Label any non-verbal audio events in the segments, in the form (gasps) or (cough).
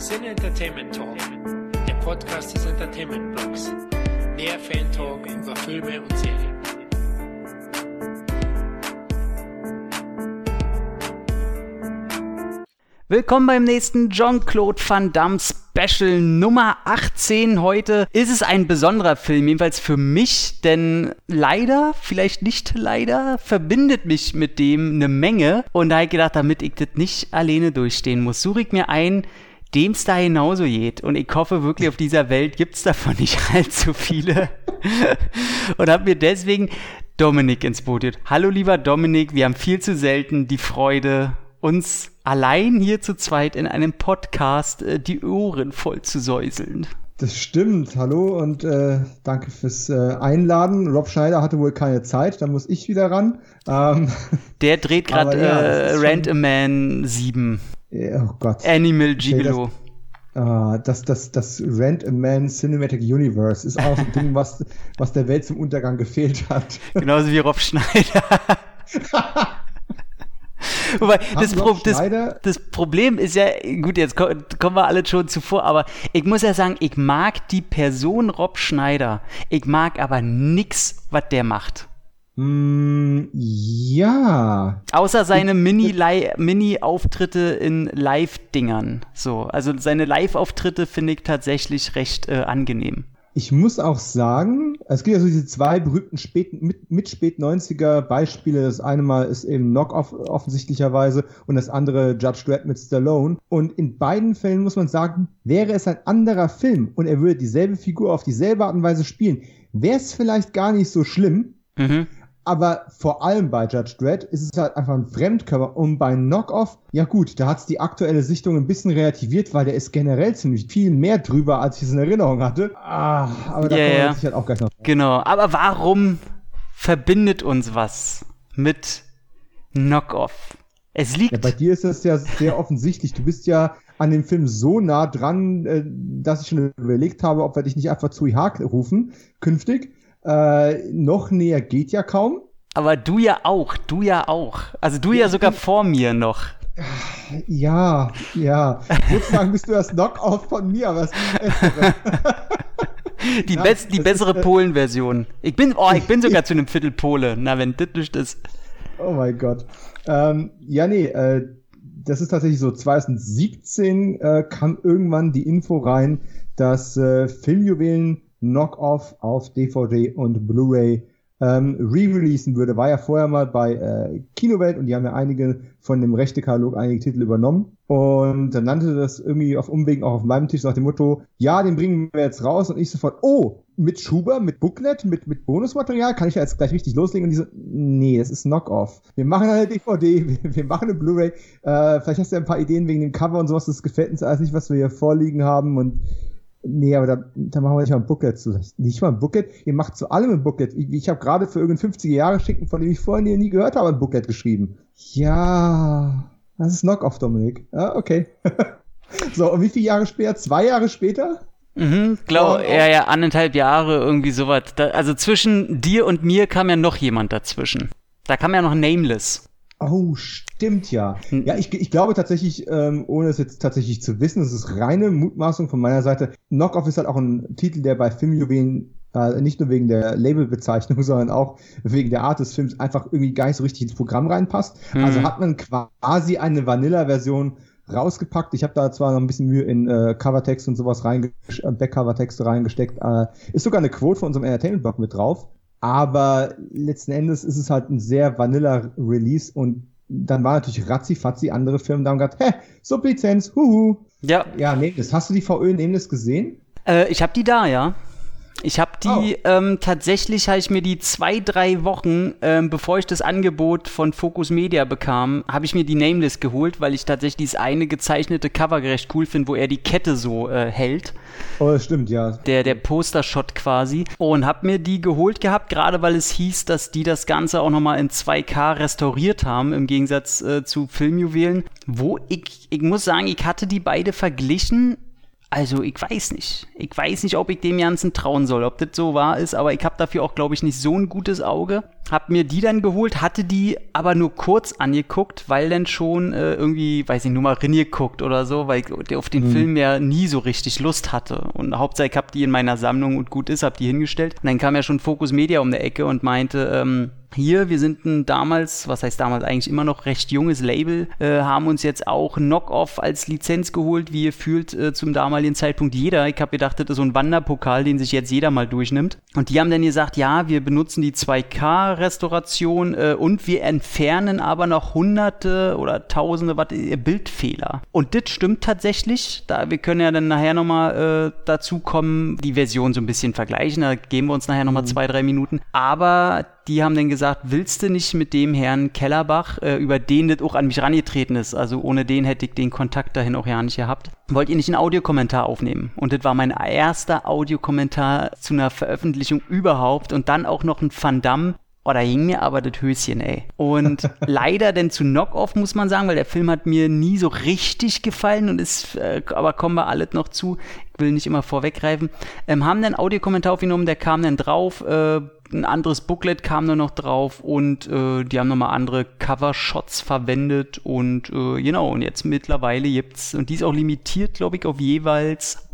Sin Entertainment Talk, der Podcast des Entertainment Blogs. Der Fan Talk über Filme und Serien. Willkommen beim nächsten Jean-Claude Van Damme Special Nummer 18. Heute ist es ein besonderer Film, jedenfalls für mich, denn leider, vielleicht nicht leider, verbindet mich mit dem eine Menge. Und da habe ich gedacht, damit ich das nicht alleine durchstehen muss, suche ich mir ein, dem es da genauso geht. Und ich hoffe wirklich, auf dieser Welt gibt es davon nicht (laughs) allzu viele. Und habe mir deswegen Dominik ins Boot. Hallo lieber Dominik, wir haben viel zu selten die Freude, uns allein hier zu zweit in einem Podcast äh, die Ohren voll zu säuseln. Das stimmt. Hallo und äh, danke fürs äh, Einladen. Rob Schneider hatte wohl keine Zeit, da muss ich wieder ran. Ähm, Der dreht (laughs) gerade ja, äh, Rand a Man 7. oh Gott. Animal Gigolo. Okay, das, das, das, Rent a Man Cinematic Universe ist auch ein (laughs) Ding, was, was der Welt zum Untergang gefehlt hat. Genauso wie Rob Schneider. (laughs) Wobei, das, Pro das, das, Problem ist ja, gut, jetzt kommen wir alle schon zuvor, aber ich muss ja sagen, ich mag die Person Rob Schneider. Ich mag aber nix, was der macht. Mm, ja. Außer seine Mini-Auftritte in Live-Dingern. So, also seine Live-Auftritte finde ich tatsächlich recht äh, angenehm. Ich muss auch sagen, es gibt ja so diese zwei berühmten späten, mit, mit spät 90er Beispiele. Das eine Mal ist eben Knock-Off offensichtlicherweise und das andere Judge Dredd mit Stallone. Und in beiden Fällen muss man sagen, wäre es ein anderer Film und er würde dieselbe Figur auf dieselbe Art und Weise spielen, wäre es vielleicht gar nicht so schlimm. Mhm. Aber vor allem bei Judge Dredd ist es halt einfach ein Fremdkörper. Und bei Knockoff, ja gut, da hat es die aktuelle Sichtung ein bisschen relativiert, weil der ist generell ziemlich viel mehr drüber, als ich es in Erinnerung hatte. Ah, aber da yeah, kommen wir sich halt auch gleich noch. Genau, aber warum verbindet uns was mit Knockoff? Es liegt. Ja, bei dir ist das ja sehr offensichtlich. Du bist ja an dem Film so nah dran, äh, dass ich schon überlegt habe, ob wir dich nicht einfach zu IHK rufen, künftig. Äh, noch näher geht ja kaum. Aber du ja auch, du ja auch. Also du ja, ja sogar vor mir noch. Ja, ja. Sozusagen (laughs) bist du das Knockout von mir, aber es (laughs) Die, ja, best, die bessere Polen-Version. Ich bin, oh, ich bin sogar (laughs) zu einem Viertel Pole. Na, wenn das nicht ist. Oh mein Gott. Ähm, ja, nee, äh, das ist tatsächlich so. 2017 äh, kam irgendwann die Info rein, dass äh, Filmjuwelen Knock-Off auf DVD und Blu-ray ähm, re-releasen würde. War ja vorher mal bei äh, Kinowelt und die haben ja einige von dem Rechte-Katalog einige Titel übernommen. Und dann nannte das irgendwie auf Umwegen auch auf meinem Tisch nach dem Motto, ja, den bringen wir jetzt raus und ich sofort, oh, mit Schuber, mit Booklet, mit, mit Bonusmaterial, kann ich ja jetzt gleich richtig loslegen und die so, nee, das ist Knock-Off. Wir machen eine DVD, (laughs) wir, wir machen eine Blu-ray, äh, vielleicht hast du ja ein paar Ideen wegen dem Cover und sowas, das gefällt uns alles nicht, was wir hier vorliegen haben und Nee, aber da, da machen wir nicht mal ein Booklet zu. Nicht mal ein Booklet. Ihr macht zu allem ein Booklet. Ich, ich habe gerade für irgendein 50er Jahre Schinken, von dem ich vorher nie gehört habe, ein Booklet geschrieben. Ja, das ist Knock-Off, Dominik. Ja, okay. (laughs) so, und wie viele Jahre später? Zwei Jahre später? Mhm, glaube, ja, ja, anderthalb Jahre, irgendwie sowas. Da, also zwischen dir und mir kam ja noch jemand dazwischen. Da kam ja noch Nameless. Oh, stimmt ja. Hm. Ja, ich, ich glaube tatsächlich, ähm, ohne es jetzt tatsächlich zu wissen, das ist reine Mutmaßung von meiner Seite. Knockoff ist halt auch ein Titel, der bei Filmjuwelen äh, nicht nur wegen der Labelbezeichnung, (laughs) sondern auch wegen der Art des Films einfach irgendwie gar nicht so richtig ins Programm reinpasst. Mhm. Also hat man quasi eine Vanilla-Version rausgepackt. Ich habe da zwar noch ein bisschen Mühe in äh, Covertext und sowas reingesteckt, äh, Backcover-Texte reingesteckt. Äh, ist sogar eine Quote von unserem Entertainment-Blog mit drauf. Aber letzten Endes ist es halt ein sehr vanilla Release und dann war natürlich ratzi-fatzi andere Firmen da und gesagt, hä, Sublizenz, huhu. Ja. Ja, nee, das hast du die VÖ Nameless gesehen? Äh, ich habe die da, ja. Ich habe die oh. ähm, tatsächlich, habe ich mir die zwei, drei Wochen, ähm, bevor ich das Angebot von Focus Media bekam, habe ich mir die Nameless geholt, weil ich tatsächlich dieses eine gezeichnete Cover recht cool finde, wo er die Kette so äh, hält. Oh, das stimmt, ja. Der, der Poster-Shot quasi. Und habe mir die geholt gehabt, gerade weil es hieß, dass die das Ganze auch nochmal in 2K restauriert haben, im Gegensatz äh, zu Filmjuwelen. Wo ich, ich muss sagen, ich hatte die beide verglichen Also ich weiß nicht. Ich weiß nicht, ob ich dem Ganzen trauen soll, ob das so wahr ist, aber ich habe dafür auch, glaube ich, nicht so ein gutes Auge. Hab mir die dann geholt, hatte die aber nur kurz angeguckt, weil dann schon äh, irgendwie, weiß ich, nur mal reingeguckt oder so, weil ich auf den mhm. Film ja nie so richtig Lust hatte. Und hauptsächlich hab die in meiner Sammlung und gut ist, hab die hingestellt. Und dann kam ja schon Focus Media um der Ecke und meinte, ähm, hier, wir sind ein damals, was heißt damals eigentlich immer noch recht junges Label, äh, haben uns jetzt auch Knock-Off als Lizenz geholt, wie ihr fühlt, äh, zum damaligen Zeitpunkt jeder. Ich habe gedacht, das ist so ein Wanderpokal, den sich jetzt jeder mal durchnimmt. Und die haben dann gesagt, ja, wir benutzen die 2K-Restauration äh, und wir entfernen aber noch hunderte oder tausende Watt äh, Bildfehler. Und das stimmt tatsächlich. Da, wir können ja dann nachher nochmal äh, dazu kommen, die Version so ein bisschen vergleichen. Da geben wir uns nachher nochmal mhm. zwei, drei Minuten. Aber die haben dann gesagt, willst du nicht mit dem Herrn Kellerbach, äh, über den das auch an mich rangetreten ist, also ohne den hätte ich den Kontakt dahin auch ja nicht gehabt, wollt ihr nicht einen Audiokommentar aufnehmen? Und das war mein erster Audiokommentar zu einer Veröffentlichung überhaupt und dann auch noch ein Van Damme, Oh, da hing mir aber das Höschen, ey. Und (laughs) leider denn zu Knock-Off, muss man sagen, weil der Film hat mir nie so richtig gefallen und ist, äh, aber kommen wir alles noch zu. Ich will nicht immer vorweggreifen. Ähm, haben dann Audiokommentar aufgenommen, der kam dann drauf, äh, ein anderes Booklet kam nur noch drauf und äh, die haben nochmal andere Cover-Shots verwendet und äh, genau, und jetzt mittlerweile gibt's, und die ist auch limitiert, glaube ich, auf jeweils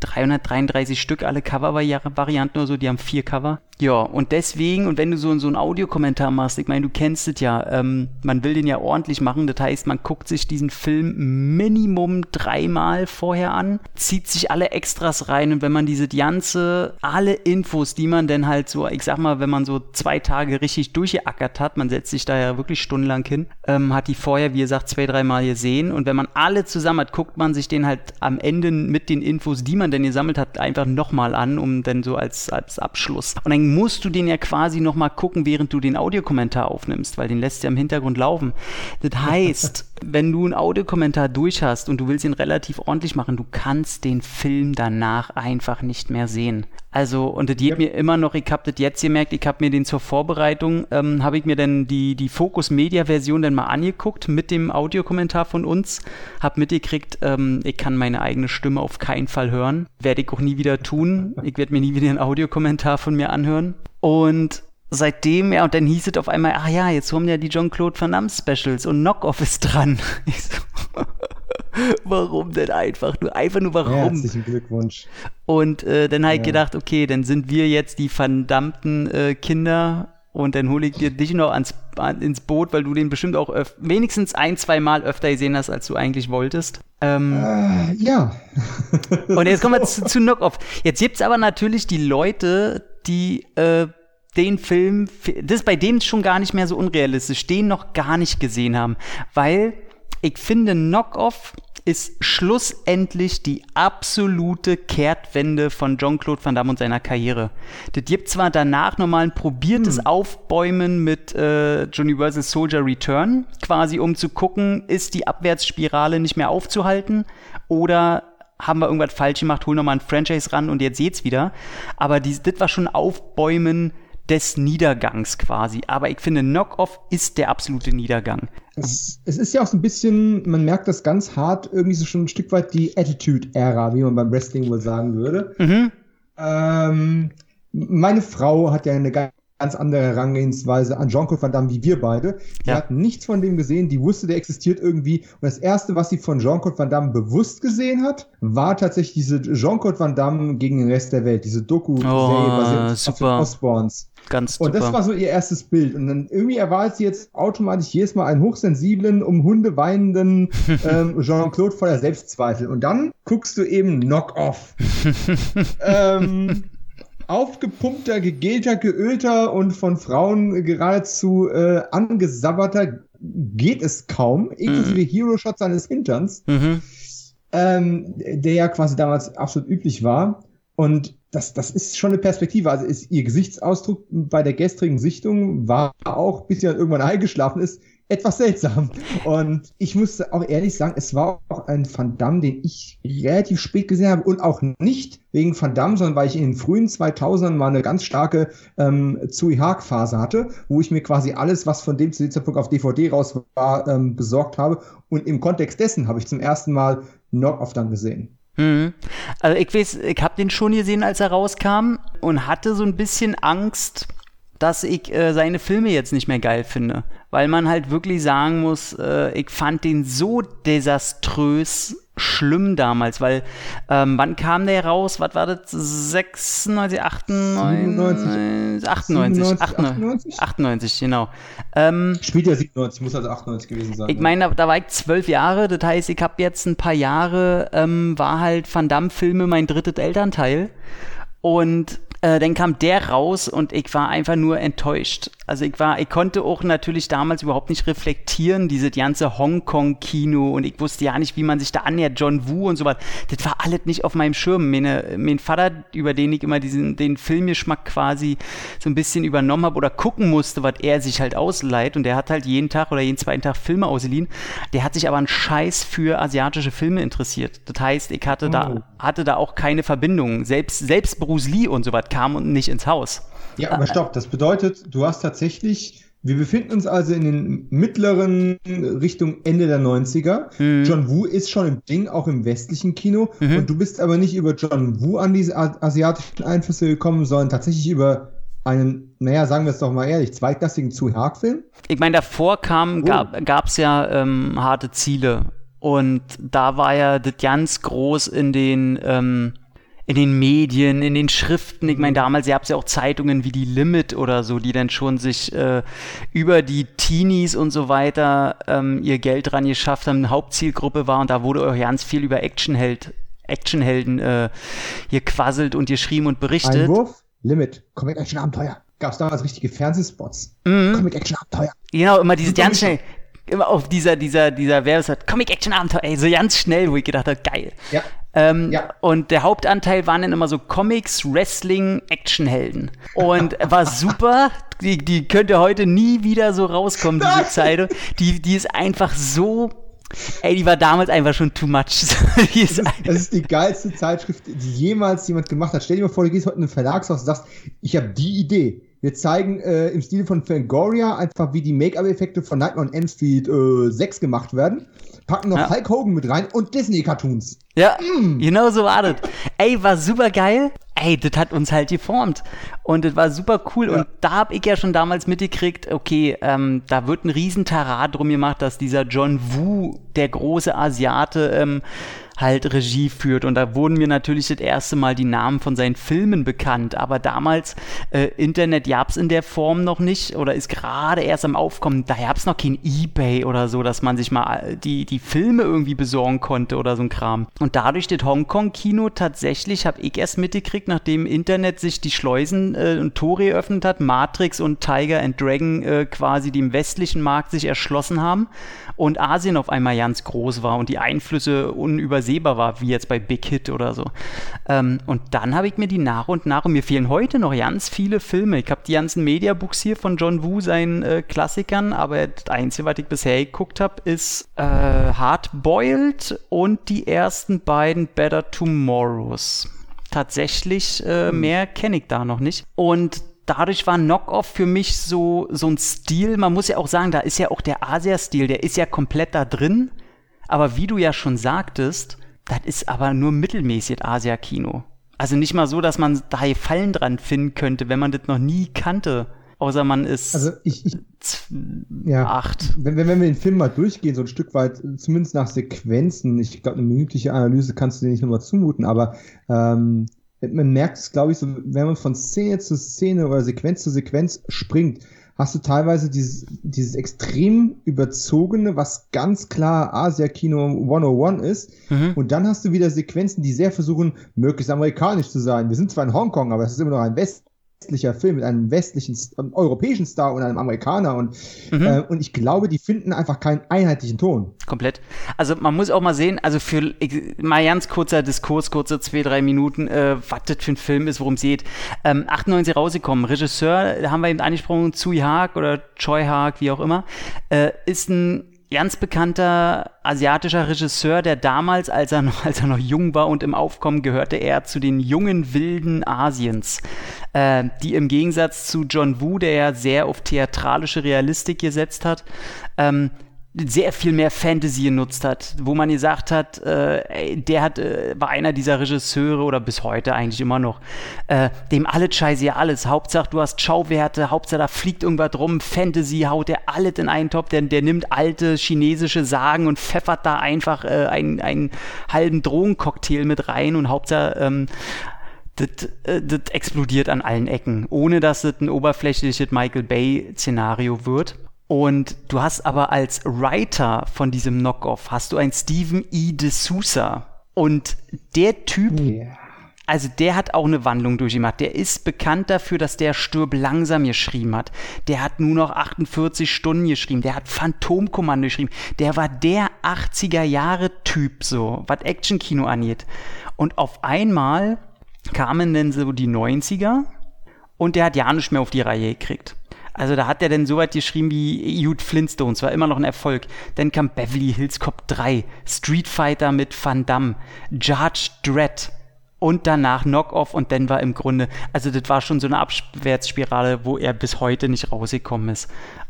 333 Stück, alle Cover-Varianten oder so, die haben vier Cover. Ja, und deswegen, und wenn du so, so einen Audiokommentar machst, ich meine, du kennst es ja, ähm, man will den ja ordentlich machen, das heißt, man guckt sich diesen Film Minimum dreimal vorher an, zieht sich alle Extras rein und wenn man diese ganze, alle Infos, die man denn halt so, ich sag mal, wenn man so zwei Tage richtig durchgeackert hat, man setzt sich da ja wirklich stundenlang hin, ähm, hat die vorher, wie gesagt, zwei, dreimal gesehen und wenn man alle zusammen hat, guckt man sich den halt am Ende mit den Infos, die man denn gesammelt hat, einfach nochmal an, um dann so als, als Abschluss. Und dann musst du den ja quasi nochmal gucken, während du den Audiokommentar aufnimmst, weil den lässt ja im Hintergrund laufen. Das heißt, (laughs) wenn du einen Audiokommentar durch hast und du willst ihn relativ ordentlich machen, du kannst den Film danach einfach nicht mehr sehen. Also, und das geht ja. mir immer noch, ich habe das jetzt gemerkt, ich habe mir den zur Vorbereitung, ähm, habe ich mir dann die, die Focus Media Version dann mal angeguckt mit dem Audiokommentar von uns, habe mitgekriegt, ähm, ich kann meine eigene Stimme auf keinen Fall hören, werde ich auch nie wieder tun, ich werde mir nie wieder einen Audiokommentar von mir anhören. Und seitdem, ja, und dann hieß es auf einmal, ach ja, jetzt kommen ja die John-Claude Van Damme Specials und Knockoff ist dran. (laughs) Ich so, (laughs) warum denn einfach nur? Einfach nur warum? Herzlichen Glückwunsch. Und äh, dann habe ich gedacht, okay, dann sind wir jetzt die verdammten äh, Kinder und dann hole ich dir dich noch ans, an, ins Boot, weil du den bestimmt auch wenigstens ein, zwei Mal öfter gesehen hast, als du eigentlich wolltest. Ähm, äh, ja. und jetzt kommen wir (laughs) zu, zu Knockoff. Jetzt gibt es aber natürlich die Leute, die äh, den Film, das ist bei dem schon gar nicht mehr so unrealistisch, den noch gar nicht gesehen haben, weil ich finde, Knockoff ist schlussendlich die absolute Kehrtwende von Jean-Claude Van Damme und seiner Karriere. Das gibt zwar danach nochmal ein probiertes hm. Aufbäumen mit äh, Universal Soldier Return, quasi um zu gucken, ist die Abwärtsspirale nicht mehr aufzuhalten oder haben wir irgendwas falsch gemacht, holen nochmal ein Franchise ran und jetzt seht's wieder. Aber das war schon Aufbäumen des Niedergangs quasi. Aber ich finde, Knock-Off ist der absolute Niedergang. Es, es, ist ja auch so ein bisschen, man merkt das ganz hart, irgendwie so schon ein Stück weit die Attitude-Ära, wie man beim Wrestling wohl sagen würde. Mhm. Ähm, meine Frau hat ja eine ganz andere Herangehensweise an Jean-Claude Van Damme wie wir beide. Die ja. hat nichts von dem gesehen, die wusste, der existiert irgendwie. Und das erste, was sie von Jean-Claude Van Damme bewusst gesehen hat, war tatsächlich diese Jean-Claude Van Damme gegen den Rest der Welt, diese Doku-Serie oh, basiert auf Osborns. Ganz super. Und das war so ihr erstes Bild. Und dann irgendwie erwartet sie jetzt automatisch jedes Mal einen hochsensiblen, um Hunde weinenden (laughs) ähm, Jean-Claude voller Selbstzweifel. Und dann guckst du eben Knock-Off. (laughs) ähm, aufgepumpter, gegelter, geölter und von Frauen geradezu äh, angesabberter geht es kaum, inklusive mhm. Hero-Shots seines Hinterns, mhm. ähm, der ja quasi damals absolut üblich war. Und das, das ist schon eine Perspektive. Also ist ihr Gesichtsausdruck bei der gestrigen Sichtung war auch, bis sie dann irgendwann eingeschlafen ist, etwas seltsam. Und ich musste auch ehrlich sagen, es war auch ein Van Damme, den ich relativ spät gesehen habe und auch nicht wegen Van Damme, sondern weil ich in den frühen 2000ern mal eine ganz starke ähm, Zui Haag Phase hatte, wo ich mir quasi alles, was von dem zu diesem Zeitpunkt auf DVD raus war, ähm, besorgt habe. Und im Kontext dessen habe ich zum ersten Mal Knock-Off dann gesehen. Mhm. Also ich weiß, ich habe den schon gesehen, als er rauskam und hatte so ein bisschen Angst, dass ich äh, seine Filme jetzt nicht mehr geil finde. Weil man halt wirklich sagen muss, äh, ich fand den so desaströs schlimm damals, weil ähm, wann kam der raus? Was war das? 96, 98, 98, 98, 98, 98 genau. Ähm, Spielt ja 97, muss also 98 gewesen sein. Ich meine, da, da, war ich zwölf Jahre, das heißt, ich habe jetzt ein paar Jahre, ähm, war halt Van Damme-Filme mein drittes Elternteil. Und äh, dann kam der raus und ich war einfach nur enttäuscht. Also ich war, ich konnte auch natürlich damals überhaupt nicht reflektieren, diese ganze Hongkong-Kino und ich wusste ja nicht, wie man sich da annähert, John Woo und so was. Das war alles nicht auf meinem Schirm. Meine, mein Vater, über den ich immer diesen, den Filmgeschmack quasi so ein bisschen übernommen habe oder gucken musste, was er sich halt ausleiht und der hat halt jeden Tag oder jeden zweiten Tag Filme ausgeliehen. Der hat sich aber einen Scheiß für asiatische Filme interessiert. Das heißt, ich hatte oh. da, hatte da auch keine Verbindung. Selbst, selbst Bruce Lee und so was kam und nicht ins Haus. Ja, aber stopp, das bedeutet, du hast tatsächlich, wir befinden uns also in den mittleren Richtung Ende der 90er. Mhm. John Woo ist schon im Ding, auch im westlichen Kino. Mhm. Und du bist aber nicht über John Woo an diese asiatischen Einflüsse gekommen, sondern tatsächlich über einen, naja, sagen wir es doch mal ehrlich, zweitklassigen Zu Hark-Film. Ich meine, davor kam, oh. gab es ja ähm, harte Ziele. Und da war ja das ganz groß in den ähm, in den Medien, in den Schriften. Ich meine, damals gab es ja auch Zeitungen wie die Limit oder so, die dann schon sich äh, über die Teenies und so weiter ähm, ihr Geld dran geschafft haben, eine Hauptzielgruppe war und da wurde auch ganz viel über Actionheld, Actionhelden äh, hier quasselt und geschrieben und berichtet. Einwurf, Limit, Comic Action Abenteuer. Gab es damals richtige Fernsehspots. Mhm. Comic Action Abenteuer. Genau, immer diese ganz schnell, immer auf dieser, dieser, dieser Werbesat, Comic Action Abenteuer, ey, so ganz schnell, wo ich gedacht habe, geil. Ja. Ähm, ja. Und der Hauptanteil waren dann immer so Comics, Wrestling, Actionhelden. Und war super. Die, die könnte heute nie wieder so rauskommen, diese Zeitung. Die, die ist einfach so Ey, die war damals einfach schon too much. (laughs) das, ist, das, ist, die geilste Zeitschrift, die jemals jemand gemacht hat. Stell dir mal vor, du gehst heute in ein Verlagshaus und sagst, ich habe die Idee. Wir zeigen äh, im Stil von Fangoria einfach, wie die Make-up-Effekte von Nightmare on Elm Street äh, 6 gemacht werden packen noch ja. Hulk Hogan mit rein und Disney-Cartoons. Ja, mm. genau so war das. Ey, war super geil. Ey, das hat uns halt geformt. Und das war super cool. Ja. Und da hab ich ja schon damals mitgekriegt, okay, ähm, da wird ein Riesentarat drum gemacht, dass dieser John Woo, der große Asiate, ähm, halt Regie führt. Und da wurden mir natürlich das erste Mal die Namen von seinen Filmen bekannt. Aber damals, äh, Internet gab es in der Form noch nicht oder ist gerade erst am Aufkommen. Da gab es noch kein Ebay oder so, dass man sich mal die, die Filme irgendwie besorgen konnte oder so ein Kram. Und dadurch das Hongkong-Kino tatsächlich, habe ich erst mitgekriegt, nachdem Internet sich die Schleusen äh, und Tore eröffnet hat, Matrix und Tiger and Dragon äh, quasi dem westlichen Markt sich erschlossen haben und Asien auf einmal ganz groß war und die Einflüsse unübersehbar war, wie jetzt bei Big Hit oder so. Ähm, und dann habe ich mir die nach und nach, und mir fehlen heute noch ganz viele Filme. Ich habe die ganzen Mediabooks hier von John Woo, seinen äh, Klassikern, aber das Einzige, was ich bisher geguckt habe, ist äh, Hardboiled und die ersten beiden Better Tomorrows tatsächlich äh, hm. mehr kenne ich da noch nicht. Und dadurch war Knockoff für mich so, so ein Stil. Man muss ja auch sagen, da ist ja auch der Asia-Stil, der ist ja komplett da drin. Aber wie du ja schon sagtest, das ist aber nur mittelmäßig Asia-Kino. Also nicht mal so, dass man da Fallen dran finden könnte, wenn man das noch nie kannte. Außer man ist also ich, ich, ja, acht. Wenn, wenn, wenn wir den Film mal durchgehen, so ein Stück weit, zumindest nach Sequenzen, ich glaube, eine minütliche Analyse kannst du dir nicht nochmal zumuten, aber ähm, man merkt es, glaube ich, so, wenn man von Szene zu Szene oder Sequenz zu Sequenz springt, hast du teilweise dieses, dieses extrem überzogene, was ganz klar Asia-Kino 101 ist. Mhm. Und dann hast du wieder Sequenzen, die sehr versuchen, möglichst amerikanisch zu sein. Wir sind zwar in Hongkong, aber es ist immer noch ein West westlicher Film mit einem westlichen, einem europäischen Star und einem Amerikaner und, mhm. äh, und ich glaube, die finden einfach keinen einheitlichen Ton. Komplett. Also man muss auch mal sehen, also für mal ganz kurzer Diskurs, kurze zwei, drei Minuten, äh, was das für ein Film ist, worum es geht. Ähm, 98 rausgekommen, Regisseur, da haben wir eben angesprochen, Tsui Haag oder Choi Haag, wie auch immer, äh, ist ein ganz bekannter asiatischer Regisseur, der damals, als er, noch, (laughs) als er noch jung war und im Aufkommen, gehörte er zu den jungen Wilden Asiens, äh, die im Gegensatz zu John Woo, der ja sehr auf theatralische Realistik gesetzt hat, ähm, sehr viel mehr Fantasy genutzt hat, wo man gesagt hat, äh, der hat, äh, war einer dieser Regisseure oder bis heute eigentlich immer noch, äh, dem alles scheiße ja alles. Hauptsache du hast Schauwerte, Hauptsache da fliegt irgendwas rum, Fantasy haut der alles in einen Topf, der, der nimmt alte chinesische Sagen und pfeffert da einfach äh, einen, einen halben Drogencocktail mit rein und Hauptsache ähm, das, äh, das explodiert an allen Ecken, ohne dass es ein oberflächliches Michael Bay-Szenario wird. Und du hast aber als Writer von diesem Knockoff, hast du einen Stephen E. de Sousa. Und der Typ, yeah. also der hat auch eine Wandlung durchgemacht. Der ist bekannt dafür, dass der Stirb langsam geschrieben hat. Der hat nur noch 48 Stunden geschrieben. Der hat Phantomkommando geschrieben. Der war der 80er Jahre Typ so, was Actionkino angeht. Und auf einmal kamen dann so die 90er und der hat ja nicht mehr auf die Reihe gekriegt. Also da hat er dann so weit geschrieben wie Jude Flintstones, war immer noch ein Erfolg. Dann kam Beverly Hills Cop 3, Street Fighter mit Van Damme, Judge Dredd und danach Knock-Off und dann war im Grunde, also das war schon so eine Abwärtsspirale, wo er bis heute nicht rausgekommen ist.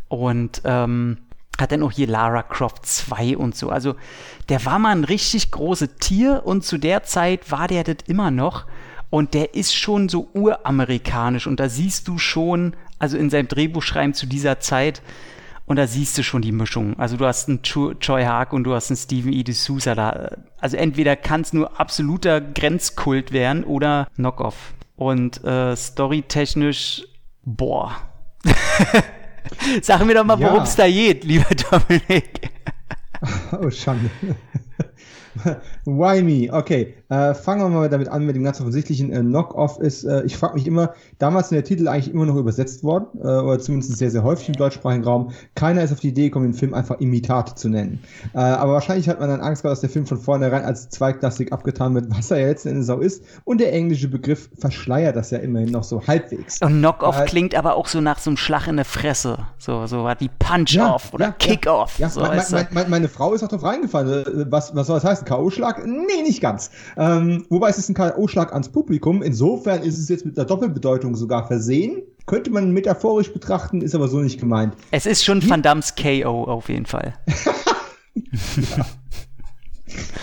Und ähm, hat dann auch hier Lara Croft 2 und so. Also der war mal ein richtig großes Tier und zu der Zeit war der das immer noch. Und der ist schon so uramerikanisch und da siehst du schon, also in seinem Drehbuchschreiben zu dieser Zeit, und da siehst du schon die Mischung. Also du hast einen Choi Haag und du hast einen Stephen E. D'Souza da. Also entweder kann es nur absoluter Grenzkult werden oder Knockoff. Und äh, storytechnisch, boah. (laughs) Sag mir doch mal, worum es da geht, lieber Dominik. (laughs) oh, Schande. Why me? Okay, äh, fangen wir mal damit an mit dem ganz offensichtlichen äh, Knock-Off ist, äh, ich frage mich immer, damals sind der Titel eigentlich immer noch übersetzt worden, äh, oder zumindest sehr, sehr häufig im deutschsprachigen Raum. Keiner ist auf die Idee gekommen, den Film einfach Imitat zu nennen. Äh, aber wahrscheinlich hat man dann Angst gehabt, dass der Film von vornherein als Zweiklassik abgetan wird, was er ja letzten Endes auch ist. Und der englische Begriff verschleiert das ja immerhin noch so halbwegs. Und Knock-Off äh, klingt aber auch so nach so einem Schlag in der Fresse. So, so wie Punch-Off ja, oder ja, Kick-Off. Ja, so, mein, mein, mein, meine Frau ist auch drauf reingefallen. Was, was soll das heißen? K.O.-Schlag? Nee, nicht ganz. Ähm, wobei es ist ein K.O.-Schlag ans Publikum. Insofern ist es jetzt mit einer Doppelbedeutung sogar versehen. Könnte man metaphorisch betrachten, ist aber so nicht gemeint. Es ist schon Van Dammes KO auf jeden Fall. (laughs) ja.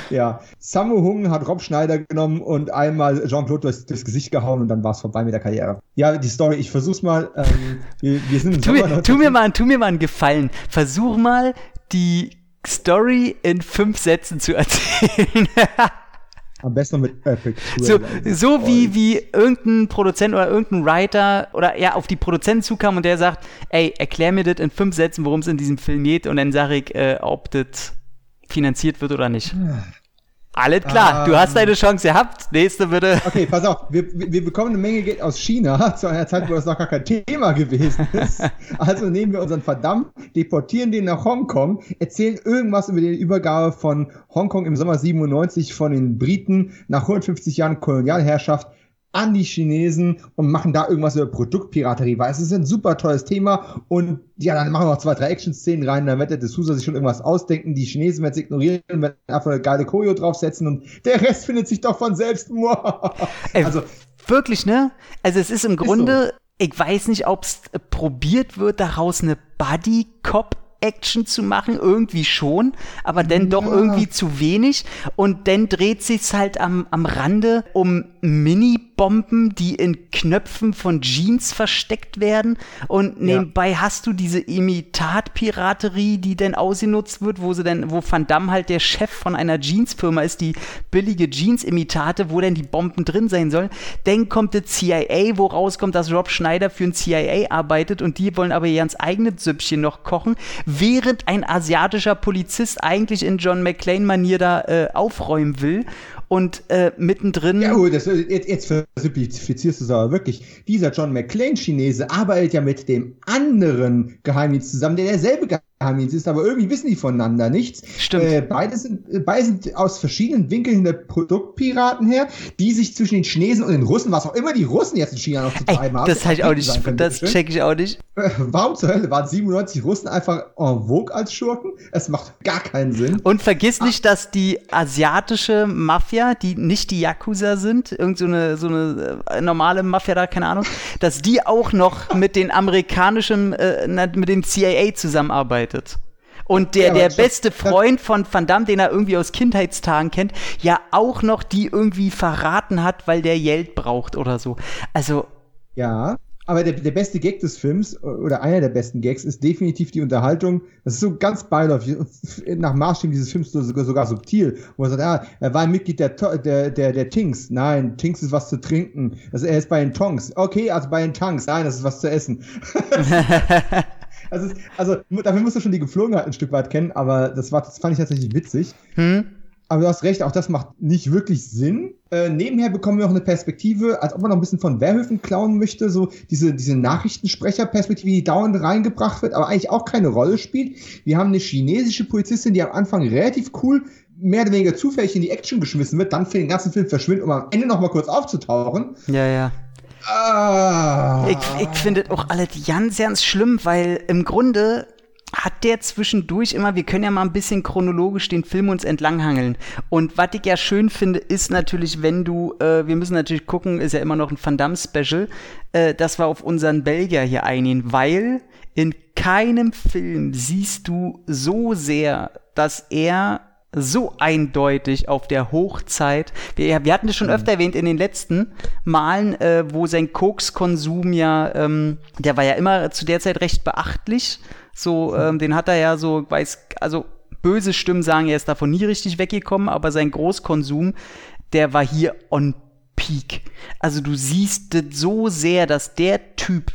ja, Samu Hung hat Rob Schneider genommen und einmal Jean-Claude durchs, durchs, Gesicht gehauen und dann war es vorbei mit der Karriere. Ja, die Story, ich versuch's mal. Ähm, wir, wir sind tu, mir, tu, mir mal, tu mir mal einen Gefallen. Versuch mal, die Story in fünf Sätzen zu erzählen. (laughs) Am besten mit Epic. So, so wie, wie irgendein Produzent oder irgendein Writer oder ja auf die Produzenten zukam und der sagt, ey, erklär mir das in fünf Sätzen, worum es in diesem Film geht und dann sage ich, äh, ob das finanziert wird oder nicht. Alles klar, ähm, du hast deine Chance gehabt. Nächste bitte. Okay, pass auf, wir, wir bekommen eine Menge Geld aus China (laughs) zu einer Zeit, wo das noch gar kein Thema gewesen ist. Also nehmen wir unseren Verdammt, deportieren den nach Hongkong, erzählen irgendwas über die Übergabe von Hongkong im Sommer 97 von den Briten nach 150 Jahren Kolonialherrschaft an die Chinesen und machen da irgendwas über Produktpiraterie, weil es ist ein super tolles Thema und ja, dann machen wir noch zwei, drei Action-Szenen rein, dann wird der D'Souza sich schon irgendwas ausdenken, die Chinesen werden es ignorieren, werden einfach eine geile Choreo draufsetzen und der Rest findet sich doch von selbst. (laughs) Ey, also wirklich, ne? Also es ist im Grunde, so. ich weiß nicht, ob es probiert wird, daraus eine Buddy-Cop Action zu machen, irgendwie schon, aber dann ja. doch irgendwie zu wenig. Und dann dreht sich's halt am, am Rande um Mini-Bomben, die in Knöpfen von Jeans versteckt werden. Und nebenbei ja. hast du diese Imitat-Piraterie, die dann ausgenutzt wird, wo sie dann, wo Van Damme halt der Chef von einer Jeans-Firma ist, die billige Jeans-Imitate, wo dann die Bomben drin sein sollen. Dann kommt der CIA, wo rauskommt, dass Rob Schneider für ein CIA arbeitet und die wollen aber ihr ganz eigenes Süppchen noch kochen, während ein asiatischer Polizist eigentlich in John McClane-Manier da äh, aufräumen will und äh, mittendrin. Ja, gut, das, jetzt, jetzt versimpifizierst du es aber wirklich. Dieser John McClane-Chinese arbeitet ja mit dem anderen Geheimdienst zusammen, der derselbe Geheimdienst ist, aber irgendwie wissen die voneinander nichts. Stimmt. Äh, beide, sind, äh, beide sind aus verschiedenen Winkeln der Produktpiraten her, die sich zwischen den Chinesen und den Russen, was auch immer die Russen jetzt in China noch zu treiben haben. Das, ich auch nicht, können, das check ich auch nicht. Äh, warum zur Hölle waren 97 Russen einfach en vogue als Schurken? Es macht gar keinen Sinn. Und vergiss nicht, dass die asiatische Mafia die nicht die Yakuza sind, irgend so eine, so eine äh, normale Mafia da, keine Ahnung, dass die auch noch mit den amerikanischen, äh, mit dem CIA zusammenarbeitet. Und der, ja, der beste Freund von Van Damme, den er irgendwie aus Kindheitstagen kennt, ja auch noch die irgendwie verraten hat, weil der Geld braucht oder so. Also. Ja, aber der, der beste Gag des Films, oder einer der besten Gags, ist definitiv die Unterhaltung. Das ist so ganz beiläufig, nach Maßstäben dieses Films sogar, sogar subtil, wo er sagt, ja, er war ein Mitglied der, der, der, der Tinks. Nein, Tinks ist was zu trinken. Also er ist bei den Tongs. Okay, also bei den Tanks. Nein, das ist was zu essen. (laughs) (laughs) also, also, dafür musst du schon die Geflogenheit ein Stück weit kennen, aber das, war, das fand ich tatsächlich witzig. Hm? Aber du hast recht, auch das macht nicht wirklich Sinn. Äh, nebenher bekommen wir noch eine Perspektive, als ob man noch ein bisschen von Wehrhöfen klauen möchte, so diese, diese Nachrichtensprecherperspektive, die dauernd reingebracht wird, aber eigentlich auch keine Rolle spielt. Wir haben eine chinesische Polizistin, die am Anfang relativ cool mehr oder weniger zufällig in die Action geschmissen wird, dann für den ganzen Film verschwindet, um am Ende noch mal kurz aufzutauchen. Ja, ja. Ah. Ich, ich finde auch alles ganz, ganz schlimm, weil im Grunde hat der zwischendurch immer, wir können ja mal ein bisschen chronologisch den Film uns entlanghangeln. Und was ich ja schön finde, ist natürlich, wenn du, äh, wir müssen natürlich gucken, ist ja immer noch ein Van Damme Special, äh, dass wir auf unseren Belgier hier eingehen, weil in keinem Film siehst du so sehr, dass er so eindeutig auf der Hochzeit. Wir, wir hatten das schon mhm. öfter erwähnt in den letzten Malen, äh, wo sein Kokskonsum ja, ähm, der war ja immer zu der Zeit recht beachtlich. So, ähm, den hat er ja so, weiß, also böse Stimmen sagen, er ist davon nie richtig weggekommen, aber sein Großkonsum, der war hier on peak. Also du siehst das so sehr, dass der Typ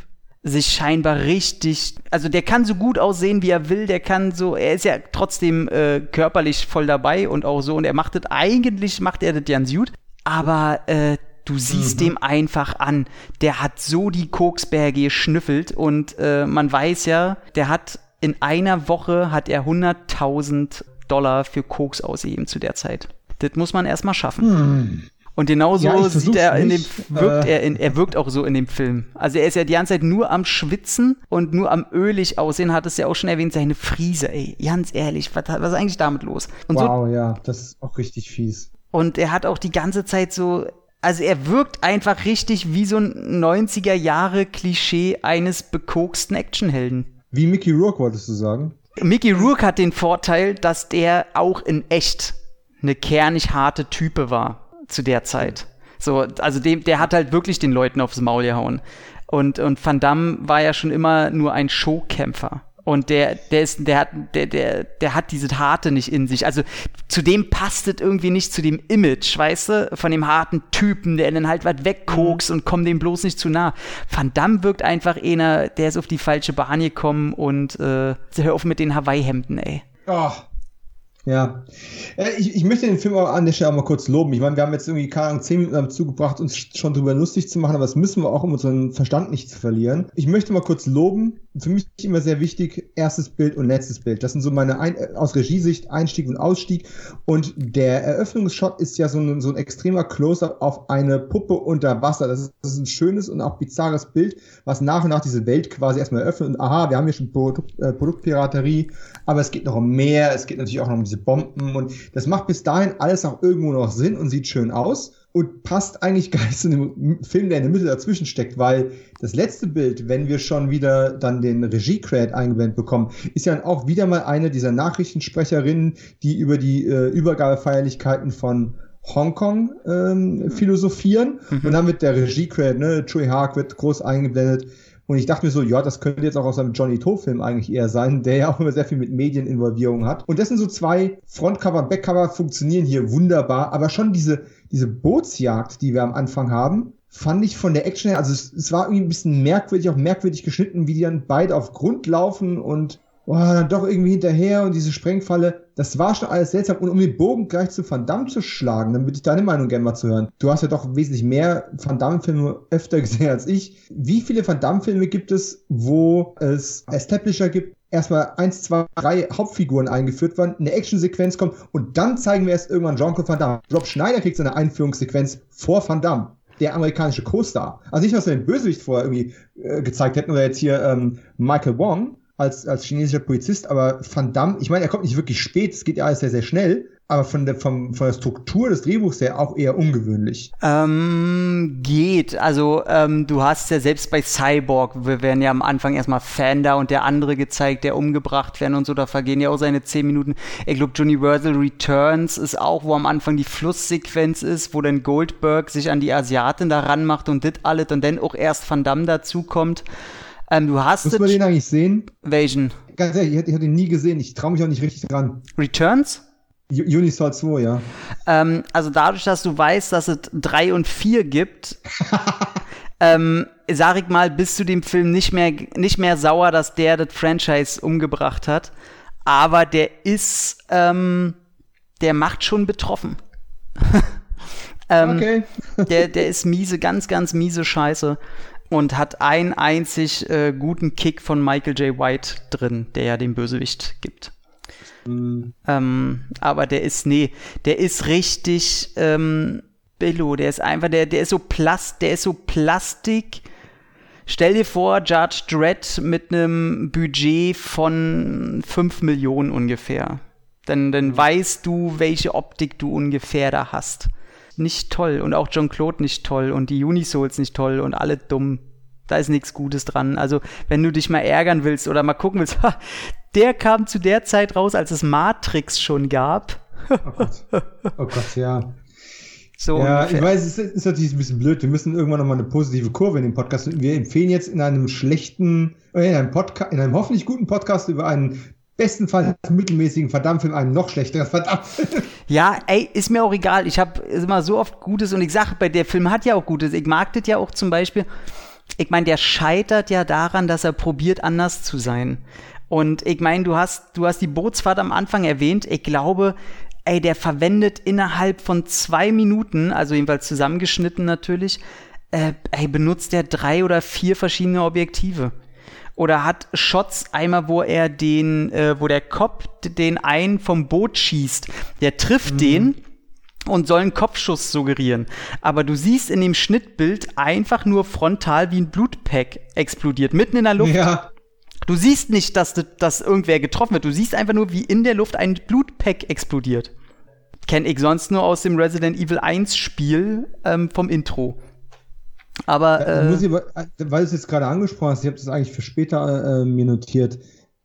sich scheinbar richtig, also der kann so gut aussehen, wie er will, der kann so, er ist ja trotzdem äh, körperlich voll dabei und auch so und er macht das, eigentlich macht er das ganz gut, aber äh, Du siehst mhm. dem einfach an, der hat so die Koksberge geschnüffelt und äh, man weiß ja, der hat in einer Woche hat er 100.000 Dollar für Koks ausgegeben zu der Zeit. Das muss man erstmal schaffen. Mhm. Und genauso ja, sieht er in dem, wirkt äh. er in, er wirkt auch so in dem Film. Also er ist ja die ganze Zeit nur am Schwitzen und nur am ölig aussehen, hat es ja auch schon erwähnt, seine Friese, ey. Ganz ehrlich, was, was ist eigentlich damit los? Und wow, so, ja, das ist auch richtig fies. Und er hat auch die ganze Zeit so, also er wirkt einfach richtig wie so ein 90er Jahre Klischee eines bekoksten Actionhelden. Wie Mickey Rourke wolltest du sagen? Mickey Rourke hat den Vorteil, dass der auch in echt eine kernig harte Type war zu der Zeit. So, also dem, der hat halt wirklich den Leuten aufs Maul gehauen. Und, und Van Damme war ja schon immer nur ein Showkämpfer. Und der, der ist, der hat, der, der, der hat diese Harte nicht in sich. Also zu dem passt es irgendwie nicht zu dem Image, weißt du, von dem harten Typen, der dann halt was wegkokst mhm. und kommt dem bloß nicht zu nah. Van Damme wirkt einfach einer, der ist auf die falsche Bahn gekommen und äh, hör auf mit den Hawaii-Hemden, ey. Oh, ja. Äh, ich, ich möchte den Film auch an der Stelle auch mal kurz loben. Ich meine, wir haben jetzt irgendwie, keine Ahnung, zehn Minuten zugebracht, uns schon drüber lustig zu machen, aber das müssen wir auch, um unseren Verstand nicht zu verlieren. Ich möchte mal kurz loben. Für mich immer sehr wichtig, erstes Bild und letztes Bild. Das sind so meine, ein aus Regiesicht, Einstieg und Ausstieg. Und der Eröffnungsshot ist ja so ein, so ein extremer Close-Up auf eine Puppe unter Wasser. Das ist, das ist ein schönes und auch bizarres Bild, was nach und nach diese Welt quasi erstmal eröffnet. Und aha, wir haben hier schon Produkt, äh, Produktpiraterie, aber es geht noch um mehr. Es geht natürlich auch noch um diese Bomben und das macht bis dahin alles auch irgendwo noch Sinn und sieht schön aus und passt eigentlich gar nicht zu einem Film, der in der Mitte dazwischen steckt, weil das letzte Bild, wenn wir schon wieder dann den Regie-Credit eingeblendet bekommen, ist ja auch wieder mal eine dieser Nachrichtensprecherinnen, die über die äh, Übergabefeierlichkeiten von Hongkong ähm, philosophieren mhm. und dann wird der Regie-Credit, ne, Chui Haag wird groß eingeblendet und ich dachte mir so, ja, das könnte jetzt auch aus einem Johnny To-Film eigentlich eher sein, (laughs) der ja auch immer sehr viel mit Medieninvolvierung hat. Und das sind so zwei Frontcover, Backcover funktionieren hier wunderbar, aber schon diese, diese Bootsjagd, die wir am Anfang haben, fand ich von der Action her, also es, es war irgendwie ein bisschen merkwürdig, auch merkwürdig geschnitten, wie die dann beide auf Grund laufen und oh, dann doch irgendwie hinterher und diese Sprengfalle, das war schon alles seltsam. Und um den Bogen gleich zu Van Damme zu schlagen, dann würde ich deine Meinung gerne mal zu hören. Du hast ja doch wesentlich mehr Van Damme-Filme öfter (laughs) gesehen als ich. Wie viele Van Damme-Filme gibt es, wo es Establisher gibt, erstmal eins, zwei, drei Hauptfiguren eingeführt werden, eine Actionsequenz kommt und dann zeigen wir erst irgendwann Jean-Claude Van Damme. Rob Schneider kriegt seine Einführungssequenz vor Van Damme der amerikanische Co-Star. Also nicht, was wir den Bösewicht vorher irgendwie äh, gezeigt hätten oder jetzt hier ähm, Michael Wong, als, als chinesischer Polizist, aber Van Damme, ich meine, er kommt nicht wirklich spät, es geht ja alles sehr, sehr schnell, aber von der, vom, von der Struktur des Drehbuchs her auch eher ungewöhnlich. Ähm, geht. Also, ähm, du hast ja selbst bei Cyborg, wir werden ja am Anfang erstmal Fanda und der andere gezeigt, der umgebracht werden und so, da vergehen ja auch seine zehn Minuten. Ich glaube, Universal Returns ist auch, wo am Anfang die Flusssequenz ist, wo dann Goldberg sich an die Asiatin da ranmacht und dit alles und dann auch erst Van Damme dazukommt. Ähm, du hast Muss man den eigentlich sehen? Welchen? Ganz ehrlich, ich hätte ihn nie gesehen. Ich traue mich auch nicht richtig dran. Returns? Unisol 2, ja. Ähm, also dadurch, dass du weißt, dass es 3 und 4 gibt, (laughs) ähm, sag ich mal, bist du dem Film nicht mehr, nicht mehr sauer, dass der das Franchise umgebracht hat. Aber der ist, ähm, der macht schon betroffen. (laughs) ähm, okay. der, der ist miese, ganz, ganz miese Scheiße. Und hat einen einzig äh, guten Kick von Michael J. White drin, der ja den Bösewicht gibt. Mhm. Ähm, aber der ist, nee, der ist richtig ähm, Billo. Der ist einfach, der, der ist so Plast, der ist so Plastik. Stell dir vor, Judge Dredd mit einem Budget von 5 Millionen ungefähr. Dann, dann mhm. weißt du, welche Optik du ungefähr da hast. Nicht toll. Und auch John Claude nicht toll. Und die Unisouls nicht toll. Und alle dumm. Da ist nichts Gutes dran. Also, wenn du dich mal ärgern willst oder mal gucken willst, (laughs) der kam zu der Zeit raus, als es Matrix schon gab. oh Gott, oh Gott ja. So ja, ungefähr. ich weiß, es ist natürlich ein bisschen blöd. Wir müssen irgendwann nochmal eine positive Kurve in dem Podcast. Wir empfehlen jetzt in einem schlechten, äh, in einem Podcast, in einem hoffentlich guten Podcast über einen bestenfalls mittelmäßigen Verdammtfilm, einen noch schlechteren Verdammtfilm. Ja, ey, ist mir auch egal. Ich habe immer so oft Gutes und ich sage, bei der Film hat ja auch Gutes. Ich mag das ja auch zum Beispiel. Ich meine, der scheitert ja daran, dass er probiert, anders zu sein. Und ich meine, du hast, du hast die Bootsfahrt am Anfang erwähnt. Ich glaube, ey, der verwendet innerhalb von zwei Minuten, also jedenfalls zusammengeschnitten natürlich, äh, ey, benutzt er drei oder vier verschiedene Objektive. Oder hat Shots einmal, wo er den, äh, wo der Kopf den einen vom Boot schießt. Der trifft mhm. den und soll einen Kopfschuss suggerieren. Aber du siehst in dem Schnittbild einfach nur frontal wie ein Blutpack explodiert, mitten in der Luft. Ja. Du siehst nicht, dass, dass irgendwer getroffen wird. Du siehst einfach nur, wie in der Luft ein Blutpack explodiert. Kenne ich sonst nur aus dem Resident Evil 1 Spiel ähm, vom Intro. Aber. Äh, ich, weil du es jetzt gerade angesprochen hast, ich habe das eigentlich für später äh, mir notiert.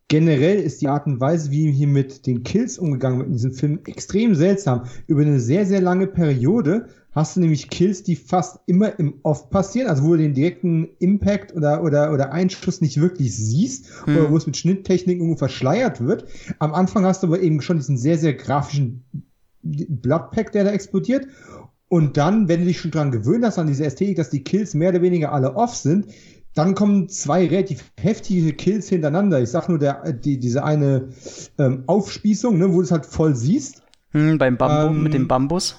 Generell ist die Art und Weise, wie hier mit den Kills umgegangen wird in diesem Film, extrem seltsam. Über eine sehr, sehr lange Periode hast du nämlich Kills, die fast immer im Off passieren, also wo du den direkten Impact oder, oder, oder Einschuss nicht wirklich siehst hm. oder wo es mit Schnitttechnik irgendwo verschleiert wird. Am Anfang hast du aber eben schon diesen sehr, sehr grafischen Bloodpack, der da explodiert. Und dann, wenn du dich schon dran gewöhnt hast an diese Ästhetik, dass die Kills mehr oder weniger alle off sind, dann kommen zwei relativ heftige Kills hintereinander. Ich sag nur der, die, diese eine ähm, Aufspießung, ne, wo du es halt voll siehst. Hm, beim Bambu, ähm, mit dem Bambus.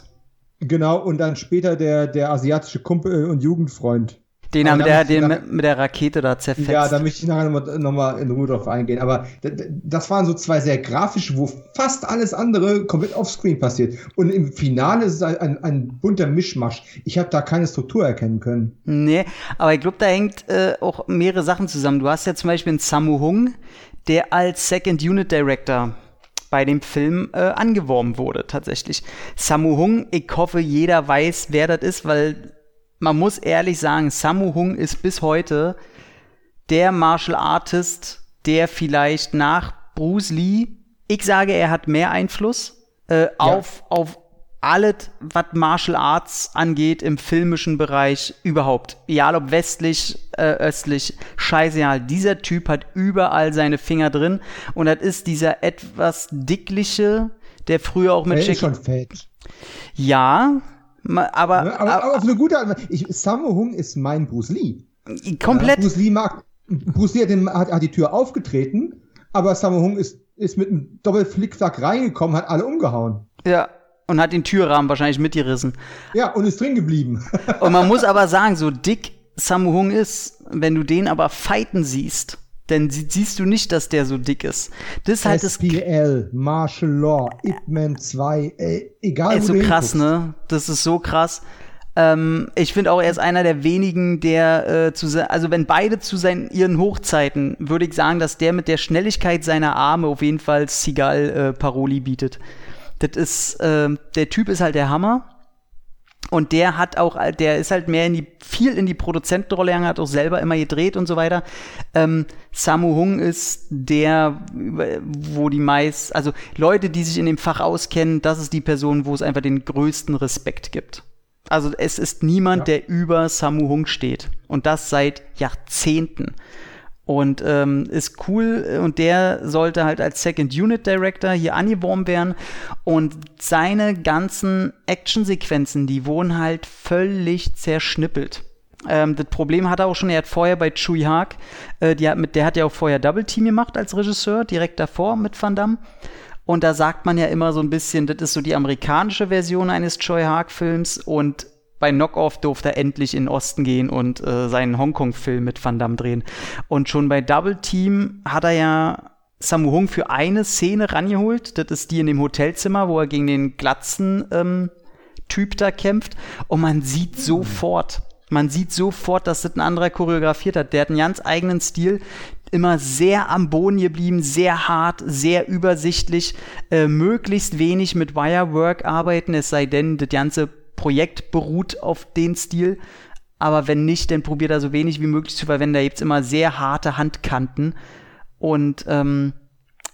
Genau, und dann später der, der asiatische Kumpel und Jugendfreund. Den haben der, den mit, mit, der Rakete da zerfetzt. Ja, da möchte ich nachher nochmal noch mal in Ruhe drauf eingehen. Aber das waren so zwei sehr grafische, wo fast alles andere komplett offscreen passiert. Und im Finale ist es ein, ein bunter Mischmasch. Ich habe da keine Struktur erkennen können. Nee, aber ich glaube, da hängt äh, auch mehrere Sachen zusammen. Du hast ja zum Beispiel einen Samu Hung, der als Second Unit Director bei dem Film äh, angeworben wurde, tatsächlich. Samu Hung, ich hoffe, jeder weiß, wer das ist, weil man muss ehrlich sagen, Samu Hung ist bis heute der Martial Artist, der vielleicht nach Bruce Lee, ich sage, er hat mehr Einfluss äh, ja. auf, auf alles, was Martial Arts angeht im filmischen Bereich überhaupt. Egal ob westlich, äh, östlich, scheißegal. Dieser Typ hat überall seine Finger drin und das ist dieser etwas dickliche, der früher auch mit fett. Ja, aber, aber, aber, aber auf eine gute Art. Ich, Sammo Hung ist mein Bruce Lee. Komplett. Ja, Bruce Lee mag, Bruce Lee hat, den, hat, hat die Tür aufgetreten, aber Sammo Hung ist, ist mit einem Doppelflickflack reingekommen, hat alle umgehauen. Ja, und hat den Türrahmen wahrscheinlich mitgerissen. Ja, und ist drin geblieben. und man (laughs) muss aber sagen, so dick Sammo Hung ist, wenn du den aber fighten siehst, dann siehst du nicht, dass der so dick ist. Das ist halt SPL, das Martial Law, Ip Man 2, ey, egal ey, so krass, ne? Das ist so krass. Ähm, ich finde auch, er ist einer der wenigen, der äh, zu also wenn beide zu seinen ihren Hochzeiten, würde ich sagen, dass der mit der Schnelligkeit seiner Arme auf jeden Fall Sigal äh, Paroli bietet. Das ist, äh, der Typ ist halt der Hammer. Und der hat auch, der ist halt mehr in die, viel in die Produzentenrolle gegangen, hat auch selber immer gedreht und so weiter. Ähm, Samu Hung ist der, wo die meist, also Leute, die sich in dem Fach auskennen, das ist die Person, wo es einfach den größten Respekt gibt. Also es ist niemand, ja. der über Samu Hung steht. Und das seit Jahrzehnten. Und ähm, ist cool und der sollte halt als Second Unit Director hier angeworben werden. Und seine ganzen Actionsequenzen, die wurden halt völlig zerschnippelt. Ähm, das Problem hat er auch schon, er hat vorher bei Chui Haag, äh, die hat mit, der hat ja auch vorher Double Team gemacht als Regisseur, direkt davor mit Van Damme. Und da sagt man ja immer so ein bisschen, das ist so die amerikanische Version eines Choi Haag-Films und bei Knockoff durfte er endlich in den Osten gehen und äh, seinen Hongkong-Film mit Van Damme drehen. Und schon bei Double Team hat er ja Samu Hung für eine Szene rangeholt. Das ist die in dem Hotelzimmer, wo er gegen den glatzen ähm, Typ da kämpft. Und man sieht sofort, man sieht sofort, dass das ein anderer choreografiert hat. Der hat einen ganz eigenen Stil immer sehr am Boden geblieben, sehr hart, sehr übersichtlich, äh, möglichst wenig mit Wirework arbeiten, es sei denn, das ganze Projekt beruht auf den Stil. Aber wenn nicht, dann probiert er so wenig wie möglich zu verwenden. Da gibt es immer sehr harte Handkanten. Und ähm,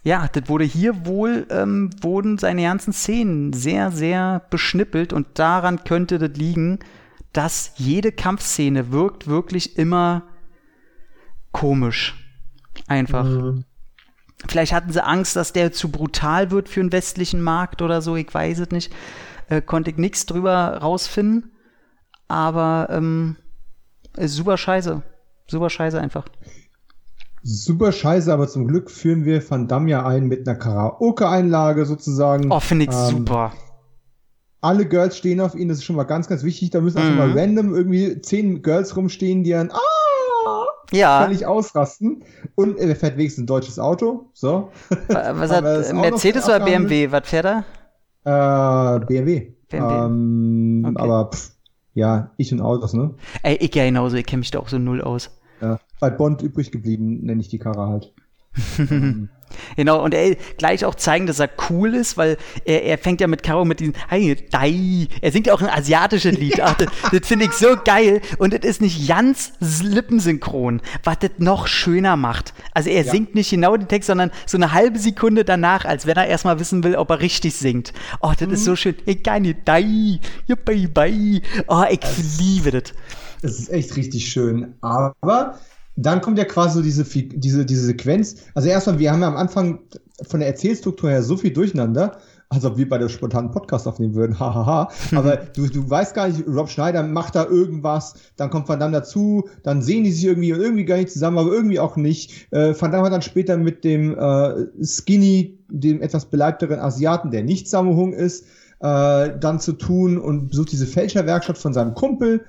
ja, das wurde hier wohl, ähm, wurden seine ganzen Szenen sehr, sehr beschnippelt. Und daran könnte das liegen, dass jede Kampfszene wirkt wirklich immer komisch. Einfach. Mhm. Vielleicht hatten sie Angst, dass der zu brutal wird für einen westlichen Markt oder so, ich weiß es nicht. Äh, konnte ich nichts drüber rausfinden. Aber ähm, ist super scheiße. Super scheiße einfach. Super scheiße, aber zum Glück führen wir Van Damme ja ein mit einer Karaoke-Einlage sozusagen. Oh, finde ich ähm, super. Alle Girls stehen auf ihn, das ist schon mal ganz, ganz wichtig. Da müssen auch mhm. mal random irgendwie zehn Girls rumstehen, die dann ah, ja. völlig ausrasten. Und er fährt wenigstens ein deutsches Auto. So. Was (laughs) hat Mercedes oder BMW? Was fährt er? Äh, BMW. BMW. Ähm, okay. Aber pff, ja, ich und Autos, ne? Ey, ich ja genauso, ich kenne mich da auch so null aus. Ja, bei Bond übrig geblieben, nenne ich die Karre halt. (laughs) Genau, und er gleich auch zeigen, dass er cool ist, weil er, er fängt ja mit Karo mit diesem Dai. Er singt ja auch ein asiatisches Lied. Ach, das, das finde ich so geil. Und es ist nicht ganz lippensynchron, was das noch schöner macht. Also er ja. singt nicht genau den Text, sondern so eine halbe Sekunde danach, als wenn er erstmal wissen will, ob er richtig singt. Oh, das mhm. ist so schön. Ich kann nicht Dai. Oh, ich also, liebe das. Das ist echt richtig schön. Aber dann kommt ja quasi so diese, diese, diese Sequenz. Also erstmal, wir haben ja am Anfang von der Erzählstruktur her so viel durcheinander, als ob wir bei der spontanen Podcast aufnehmen würden, hahaha. Aber (laughs) du, du weißt gar nicht, Rob Schneider macht da irgendwas, dann kommt Van Damme dazu, dann sehen die sich irgendwie und irgendwie gar nicht zusammen, aber irgendwie auch nicht. Äh, Van Damme hat dann später mit dem äh, Skinny, dem etwas beleibteren Asiaten, der nicht Samuhung ist, äh, dann zu tun und besucht diese Fälscherwerkstatt von seinem Kumpel.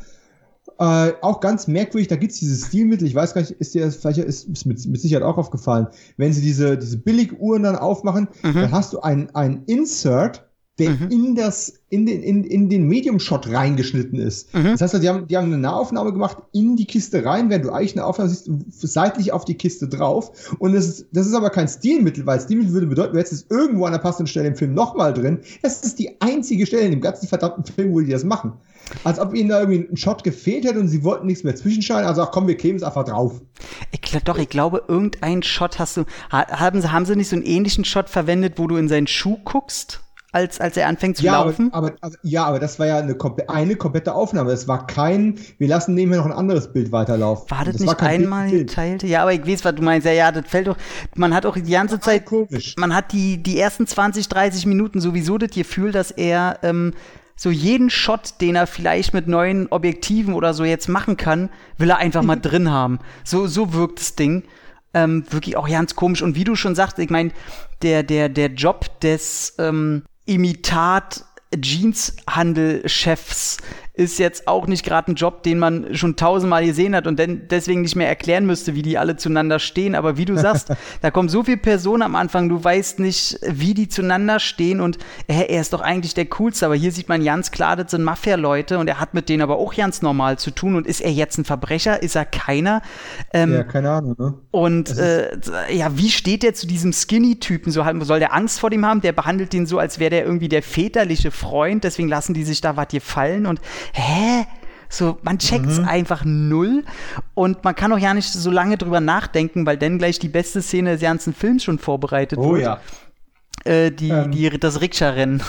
Äh, auch ganz merkwürdig, da gibt's dieses Stilmittel, ich weiß gar nicht, ist dir vielleicht ist, ist mit, mit Sicherheit auch aufgefallen, wenn sie diese, diese Billiguhren dann aufmachen, mhm. dann hast du ein, ein Insert, der mhm. in das, in den, in, in den Medium-Shot reingeschnitten ist. Mhm. Das heißt, die haben, die haben eine Nahaufnahme gemacht in die Kiste rein, während du eigentlich eine Aufnahme siehst, seitlich auf die Kiste drauf. Und das ist, das ist aber kein Stilmittel, weil Stilmittel würde bedeuten, du hättest es irgendwo an der passenden Stelle im Film nochmal drin. Das ist die einzige Stelle in dem ganzen verdammten Film, wo die das machen. Als ob ihnen da irgendwie ein Shot gefehlt hätte und sie wollten nichts mehr zwischenschalten. Also ach komm, wir kämen es einfach drauf. Ich glaub, doch, ich glaube, irgendeinen Shot hast du. Haben sie, haben sie nicht so einen ähnlichen Shot verwendet, wo du in seinen Schuh guckst? als, als er anfängt zu ja, laufen. Aber, aber, ja, aber das war ja eine, eine komplette Aufnahme. Es war kein, wir lassen nebenher noch ein anderes Bild weiterlaufen. War das, das nicht war einmal geteilt? Ja, aber ich weiß, was du meinst. Ja, ja, das fällt doch, man hat auch die ganze Zeit, komisch. man hat die, die ersten 20, 30 Minuten sowieso das Gefühl, dass er, ähm, so jeden Shot, den er vielleicht mit neuen Objektiven oder so jetzt machen kann, will er einfach mal (laughs) drin haben. So, so wirkt das Ding. Ähm, wirklich auch ganz komisch. Und wie du schon sagst, ich meine, der, der, der Job des ähm, Imitat Jeanshandel-Chefs ist jetzt auch nicht gerade ein Job, den man schon tausendmal gesehen hat und denn deswegen nicht mehr erklären müsste, wie die alle zueinander stehen. Aber wie du (laughs) sagst, da kommen so viele Personen am Anfang, du weißt nicht, wie die zueinander stehen und hä, er ist doch eigentlich der Coolste. Aber hier sieht man ganz klar, das sind Mafia-Leute und er hat mit denen aber auch ganz normal zu tun. Und ist er jetzt ein Verbrecher? Ist er keiner? Ähm, ja, keine Ahnung. Ne? Und äh, ja, wie steht der zu diesem Skinny-Typen? So soll der Angst vor dem haben? Der behandelt ihn so, als wäre der irgendwie der väterliche Freund. Deswegen lassen die sich da was gefallen. Und hä? So, man checkt's mhm. einfach null und man kann auch ja nicht so lange drüber nachdenken, weil dann gleich die beste Szene des ganzen Films schon vorbereitet oh, wird. Oh ja. Äh, die, ähm. die, das Rikscha-Rennen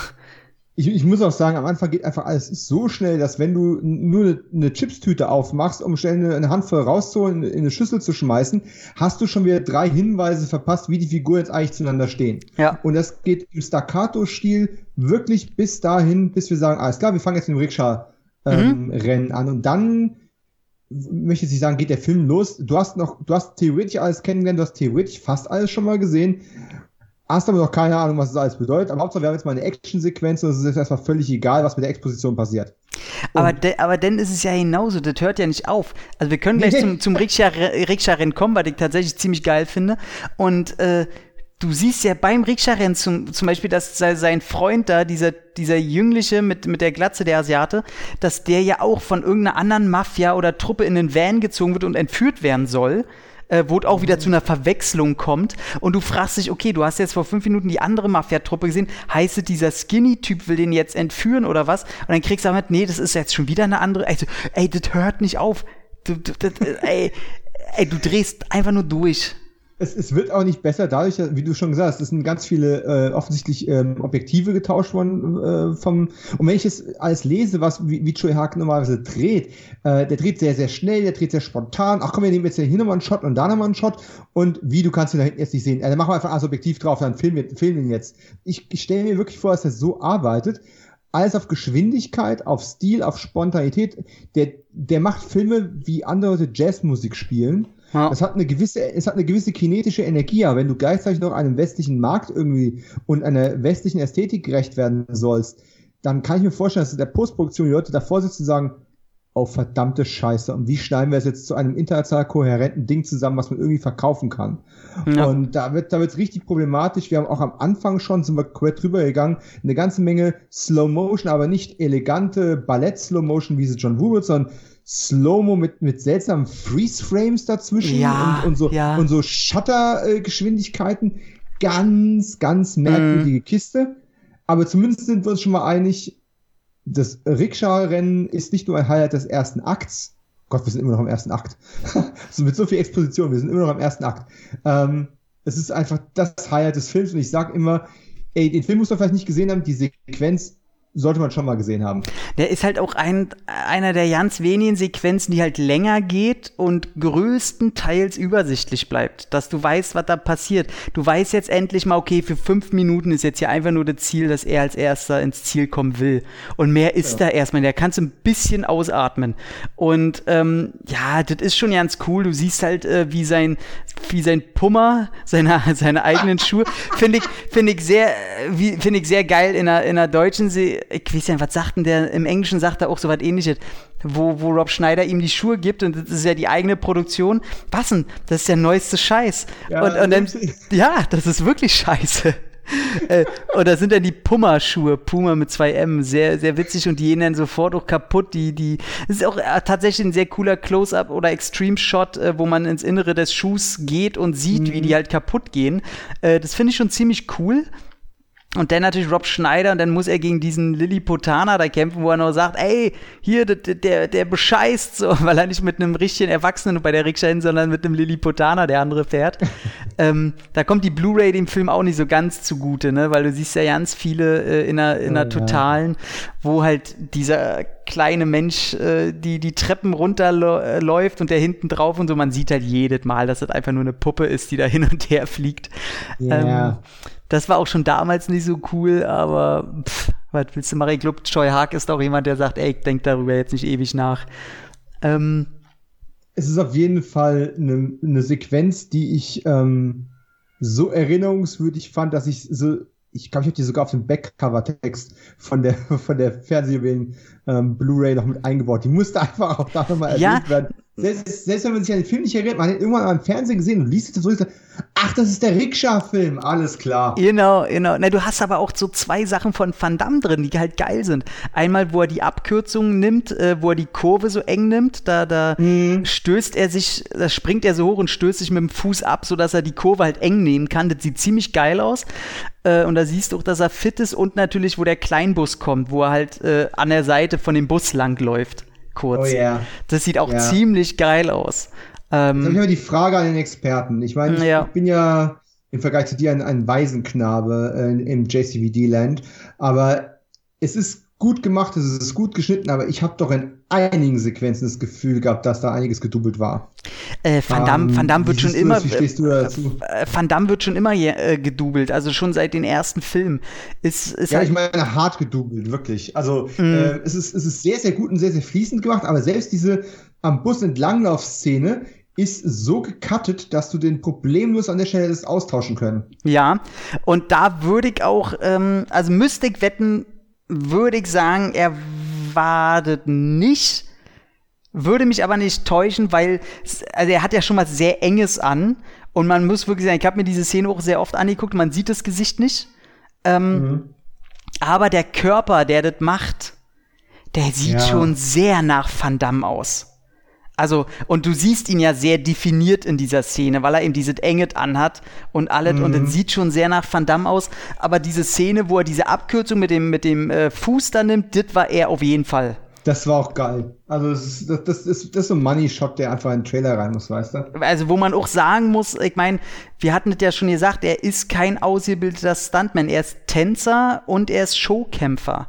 ich, ich muss auch sagen, am Anfang geht einfach alles so schnell, dass wenn du nur eine, eine Chipstüte aufmachst, um schnell eine, eine Handvoll rauszuholen, in eine Schüssel zu schmeißen, hast du schon wieder drei Hinweise verpasst, wie die Figuren jetzt eigentlich zueinander stehen. Ja. Und das geht im Staccato-Stil wirklich bis dahin, bis wir sagen, alles klar, wir fangen jetzt mit dem Rikscha-Rennen ähm, mhm. an. Und dann möchte ich sagen, geht der Film los. Du hast noch, du hast theoretisch alles kennengelernt, du hast theoretisch fast alles schon mal gesehen. Hast aber noch keine Ahnung, was das alles bedeutet. Aber Hauptsache, wir haben jetzt mal eine Action-Sequenz und es ist erstmal völlig egal, was mit der Exposition passiert. aber, de, aber dann ist es ja genauso, das hört ja nicht auf. Also wir können gleich zum, zum Rikscha-Rennen kommen, weil ich tatsächlich ziemlich geil finde. Und äh, du siehst ja beim Rikscha-Rennen zum, zum Beispiel, dass sein Freund da, dieser, dieser Jüngliche mit, mit der Glatze, der Asiate, dass der ja auch von irgendeiner anderen Mafia oder Truppe in den Van gezogen wird und entführt werden soll äh, wo es auch wieder zu einer Verwechslung kommt. Und du fragst dich, okay, du hast jetzt vor fünf Minuten die andere Mafia-Truppe gesehen. Heißt es, dieser Skinny-Typ will den jetzt entführen oder was? Und dann kriegst du damit, nee, das ist jetzt schon wieder eine andere. Also, ey, das hört nicht auf. Du, du, das, ey, ey, du drehst einfach nur durch es, es wird auch nicht besser dadurch, wie du schon gesagt hast, es sind ganz viele äh, offensichtlich ähm, Objektive getauscht worden äh, vom. Und wenn ich es alles lese, was wie, wie Joey Hack normalerweise dreht, äh, der dreht sehr, sehr schnell, der dreht sehr spontan. Ach komm, wir nehmen jetzt hier nochmal einen Shot und da nochmal einen Shot. Und wie, du kannst ihn da hinten jetzt nicht sehen. Äh, dann machen wir einfach alles Objektiv drauf, dann filmen wir filmen ihn jetzt. Ich, ich stelle mir wirklich vor, dass er so arbeitet. Alles auf Geschwindigkeit, auf Stil, auf Spontanität. Der, der macht Filme, wie andere Leute Jazzmusik spielen ja. Es hat eine gewisse, es hat eine gewisse kinetische Energie, aber wenn du gleichzeitig noch einem westlichen Markt irgendwie und einer westlichen Ästhetik gerecht werden sollst, dann kann ich mir vorstellen, dass in der Postproduktion die Leute davor sitzen und sagen, oh verdammte Scheiße, und wie schneiden wir es jetzt zu einem international kohärenten Ding zusammen, was man irgendwie verkaufen kann? Ja. Und da wird, da wird's richtig problematisch. Wir haben auch am Anfang schon, sind wir quer drüber gegangen, eine ganze Menge Slow Motion, aber nicht elegante Ballett Slow Motion, wie sie John Woo wird, sondern Slow-Mo mit, mit seltsamen Freeze-Frames dazwischen ja, und, und, so, ja. und so Shutter-Geschwindigkeiten. Ganz, ganz merkwürdige mm. Kiste. Aber zumindest sind wir uns schon mal einig, das Rikscha-Rennen ist nicht nur ein Highlight des ersten Akts. Gott, wir sind immer noch im ersten Akt. (laughs) so mit so viel Exposition, wir sind immer noch im ersten Akt. Ähm, es ist einfach das Highlight des Films und ich sag immer, ey, den Film muss man vielleicht nicht gesehen haben, die Sequenz sollte man schon mal gesehen haben. Der ist halt auch ein, einer der ganz wenigen Sequenzen, die halt länger geht und größtenteils übersichtlich bleibt, dass du weißt, was da passiert. Du weißt jetzt endlich mal, okay, für fünf Minuten ist jetzt hier einfach nur das Ziel, dass er als erster ins Ziel kommen will. Und mehr ist ja. da erstmal. Der kannst ein bisschen ausatmen. Und ähm, ja, das ist schon ganz cool. Du siehst halt, äh, wie sein, wie sein Pummer, seine, seine eigenen Schuhe, finde ich, finde ich sehr, finde ich sehr geil in einer, in einer deutschen Serie ich weiß ja, was sagt denn der, im Englischen sagt er auch so was ähnliches, wo, wo Rob Schneider ihm die Schuhe gibt und das ist ja die eigene Produktion. Was denn? Das ist der neueste Scheiß. Ja, und, und dann, ja, das ist wirklich scheiße. (laughs) äh, und da sind dann die Puma-Schuhe, Puma mit zwei M, sehr, sehr witzig und die gehen dann sofort auch kaputt. Die, die, das ist auch äh, tatsächlich ein sehr cooler Close-Up oder Extreme-Shot, äh, wo man ins Innere des Schuhs geht und sieht, mhm. wie die halt kaputt gehen. Äh, das finde ich schon ziemlich cool. Und dann natürlich Rob Schneider und dann muss er gegen diesen Lilliputaner da kämpfen, wo er noch sagt, ey, hier, der, der, der bescheißt so, (laughs) weil er nicht mit einem richtigen Erwachsenen bei der Rikscha hin, sondern mit einem Lilliputaner, der andere fährt. (laughs) ähm, da kommt die Blu-ray dem Film auch nicht so ganz zugute, ne, weil du siehst ja ganz viele äh, in einer, in einer oh, totalen, ja. wo halt dieser kleine Mensch äh, die, die Treppen runterläuft und der hinten drauf und so, man sieht halt jedes Mal, dass das einfach nur eine Puppe ist, die da hin und her fliegt. Ja. Ähm, das war auch schon damals nicht so cool, aber pff, was willst du machen? Ich glaube, Joy Haag ist auch jemand, der sagt, ey, ich denk darüber jetzt nicht ewig nach. Ähm, es ist auf jeden Fall eine, eine Sequenz, die ich ähm, so erinnerungswürdig fand, dass ich so ich glaube, ich habe die sogar auf dem Backcover-Text von der, (laughs) von der Fernsehjuwelen ähm, Blu-ray noch mit eingebaut. Die musste einfach auch da nochmal erwähnt Ja. werden. Selbst, selbst wenn man sich an den Film nicht erinnert, man hat ihn irgendwann mal im Fernsehen gesehen und liest es sagt, ach, das ist der Rikscha-Film, alles klar. Genau, genau. Na, du hast aber auch so zwei Sachen von Van Damme drin, die halt geil sind. Einmal, wo er die Abkürzungen nimmt, äh, wo er die Kurve so eng nimmt, da, da stößt er sich, da springt er so hoch und stößt sich mit dem Fuß ab, sodass er die Kurve halt eng nehmen kann. Das sieht ziemlich geil aus. Äh, und da siehst du auch, dass er fit ist und natürlich, wo der Kleinbus kommt, wo er halt äh, an der Seite von dem Bus langläuft. Kurz. Oh ja. Das sieht auch Ja. ziemlich geil aus. Jetzt habe ich Ähm, aber die Frage an den Experten. Ich meine, ich, Ja. ich bin ja im Vergleich zu dir ein, ein Waisenknabe äh, im JCVD-Land, aber es ist gut gemacht, es ist gut geschnitten, aber ich habe doch in einigen Sequenzen das Gefühl gehabt, dass da einiges gedoubelt war. äh, Van Damme, Ähm, Van Damme wird schon immer. das? Wie stehst du dazu? äh, Van Damme wird schon immer äh, gedoubelt, also schon seit den ersten Filmen. Ist, ist Ja, halt, ich meine, hart gedoubelt, wirklich. Also, Mhm. äh, es, ist, es ist sehr, sehr gut und sehr, sehr fließend gemacht, aber selbst diese am Bus entlanglauf-Szene ist so gecuttet, dass du den problemlos an der Stelle hättest austauschen können. ja, und da würde ich auch, ähm, also müsste ich wetten, würde ich sagen, er war das nicht. Würde mich aber nicht täuschen, weil also er hat ja schon was sehr Enges an. Und man muss wirklich sagen, ich habe mir diese Szene auch sehr oft angeguckt, man sieht das Gesicht nicht. Ähm, Mhm. Aber der Körper, der das macht, der sieht Ja. schon sehr nach Van Damme aus. Also, und du siehst ihn ja sehr definiert in dieser Szene, weil er eben dieses Enget anhat und alles, und Mhm. das sieht schon sehr nach Van Damme aus. Aber diese Szene, wo er diese Abkürzung mit dem, mit dem äh, Fuß da nimmt, das war er auf jeden Fall. Das war auch geil. Also, das ist, das, das das ist so ein Money-Shot, der einfach in den Trailer rein muss, weißt du? Also, wo man auch sagen muss, ich meine, wir hatten es ja schon gesagt, er ist kein ausgebildeter Stuntman. Er ist Tänzer und er ist Showkämpfer.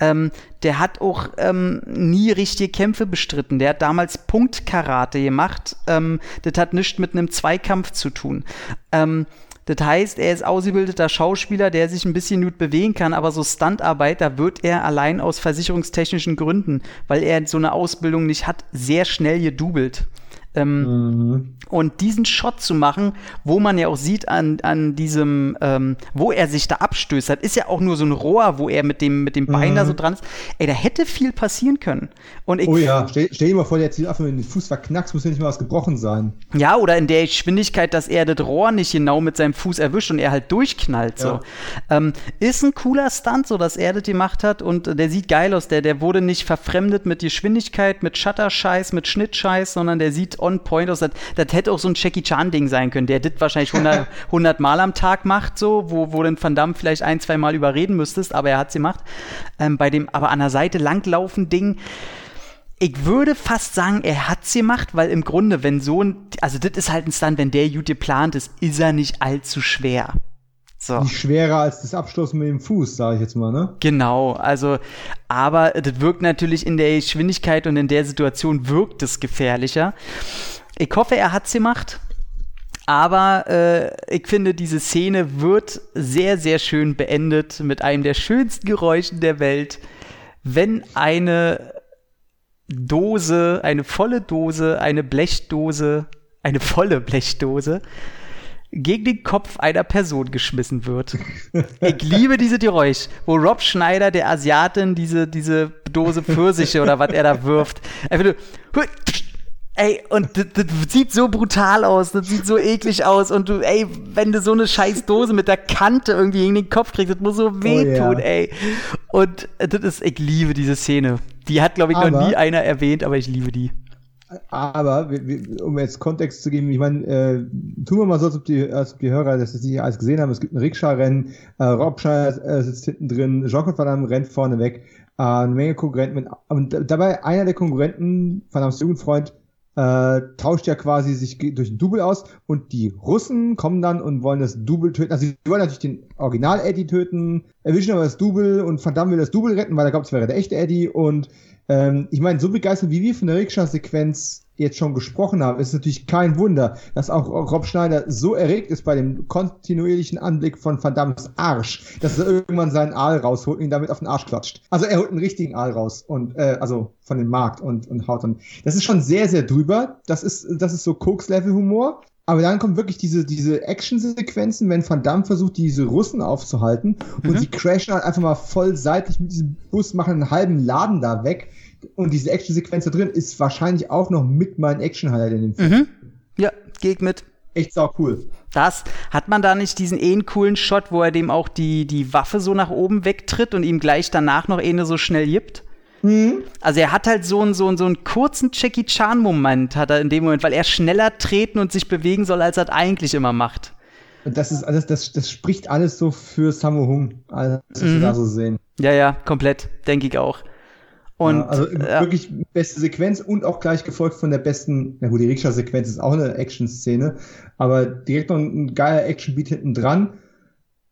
Ähm, der hat auch ähm, nie richtige Kämpfe bestritten. Der hat damals Punktkarate gemacht. Ähm, das hat nichts mit einem Zweikampf zu tun. Ähm, das heißt, er ist ausgebildeter Schauspieler, der sich ein bisschen gut bewegen kann, aber so Stuntarbeit, da wird er allein aus versicherungstechnischen Gründen, weil er so eine Ausbildung nicht hat, sehr schnell gedoubelt. Ähm, Mhm. und diesen Shot zu machen, wo man ja auch sieht an, an diesem, ähm, wo er sich da abstößt, das ist ja auch nur so ein Rohr, wo er mit dem, mit dem Bein da so dran ist. Ey, da hätte viel passieren können. Und ich, Oh ja, stell, stell dir mal vor, der hat sich einfach in den Fuß verknackst, muss ja nicht mal was gebrochen sein. Ja, oder in der Geschwindigkeit, dass er das Rohr nicht genau mit seinem Fuß erwischt und er halt durchknallt. So. Ja. Ähm, ist ein cooler Stunt, so dass er das gemacht hat und äh, der sieht geil aus. Der, der wurde nicht verfremdet mit Geschwindigkeit, mit Shutter-Scheiß, mit Schnittscheiß, sondern der sieht on point aus. Das, das hätte auch so ein Jackie Chan-Ding sein können, der das wahrscheinlich 100, 100 (laughs) Mal am Tag macht, so, wo, wo den Van Damme vielleicht ein, zwei Mal überreden müsstest, aber er hat's gemacht. Ähm, bei dem aber an der Seite langlaufen Ding, ich würde fast sagen, er hat's gemacht, weil im Grunde, wenn so ein, also das ist halt ein Stunt, wenn der gut geplant ist, ist er nicht allzu schwer. So. Nicht schwerer als das Abstoßen mit dem Fuß, sage ich jetzt mal, ne? Genau, also, aber das wirkt natürlich in der Geschwindigkeit und in der Situation wirkt es gefährlicher. Ich hoffe, er hat's gemacht. Aber äh, ich finde, diese Szene wird sehr, sehr schön beendet mit einem der schönsten Geräuschen der Welt, wenn eine Dose, eine volle Dose, eine Blechdose, eine volle Blechdose gegen den Kopf einer Person geschmissen wird. Ich liebe diese Geräusch, wo Rob Schneider, der Asiatin, diese, diese Dose Pfirsiche oder was er da wirft. Einfach nur, Ey, und das, das sieht so brutal aus, das sieht so eklig aus und du, ey, wenn du so eine scheiß Dose mit der Kante irgendwie in den Kopf kriegst, das muss so wehtun, ja. ey. Und das ist, ich liebe diese Szene. Die hat, glaube ich, noch Aber- nie einer erwähnt, aber ich liebe die. Aber, um jetzt Kontext zu geben, ich meine, äh, tun wir mal so, als ob die, als ob die Hörer das jetzt nicht alles gesehen haben. Es gibt ein Rikscha-Rennen, äh, Rob Schneider äh, sitzt hinten drin, Jean-Claude Van Damme rennt vorne weg, äh, eine Menge Konkurrenten mit, und dabei einer der Konkurrenten, Van Dammes Jugendfreund, äh, tauscht ja quasi sich durch ein Double aus und die Russen kommen dann und wollen das Double töten. Also sie wollen natürlich den Original-Eddie töten, erwischen aber das Double und Van Damme will das Double retten, weil er glaubt, es wäre der echte Eddie und ähm, ich meine, so begeistert wie wir von der Rikscha-Sequenz jetzt schon gesprochen haben, ist natürlich kein Wunder, dass auch Rob Schneider so erregt ist bei dem kontinuierlichen Anblick von Van Dammes Arsch, dass er irgendwann seinen Aal rausholt und ihn damit auf den Arsch klatscht. Also er holt einen richtigen Aal raus und äh, also von dem Markt und, und haut dann. Das ist schon sehr, sehr drüber. Das ist, das ist so Koks-Level-Humor. Aber dann kommt wirklich diese, diese Action-Sequenzen, wenn Van Damme versucht, diese Russen aufzuhalten und Mhm. sie crashen halt einfach mal voll seitlich mit diesem Bus, machen einen halben Laden da weg. Und diese Action-Sequenz da drin ist wahrscheinlich auch noch mit mein Action-Highlight in dem Film. Mhm. Ja, geh ich mit. Echt sau cool. Das, hat man da nicht diesen eh coolen Shot, wo er dem auch die, die Waffe so nach oben wegtritt und ihm gleich danach noch eine so schnell gibt? Mhm. Also er hat halt so einen, so einen, so einen kurzen Jackie Chan-Moment, hat er in dem Moment, weil er schneller treten und sich bewegen soll, als er eigentlich immer macht. Und das ist alles, das, das spricht alles so für Sammo Hung, alles, was wir Mhm. da so sehen. Ja, ja, komplett, denke ich auch. Und ja, also ja, wirklich beste Sequenz und auch gleich gefolgt von der besten, na gut, die Rikscha-Sequenz ist auch eine Action-Szene, aber direkt noch ein geiler Action-Beat hinten dran.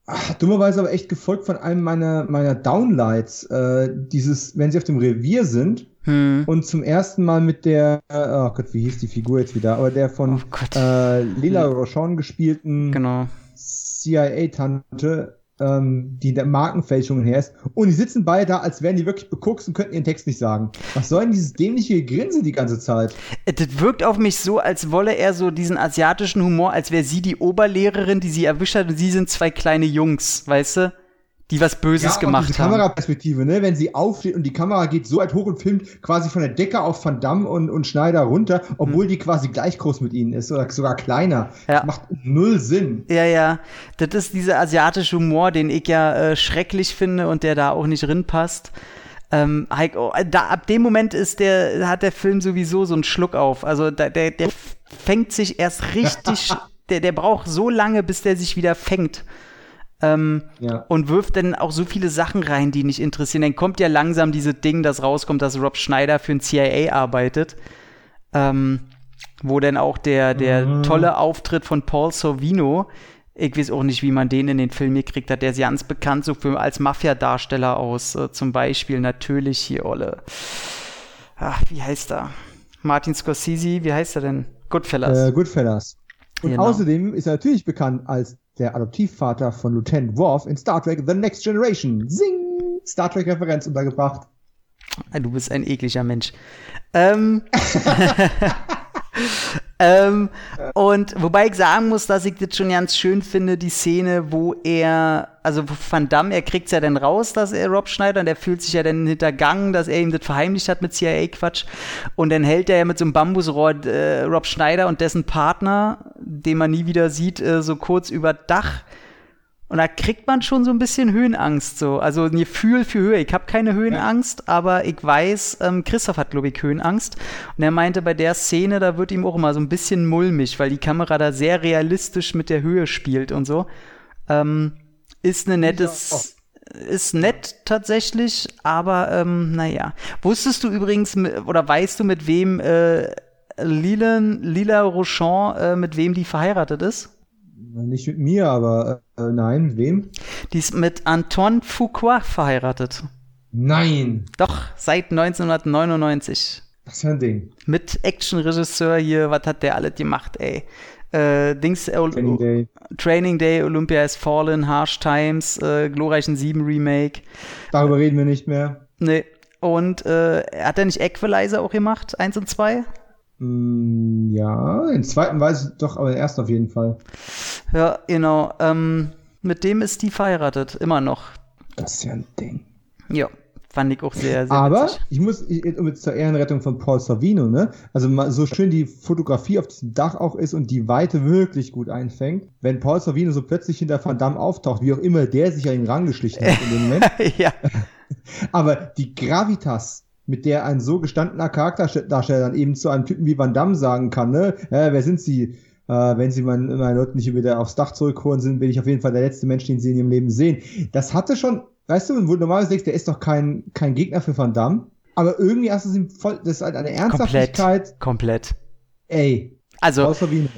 Ach, dummerweise aber echt gefolgt von einem meiner, meiner Downlights. Äh, dieses, wenn sie auf dem Revier sind hm, und zum ersten Mal mit der, äh, oh Gott, wie hieß die Figur jetzt wieder, aber der von oh äh, Lila Rochon gespielten genau. CIA-Tante, ähm, die der Markenfälschungen her ist. Und die sitzen beide da, als wären die wirklich beguckt und könnten ihren Text nicht sagen. Was soll denn dieses dämliche Grinsen die ganze Zeit? Äh, Das wirkt auf mich so, als wolle er so diesen asiatischen Humor, als wäre sie die Oberlehrerin, die sie erwischt hat und sie sind zwei kleine Jungs, weißt du? Die was Böses auch gemacht diese haben. Kameraperspektive, ne? Wenn sie aufsteht und die Kamera geht so weit hoch und filmt quasi von der Decke auf Van Damme und, und Schneider runter, obwohl die quasi gleich groß mit ihnen ist oder sogar kleiner. Hm. Ja. Das macht null Sinn. Ja, ja. Das ist dieser asiatische Humor, den ich ja äh, schrecklich finde und der da auch nicht rinpasst. Ähm, Heiko, äh, da, ab dem Moment ist der, hat der Film sowieso so einen Schluck auf. Also da, der, der fängt sich erst richtig, (laughs) der, der braucht so lange, bis der sich wieder fängt. Ähm, Ja. und wirft dann auch so viele Sachen rein, die nicht interessieren. Dann kommt ja langsam dieses Ding, das rauskommt, dass Rob Schneider für ein CIA arbeitet. Ähm, wo dann auch der, der Mhm. tolle Auftritt von Paul Sorvino, ich weiß auch nicht, wie man den in den Film gekriegt hat, der ist ganz bekannt so für, als Mafia-Darsteller aus, äh, zum Beispiel natürlich hier Olle. Ach, wie heißt er? Martin Scorsese, wie heißt er denn? Goodfellas. Äh, Goodfellas. Und Genau. außerdem ist er natürlich bekannt als der Adoptivvater von Lieutenant Worf in Star Trek The Next Generation. Sing! Star Trek-Referenz untergebracht. Du bist ein ekliger Mensch. Ähm, (laughs) (laughs) ähm, und wobei ich sagen muss, dass ich das schon ganz schön finde, die Szene, wo er, also Van Damme, er kriegt's ja dann raus, dass er Rob Schneider, und er fühlt sich ja dann hintergangen, dass er ihm das verheimlicht hat mit CIA-Quatsch. Und dann hält er ja mit so einem Bambusrohr äh, Rob Schneider und dessen Partner, den man nie wieder sieht, äh, so kurz über Dach. Und da kriegt man schon so ein bisschen Höhenangst, so. Also ein Gefühl für Höhe. Ich habe keine Höhenangst, aber ich weiß, ähm, Christoph hat, glaube ich, Höhenangst. Und er meinte, bei der Szene, da wird ihm auch immer so ein bisschen mulmig, weil die Kamera da sehr realistisch mit der Höhe spielt und so. Ähm, ist eine nettes. Ist nett tatsächlich, aber ähm, naja. Wusstest du übrigens, oder weißt du, mit wem äh, Lilan, Lila Rochon, äh, mit wem die verheiratet ist? Nicht mit mir, aber äh, nein, wem? Die ist mit Antoine Fuqua verheiratet. Nein! Doch, seit 1999. Das ist ein Ding. Mit Actionregisseur hier, was hat der alles gemacht, ey? Äh, Dings, äh, Training, Day. Training Day, Olympia has Fallen, Harsh Times, äh, Glorreichen 7 Remake. Darüber reden wir nicht mehr. Nee. Und äh, hat er nicht Equalizer auch gemacht, 1 und 2? Ja, den zweiten weiß ich doch, aber den ersten auf jeden Fall. Ja, genau. Ähm, mit dem ist die verheiratet, immer noch. Das ist ja ein Ding. Ja, fand ich auch sehr, sehr Aber witzig. ich muss, ich, um jetzt zur Ehrenrettung von Paul Savino, ne? Also mal so schön die Fotografie auf diesem Dach auch ist und die Weite wirklich gut einfängt. Wenn Paul Savino so plötzlich hinter Van Damme auftaucht, wie auch immer der sich an ihn rangeschlichen hat in dem Moment. (laughs) ja, Aber die Gravitas, mit der ein so gestandener Charakterdarsteller dann eben zu einem Typen wie Van Damme sagen kann, ne? Äh, wer sind Sie? Äh, wenn Sie meinen, meinen Leuten nicht wieder aufs Dach zurückholen sind, bin ich auf jeden Fall der letzte Mensch, den Sie in Ihrem Leben sehen. Das hatte schon, weißt du, wo du normalerweise denkst, der ist doch kein, kein Gegner für Van Damme. Aber irgendwie hast du es ihm voll, das ist halt eine Ernsthaftigkeit. komplett. Ey, Also, Paul Savino.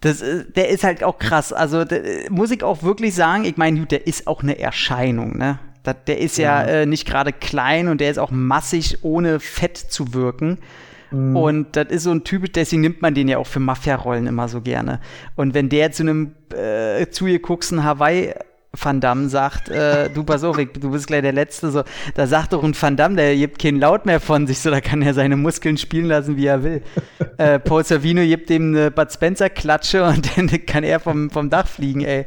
Das, ist- der ist halt auch krass. Also der, muss ich auch wirklich sagen, ich meine, gut, der ist auch eine Erscheinung, ne? Der ist ja, Ja. äh, nicht gerade klein und der ist auch massig, ohne fett zu wirken. Mhm. Und das ist so ein Typ, deswegen nimmt man den ja auch für Mafia-Rollen immer so gerne. Und wenn der zu einem, äh, zu ihr guckst, ein Hawaii Van Damme sagt, äh, du pass auf, ich, du bist gleich der Letzte, so, da sagt doch ein Van Damme, der gibt keinen Laut mehr von sich, so, da kann er seine Muskeln spielen lassen, wie er will. (laughs) äh, Paul Savino gibt dem eine Bud Spencer Klatsche und (laughs) dann kann er vom, vom Dach fliegen, ey.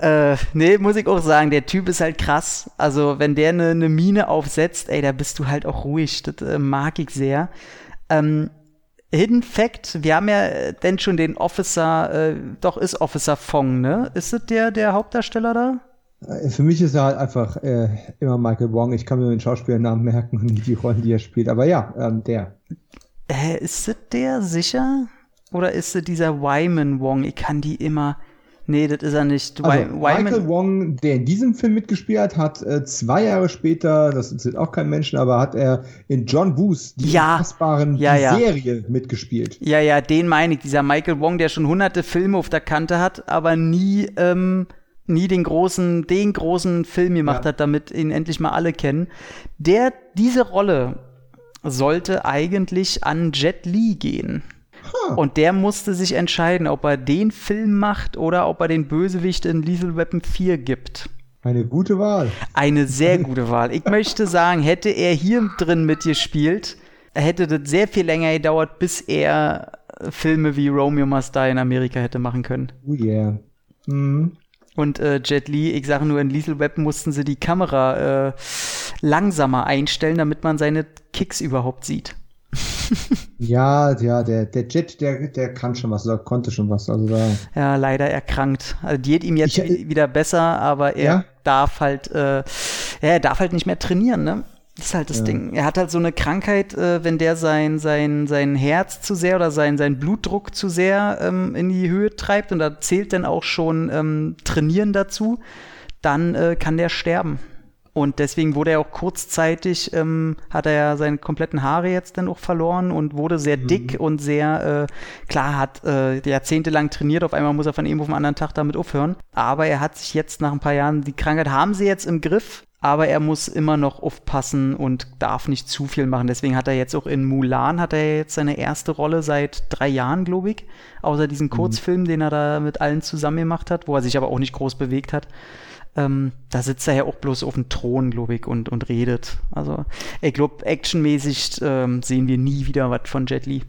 Äh, nee, muss ich auch sagen, der Typ ist halt krass. Also, wenn der eine, eine Mine aufsetzt, ey, da bist du halt auch ruhig. Das äh, mag ich sehr. Ähm, Hidden Fact, wir haben ja äh, denn schon den Officer, äh, doch ist Officer Fong, ne? Ist es der, der Hauptdarsteller da? Äh, für mich ist er halt einfach äh, immer Michael Wong. Ich kann mir den Schauspielernamen merken und nicht die Rollen, die er spielt. Aber ja, ähm, der. Äh, ist es der sicher? Oder ist es dieser Wyman Wong? Ich kann die immer. Nee, das ist er nicht. Also, Michael Wong, der in diesem Film mitgespielt hat, hat äh, zwei Jahre später, das ist auch kein Menschen, aber hat er in John Woos, die ja, unfassbaren ja, ja. Serie mitgespielt. Ja, ja, den meine ich. Dieser Michael Wong, der schon hunderte Filme auf der Kante hat, aber nie, ähm, nie den großen, den großen Film gemacht ja. hat, damit ihn endlich mal alle kennen. Der, diese Rolle sollte eigentlich an Jet Li gehen. Und der musste sich entscheiden, ob er den Film macht oder ob er den Bösewicht in Lethal Weapon 4 gibt. Eine gute Wahl. Eine sehr (laughs) gute Wahl. Ich möchte sagen, hätte er hier drin mitgespielt, hätte das sehr viel länger gedauert, bis er Filme wie Romeo Must Die in Amerika hätte machen können. Oh yeah. Mhm. Und äh, Jet Li, ich sage nur, in Lethal Weapon mussten sie die Kamera äh, langsamer einstellen, damit man seine Kicks überhaupt sieht ja, ja, der, der Jet, der, der kann schon was, oder konnte schon was. Also da. Ja, leider erkrankt. Also die geht ihm jetzt ich, wieder besser, aber er ja? darf halt, äh, er darf halt nicht mehr trainieren, ne? Das ist halt das ja. Ding. Er hat halt so eine Krankheit, äh, wenn der sein, sein, sein Herz zu sehr oder sein, sein Blutdruck zu sehr ähm, in die Höhe treibt und da zählt dann auch schon ähm, Trainieren dazu, dann äh, kann der sterben. Und deswegen wurde er auch kurzzeitig, ähm, hat er ja seine kompletten Haare jetzt dann auch verloren und wurde sehr mhm. dick und sehr, äh, klar, hat äh, jahrzehntelang trainiert, auf einmal muss er von einem auf den anderen Tag damit aufhören. Aber er hat sich jetzt nach ein paar Jahren, die Krankheit haben sie jetzt im Griff, aber er muss immer noch aufpassen und darf nicht zu viel machen. Deswegen hat er jetzt auch in Mulan, hat er jetzt seine erste Rolle seit drei Jahren, glaube ich. Außer diesen mhm. Kurzfilm, mhm. den er da mit allen zusammen gemacht hat, wo er sich aber auch nicht groß bewegt hat. Ähm, da sitzt er ja auch bloß auf dem Thron, glaube ich, und, und redet. Also, ich glaube, actionmäßig ähm, sehen wir nie wieder was von Jet Li.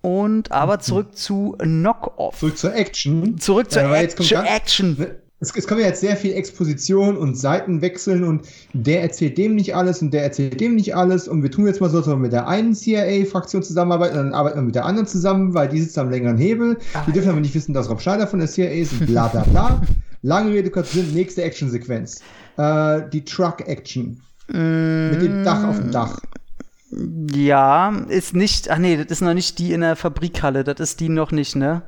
Und aber zurück zu Knock-Off. Zurück zur Action. Zurück zur ja, Action. Action. Es, es kommen jetzt sehr viel Exposition und Seitenwechseln und der erzählt dem nicht alles und der erzählt dem nicht alles und wir tun jetzt mal so, dass wir mit der einen CIA-Fraktion zusammenarbeiten und dann arbeiten wir mit der anderen zusammen, weil die sitzt am längeren Hebel. Ah, wir dürfen ja. aber nicht wissen, dass Rob Schneider von der CIA ist und bla bla bla. (laughs) Lange Rede, kurz Sinn, nächste Actionsequenz. Äh, die Truck-Action. Mm. Mit dem Dach auf dem Dach. Ja, ist nicht, ach nee, das ist noch nicht die in der Fabrikhalle, das ist die noch nicht, ne?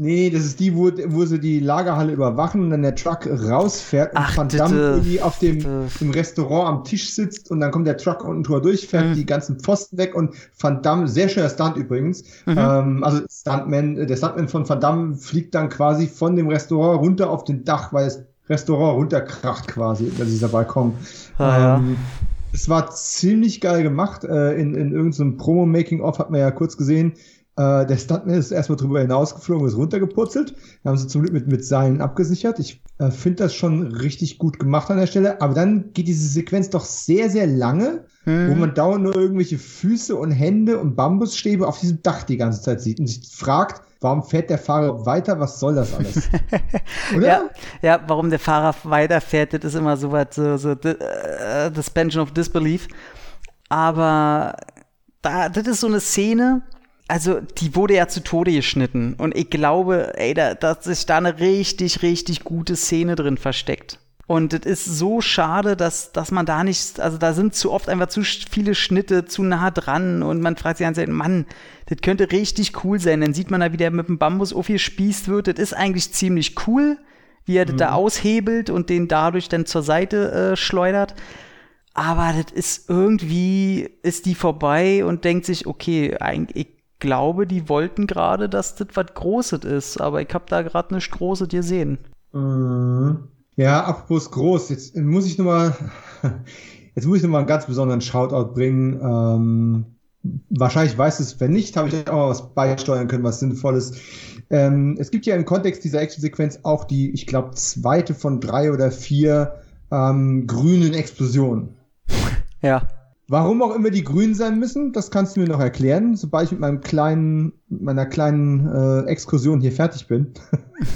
Nee, das ist die, wo, wo sie die Lagerhalle überwachen und dann der Truck rausfährt und Ach, Van Damme irgendwie auf dem im Restaurant am Tisch sitzt und dann kommt der Truck unten drüber durch, fährt mhm. die ganzen Pfosten weg und Van Damme, sehr schöner Stunt übrigens, mhm. ähm, also Stuntman, der Stuntman von Van Damme fliegt dann quasi von dem Restaurant runter auf den Dach, weil das Restaurant runterkracht quasi, also dieser Balkon. Ah, ähm, ja. Es war ziemlich geil gemacht. Äh, in, in irgendeinem Promo-Making-Off hat man ja kurz gesehen, äh, der Stuntman ist erstmal drüber hinausgeflogen, ist runtergepurzelt. Wir haben sie zum Glück mit, mit Seilen abgesichert. Ich äh, finde das schon richtig gut gemacht an der Stelle. Aber dann geht diese Sequenz doch sehr, sehr lange, mhm. wo man dauernd nur irgendwelche Füße und Hände und Bambusstäbe auf diesem Dach die ganze Zeit sieht und sich fragt, warum fährt der Fahrer weiter? Was soll das alles? (laughs) Oder? Ja, ja, warum der Fahrer weiterfährt, das ist immer so was, so, so uh, Suspension of Disbelief. Aber da, das ist so eine Szene, also die wurde ja zu Tode geschnitten. Und ich glaube, ey, da, dass sich da eine richtig, richtig gute Szene drin versteckt. Und es ist so schade, dass, dass man da nicht, also da sind zu oft einfach zu viele Schnitte zu nah dran und man fragt sich ganz ehrlich, Mann, das könnte richtig cool sein. Dann sieht man da, wie der mit dem Bambus aufgespießt wird. Das ist eigentlich ziemlich cool, wie er mhm. das da aushebelt und den dadurch dann zur Seite äh, schleudert. Aber das ist irgendwie, ist die vorbei und denkt sich, okay, eigentlich, glaube, die wollten gerade, dass das was Großes ist, aber ich habe da gerade nichts Großes gesehen. Mhm. Ja, apropos groß, jetzt muss ich nochmal, (laughs) jetzt muss ich nochmal einen ganz besonderen Shoutout bringen. Ähm, wahrscheinlich weiß es, wenn nicht, habe ich auch mal was beisteuern können, was Sinnvolles. Ähm, es gibt ja im Kontext dieser Actionsequenz auch die, ich glaube, zweite von drei oder vier ähm, grünen Explosionen. Ja. Warum auch immer die grün sein müssen, das kannst du mir noch erklären, sobald ich mit meinem kleinen, meiner kleinen äh, Exkursion hier fertig bin.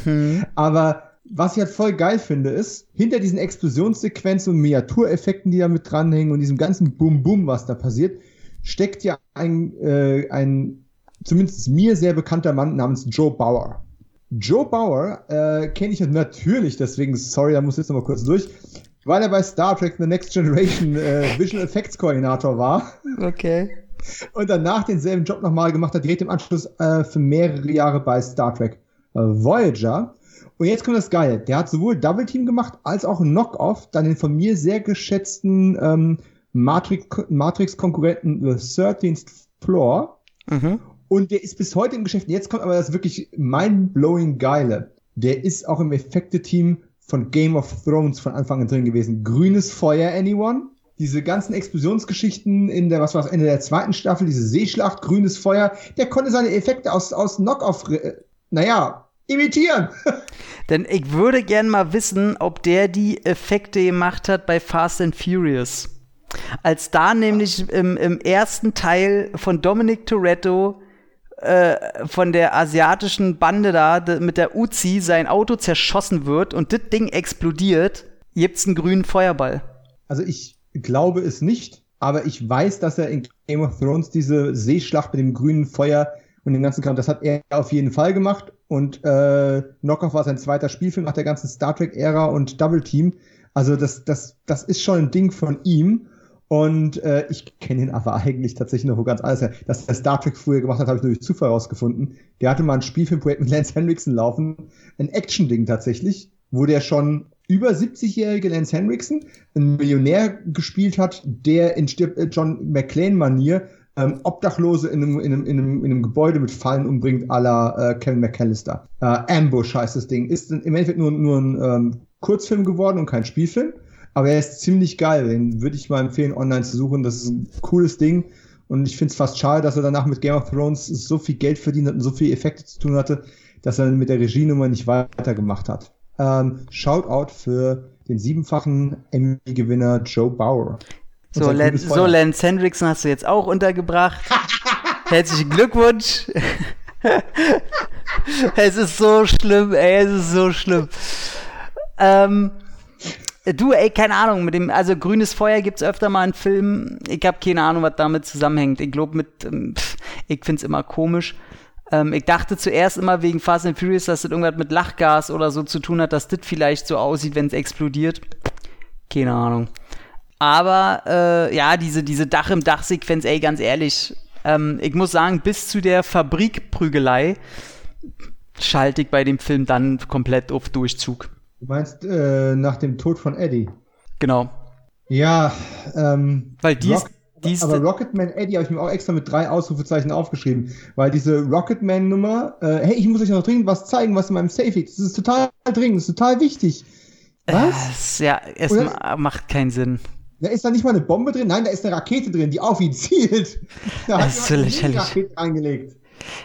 Mhm. (laughs) Aber was ich halt voll geil finde, ist, hinter diesen Explosionssequenzen und Miniatureffekten, die da mit dranhängen und diesem ganzen Bum-Bum, was da passiert, steckt ja ein, äh, ein zumindest mir sehr bekannter Mann namens Joe Bauer. Joe Bauer äh, kenne ich natürlich, deswegen, sorry, da muss ich jetzt nochmal kurz durch, weil er bei Star Trek The Next Generation äh, (laughs) Visual Effects Koordinator war. Okay. Und danach denselben Job nochmal gemacht hat, direkt im Anschluss äh, für mehrere Jahre bei Star Trek äh, Voyager. Und jetzt kommt das Geile. Der hat sowohl Double Team gemacht als auch Knockoff, dann den von mir sehr geschätzten ähm, Matrix-Konkurrenten Matrix The 13th Floor. Mhm. Und der ist bis heute im Geschäft. Jetzt kommt aber das wirklich mind-blowing Geile. Der ist auch im Effekte-Team von Game of Thrones von Anfang an drin gewesen. Grünes Feuer, anyone? Diese ganzen Explosionsgeschichten in der, was war das, Ende der zweiten Staffel, diese Seeschlacht, grünes Feuer, der konnte seine Effekte aus, aus Knockoff, äh, naja, imitieren. (laughs) Denn ich würde gern mal wissen, ob der die Effekte gemacht hat bei Fast and Furious. Als da nämlich im, im ersten Teil von Dominic Toretto äh, von der asiatischen Bande da mit der Uzi sein Auto zerschossen wird und das Ding explodiert, gibt's einen grünen Feuerball. Also ich glaube es nicht, aber ich weiß, dass er in Game of Thrones diese Seeschlacht mit dem grünen Feuer und dem ganzen Kram, das hat er auf jeden Fall gemacht und äh, Knockoff war sein zweiter Spielfilm nach der ganzen Star Trek-Ära und Double Team. Also das, das, das ist schon ein Ding von ihm. Und äh, ich kenne ihn aber eigentlich tatsächlich noch wo ganz her. Dass er Star Trek früher gemacht hat, habe ich durch Zufall rausgefunden. Der hatte mal ein Spielfilmprojekt mit Lance Henriksen laufen. Ein Action-Ding tatsächlich, wo der schon über 70-jährige Lance Henriksen einen Millionär gespielt hat, der in äh, John McClane-Manier ähm, Obdachlose in einem, in, einem, in, einem, in einem Gebäude mit Fallen umbringt, à la äh, Kevin McAllister. Äh, Ambush heißt das Ding. Ist im Endeffekt nur, nur ein ähm, Kurzfilm geworden und kein Spielfilm. Aber er ist ziemlich geil. Den würde ich mal empfehlen, online zu suchen. Das ist ein cooles Ding. Und ich finde es fast schade, dass er danach mit Game of Thrones so viel Geld verdient hat und so viele Effekte zu tun hatte, dass er mit der Regienummer nicht weitergemacht hat. Ähm, Shoutout für den siebenfachen Emmy-Gewinner Joe Bauer. So, Len so, Lance Hendrickson hast du jetzt auch untergebracht. (laughs) Herzlichen Glückwunsch. (laughs) es ist so schlimm, ey, es ist so schlimm. Ähm, du, ey, keine Ahnung, mit dem, also grünes Feuer gibt es öfter mal in Filmen. Ich habe keine Ahnung, was damit zusammenhängt. Ich glaube, mit, ähm, pff, ich find's immer komisch. Ähm, ich dachte zuerst immer wegen Fast and Furious, dass das irgendwas mit Lachgas oder so zu tun hat, dass das vielleicht so aussieht, wenn es explodiert. Keine Ahnung. Aber äh, ja, diese, diese Dach im Dach-Sequenz, ey, ganz ehrlich, ähm, ich muss sagen, bis zu der Fabrikprügelei schalte ich bei dem Film dann komplett auf Durchzug. Du meinst äh, nach dem Tod von Eddie? Genau. Ja, ähm, weil die Rock, ist, aber Rocketman Eddie habe ich mir auch extra mit drei Ausrufezeichen aufgeschrieben, weil diese Rocketman-Nummer, äh, hey, ich muss euch noch dringend was zeigen, was in meinem Safe liegt. Das ist total dringend, das ist total wichtig. Was? Äh, ja, es Oder? macht keinen Sinn. Da ist da nicht mal eine Bombe drin, nein, da ist eine Rakete drin, die (laughs) auf ihn zielt. Da das ist so lächerlich. Rakete reingelegt.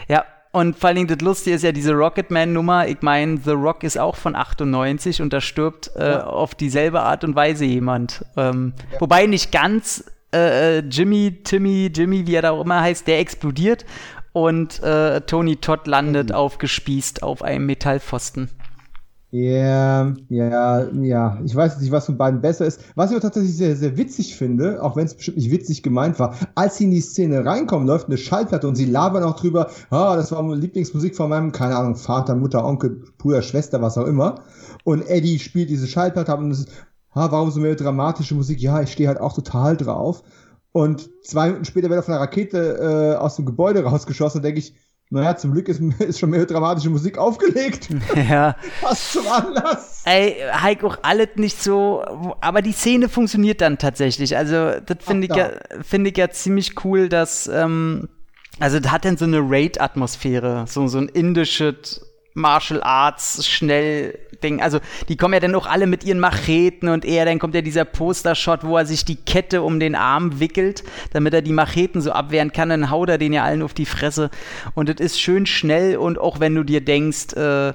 Ja, und vor allen Dingen das Lustige ist ja diese Rocketman-Nummer. Ich meine, The Rock ist auch von 98 und da stirbt äh, ja. auf dieselbe Art und Weise jemand. Ähm, ja. Wobei nicht ganz äh, äh, Jimmy, Timmy, Jimmy, wie er da auch immer heißt, der explodiert und äh, Tony Todd landet mhm. aufgespießt auf einem Metallpfosten. Ja, ja, ja. Ich weiß nicht, was von beiden besser ist. Was ich auch tatsächlich sehr, sehr witzig finde, auch wenn es bestimmt nicht witzig gemeint war, als sie in die Szene reinkommen, läuft eine Schallplatte und sie labern auch drüber, ah, das war Lieblingsmusik von meinem, keine Ahnung, Vater, Mutter, Onkel, Bruder, Schwester, was auch immer. Und Eddie spielt diese Schallplatte ab und es ist, ah, warum so mehr dramatische Musik? Ja, ich stehe halt auch total drauf. Und zwei Minuten später wird auf einer Rakete äh, aus dem Gebäude rausgeschossen und denke ich, naja, zum Glück ist, (laughs) ist schon mehr dramatische Musik aufgelegt. (laughs) Ja. Was zum Anlass. Ey, Heiko, auch alles nicht so, aber die Szene funktioniert dann tatsächlich. Also, das finde ich, ja, find ich ja ziemlich cool, dass, ähm, also, das hat dann so eine Raid-Atmosphäre, so, so ein indisches Martial Arts schnell Ding. Also die kommen ja dann auch alle mit ihren Macheten und er, dann kommt ja dieser Poster-Shot, wo er sich die Kette um den Arm wickelt, damit er die Macheten so abwehren kann, dann haut er den ja allen auf die Fresse. Und das ist schön schnell und auch wenn du dir denkst, äh,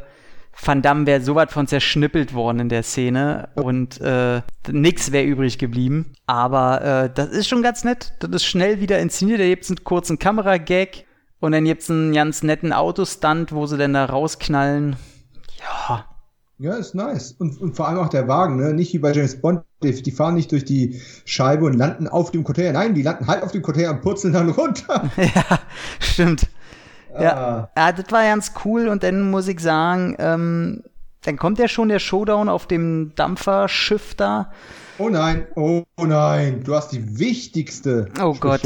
Van Damme wäre so weit von zerschnippelt worden in der Szene und äh, nix wäre übrig geblieben. Aber äh, das ist schon ganz nett. Das ist schnell wieder inszeniert. Da gibt es einen kurzen Kameragag und dann gibt es einen ganz netten Autostunt, wo sie dann da rausknallen. Ja. Ja, ist nice. Und, und vor allem auch der Wagen, ne? Nicht wie bei James Bond, die, die fahren nicht durch die Scheibe und landen auf dem Container. Nein, die landen halt auf dem Container und purzeln dann runter. (laughs) ja, stimmt. Ja, ja, das war ganz cool und dann muss ich sagen, ähm, dann kommt ja schon der Showdown auf dem Dampferschiff da. Oh nein, oh nein, du hast die wichtigste, oh Gott.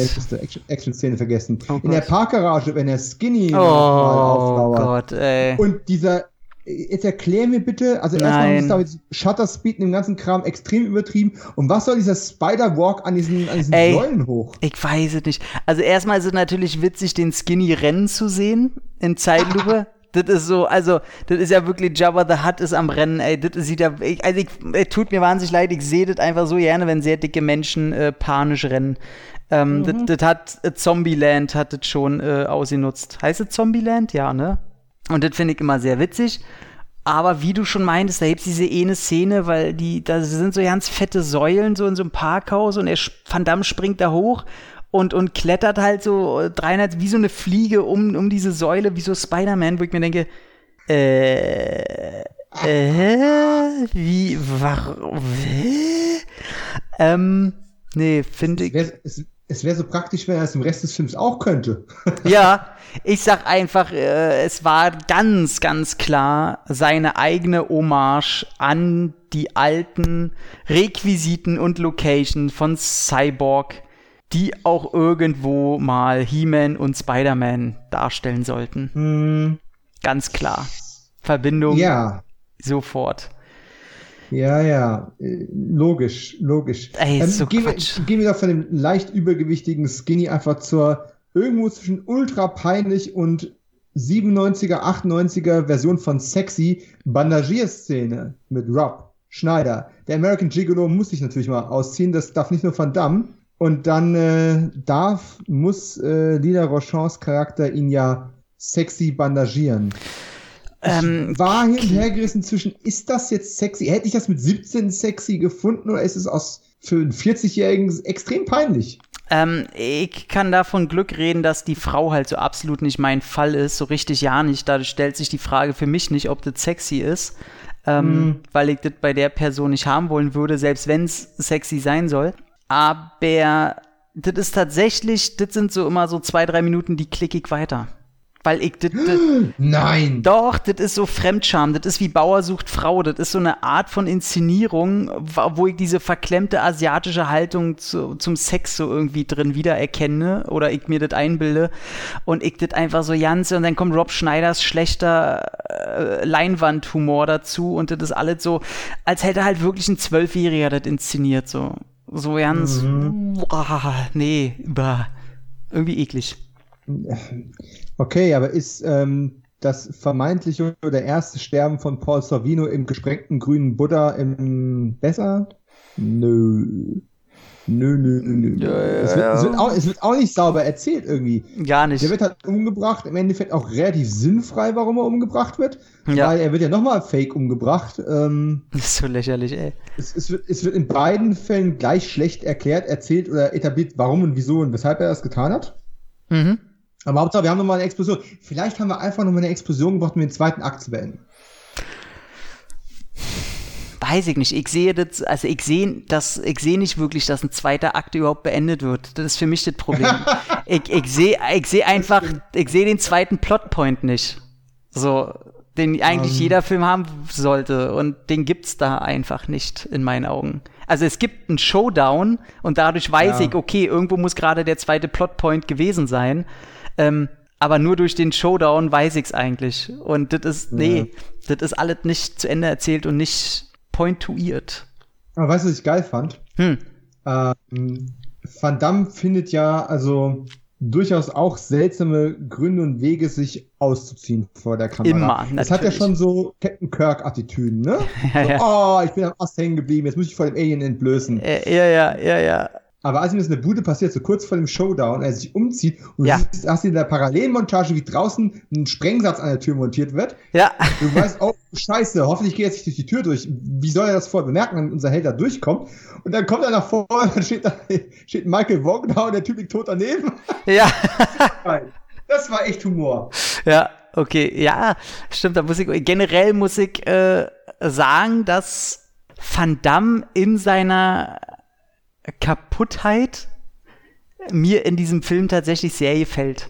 Action-Szene vergessen. Oh In der Parkgarage, wenn der Skinny oh auflauert. Gott, ey. Und dieser jetzt erklär mir bitte, also erstmal ist da Shutter Speed und dem ganzen Kram extrem übertrieben. Und was soll dieser Spider-Walk an diesen, an diesen Ey, Säulen hoch? Ich weiß es nicht. Also erstmal ist es natürlich witzig, den Skinny rennen zu sehen in Zeitlupe. (laughs) das ist so, also, das ist ja wirklich Jabba the Hutt ist am Rennen, ey, das sieht ja, ich, also, ich, es tut mir wahnsinnig leid, ich sehe das einfach so gerne, wenn sehr dicke Menschen äh, panisch rennen. Ähm, mhm. das, das hat äh, Zombieland hat das schon äh, ausgenutzt. Heißt es Zombieland? Ja, ne? Und das finde ich immer sehr witzig. Aber wie du schon meintest, da gibt es diese eine Szene, weil die, da sind so ganz fette Säulen so in so einem Parkhaus und er, Van Damme springt da hoch und, und klettert halt so 300, wie so eine Fliege um, um diese Säule, wie so Spider-Man, wo ich mir denke, äh, äh, wie, warum, ähm, nee, finde ich. Es, wäre so praktisch, wenn er es im Rest des Films auch könnte. (laughs) ja, ich sag einfach, äh, es war ganz, ganz klar seine eigene Hommage an die alten Requisiten und Locations von Cyborg, die auch irgendwo mal He-Man und Spider-Man darstellen sollten. Hm. Ganz klar. Verbindung ja. sofort. Ja, ja, logisch, logisch. Ey, ähm, so gehen, wir, gehen wir doch von dem leicht übergewichtigen Skinny einfach zur irgendwo zwischen ultra peinlich und 97er, 98er Version von Sexy Bandagierszene mit Rob Schneider. Der American Gigolo muss sich natürlich mal ausziehen, das darf nicht nur Van Damme. Und dann äh, darf, muss äh, Lila Rochons Charakter ihn ja sexy bandagieren. Ähm, ich war hin und her gerissen zwischen, ist das jetzt sexy? Hätte ich das mit 17 sexy gefunden oder ist es aus für einen 40-Jährigen extrem peinlich? Ähm, ich kann davon Glück reden, dass die Frau halt so absolut nicht mein Fall ist, so richtig ja nicht. Dadurch stellt sich die Frage für mich nicht, ob das sexy ist, ähm, mm. weil ich das bei der Person nicht haben wollen würde, selbst wenn es sexy sein soll. Aber das ist tatsächlich, das sind so immer so zwei, drei Minuten, die klicke ich weiter weil ich das. (gasps) Nein! Doch, das ist so Fremdscham, das ist wie Bauer sucht Frau, das ist so eine Art von Inszenierung, wo ich diese verklemmte asiatische Haltung zu, zum Sex so irgendwie drin wiedererkenne oder ich mir das einbilde und ich das einfach so ganz und dann kommt Rob Schneiders schlechter äh, Leinwandhumor dazu und das ist alles so, als hätte halt wirklich ein Zwölfjähriger das inszeniert, so. So ganz, mhm. boah, nee, bah, irgendwie eklig. Okay, aber ist ähm, das vermeintliche oder erste Sterben von Paul Sorvino im gesprengten grünen Buddha im besser? Nö. Nö, nö, nö, nö. Ja, ja, es, wird, es, wird auch, es, wird, auch, nicht sauber erzählt irgendwie. Gar nicht. Der wird halt umgebracht, im Endeffekt auch relativ sinnfrei, warum er umgebracht wird. Ja. Weil er wird ja nochmal fake umgebracht. Ähm, (laughs) das ist so lächerlich, ey. Es, es, wird, es wird in beiden Fällen gleich schlecht erklärt, erzählt oder etabliert, warum und wieso und weshalb er das getan hat. Mhm. Aber Hauptsache, wir haben nochmal eine Explosion. Vielleicht haben wir einfach nochmal eine Explosion gebraucht, um den zweiten Akt zu beenden. Weiß ich nicht. Ich sehe das, also ich sehe das, ich sehe nicht wirklich, dass ein zweiter Akt überhaupt beendet wird. Das ist für mich das Problem. (laughs) ich, ich sehe, ich sehe einfach, ich sehe den zweiten Plotpoint nicht. So, den eigentlich um. Ähm. jeder Film haben sollte. Und den gibt's da einfach nicht, in meinen Augen. Also es gibt einen Showdown und dadurch weiß ja. ich, okay, irgendwo muss gerade der zweite Plotpoint gewesen sein. Ähm, aber nur durch den Showdown weiß ich's eigentlich. Und das ist, nee, ja. das ist alles nicht zu Ende erzählt und nicht pointuiert. Aber weißt du, was ich geil fand? Hm. Ähm, Van Damme findet ja, also durchaus auch seltsame Gründe und Wege, sich auszuziehen vor der Kamera. Immer, Das hat ja natürlich. schon so Captain Kirk-Attitüden, ne? Ja, (laughs) so, ja. Oh, ich bin am Ast hängen geblieben, jetzt muss ich vor dem Alien entblößen. Äh, ja, ja, ja, ja. Aber als ihm das in der Bude passiert, so kurz vor dem Showdown, er sich umzieht und Ja. du siehst, hast in der Parallelmontage, wie draußen ein Sprengsatz an der Tür montiert wird. Ja, Du weißt, oh, scheiße, hoffentlich geht er jetzt nicht durch die Tür durch. Wie soll er das vorher bemerken, wenn unser Held da durchkommt? Und dann kommt er nach vorne, dann steht, da, steht Michael da und der Typ liegt tot daneben. ja. Das war echt Humor. Ja, okay. Ja, stimmt. Da muss ich, generell muss ich äh, sagen, dass Van Damme in seiner Kaputtheit mir in diesem Film tatsächlich sehr gefällt.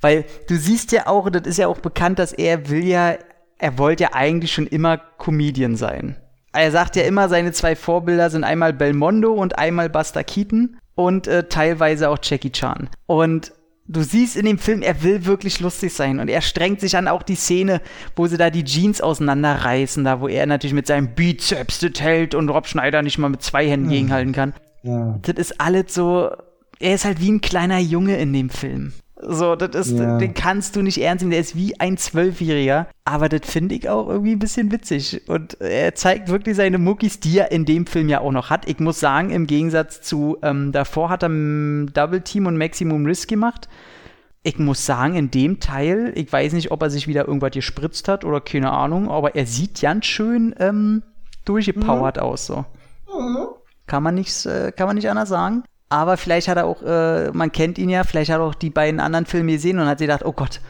Weil du siehst ja auch, das ist ja auch bekannt, dass er will ja, er wollte ja eigentlich schon immer Comedian sein. Er sagt ja immer, seine zwei Vorbilder sind einmal Belmondo und einmal Buster Keaton und äh, teilweise auch Jackie Chan. Und du siehst in dem Film, er will wirklich lustig sein und er strengt sich an auch die Szene, wo sie da die Jeans auseinanderreißen, da wo er natürlich mit seinem Bizeps das hält und Rob Schneider nicht mal mit zwei Händen gegenhalten kann. Ja. Das ist alles so, er ist halt wie ein kleiner Junge in dem Film. So, das ist, Ja. den kannst du nicht ernst nehmen, der ist wie ein Zwölfjähriger. Aber das finde ich auch irgendwie ein bisschen witzig. Und er zeigt wirklich seine Muckis, die er in dem Film ja auch noch hat. Ich muss sagen, im Gegensatz zu ähm, davor hat er ähm, Double Team und Maximum Risk gemacht. Ich muss sagen, in dem Teil, ich weiß nicht, ob er sich wieder irgendwas gespritzt hat oder keine Ahnung, aber er sieht ganz schön ähm, durchgepowert aus. So. Kann man nicht, äh, kann man nicht anders sagen. Aber vielleicht hat er auch, äh, man kennt ihn ja, vielleicht hat er auch die beiden anderen Filme gesehen und hat sich gedacht, oh Gott,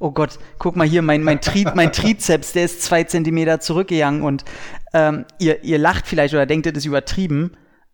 oh Gott, guck mal hier, mein, mein, Tri mein Trizeps, der ist zwei Zentimeter zurückgegangen und ähm, ihr, ihr lacht vielleicht oder denkt, das ist übertrieben.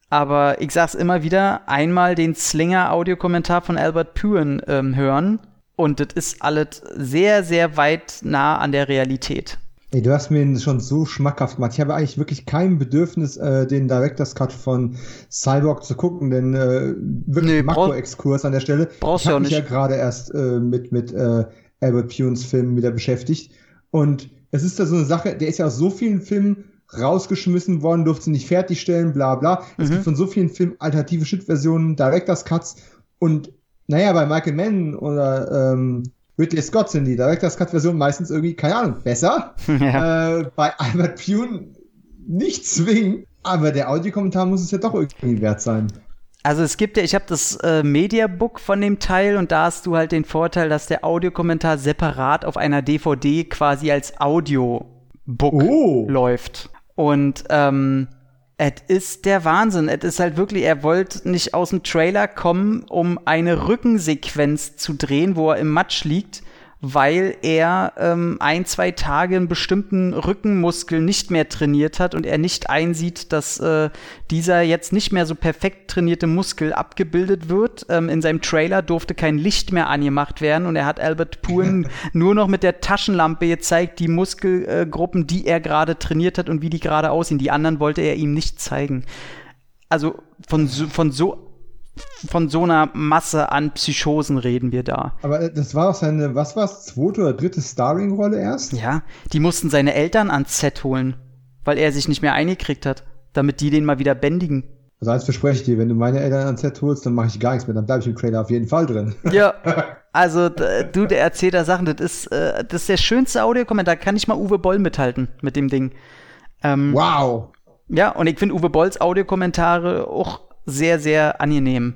Aber ich sag's immer wieder, einmal den Slinger-Audiokommentar von Albert Puren ähm, hören und das ist alles sehr, sehr weit nah an der Realität. Ey, du hast mir ihn schon so schmackhaft gemacht. Ich habe eigentlich wirklich kein Bedürfnis, äh, den Director's Cut von Cyborg zu gucken, denn äh, wirklich Nee, Makro-Exkurs an der Stelle. Brauchst ich du habe auch mich nicht. ja gerade erst äh, mit, mit äh, Albert Punes Film wieder beschäftigt. Und es ist da so eine Sache, der ist ja aus so vielen Filmen rausgeschmissen worden, durfte sie nicht fertigstellen, bla bla. Es Mhm. gibt von so vielen Filmen alternative Schnittversionen, Director's Cuts und naja, bei Michael Mann oder ähm, Ridley Scott sind die Director's Cut-Versionen meistens irgendwie, keine Ahnung, besser. (laughs) ja. Äh, bei Albert Pune nicht zwingend, aber der Audiokommentar muss es ja doch irgendwie wert sein. Also es gibt ja, ich habe das äh, Mediabook von dem Teil und da hast du halt den Vorteil, dass der Audiokommentar separat auf einer DVD quasi als Audiobook Oh. läuft. Und ähm, es ist der Wahnsinn. Es ist halt wirklich, er wollte nicht aus dem Trailer kommen, um eine Rückensequenz zu drehen, wo er im Matsch liegt, weil er ähm, ein, zwei Tage einen bestimmten Rückenmuskel nicht mehr trainiert hat und er nicht einsieht, dass äh, dieser jetzt nicht mehr so perfekt trainierte Muskel abgebildet wird. Ähm, in seinem Trailer durfte kein Licht mehr angemacht werden und er hat Albert Puren (laughs) nur noch mit der Taschenlampe gezeigt, die Muskelgruppen, die er gerade trainiert hat und wie die gerade aussehen. Die anderen wollte er ihm nicht zeigen. Also von so, von so von so einer Masse an Psychosen reden wir da. Aber äh, das war auch seine, was war's, zweite oder dritte Starring-Rolle erst? Ja, die mussten seine Eltern ans Set holen, weil er sich nicht mehr eingekriegt hat, damit die den mal wieder bändigen. Also eins verspreche ich dir, wenn du meine Eltern ans Set holst, dann mache ich gar nichts mehr, dann bleibe ich im Trailer auf jeden Fall drin. (laughs) Ja, (laughs) also du, der erzählt da Sachen, das ist, äh, das ist der schönste Audiokommentar, kann nicht mal Uwe Boll mithalten mit dem Ding. Ähm, Wow. Ja, und ich finde Uwe Bolls Audiokommentare auch sehr, sehr angenehm.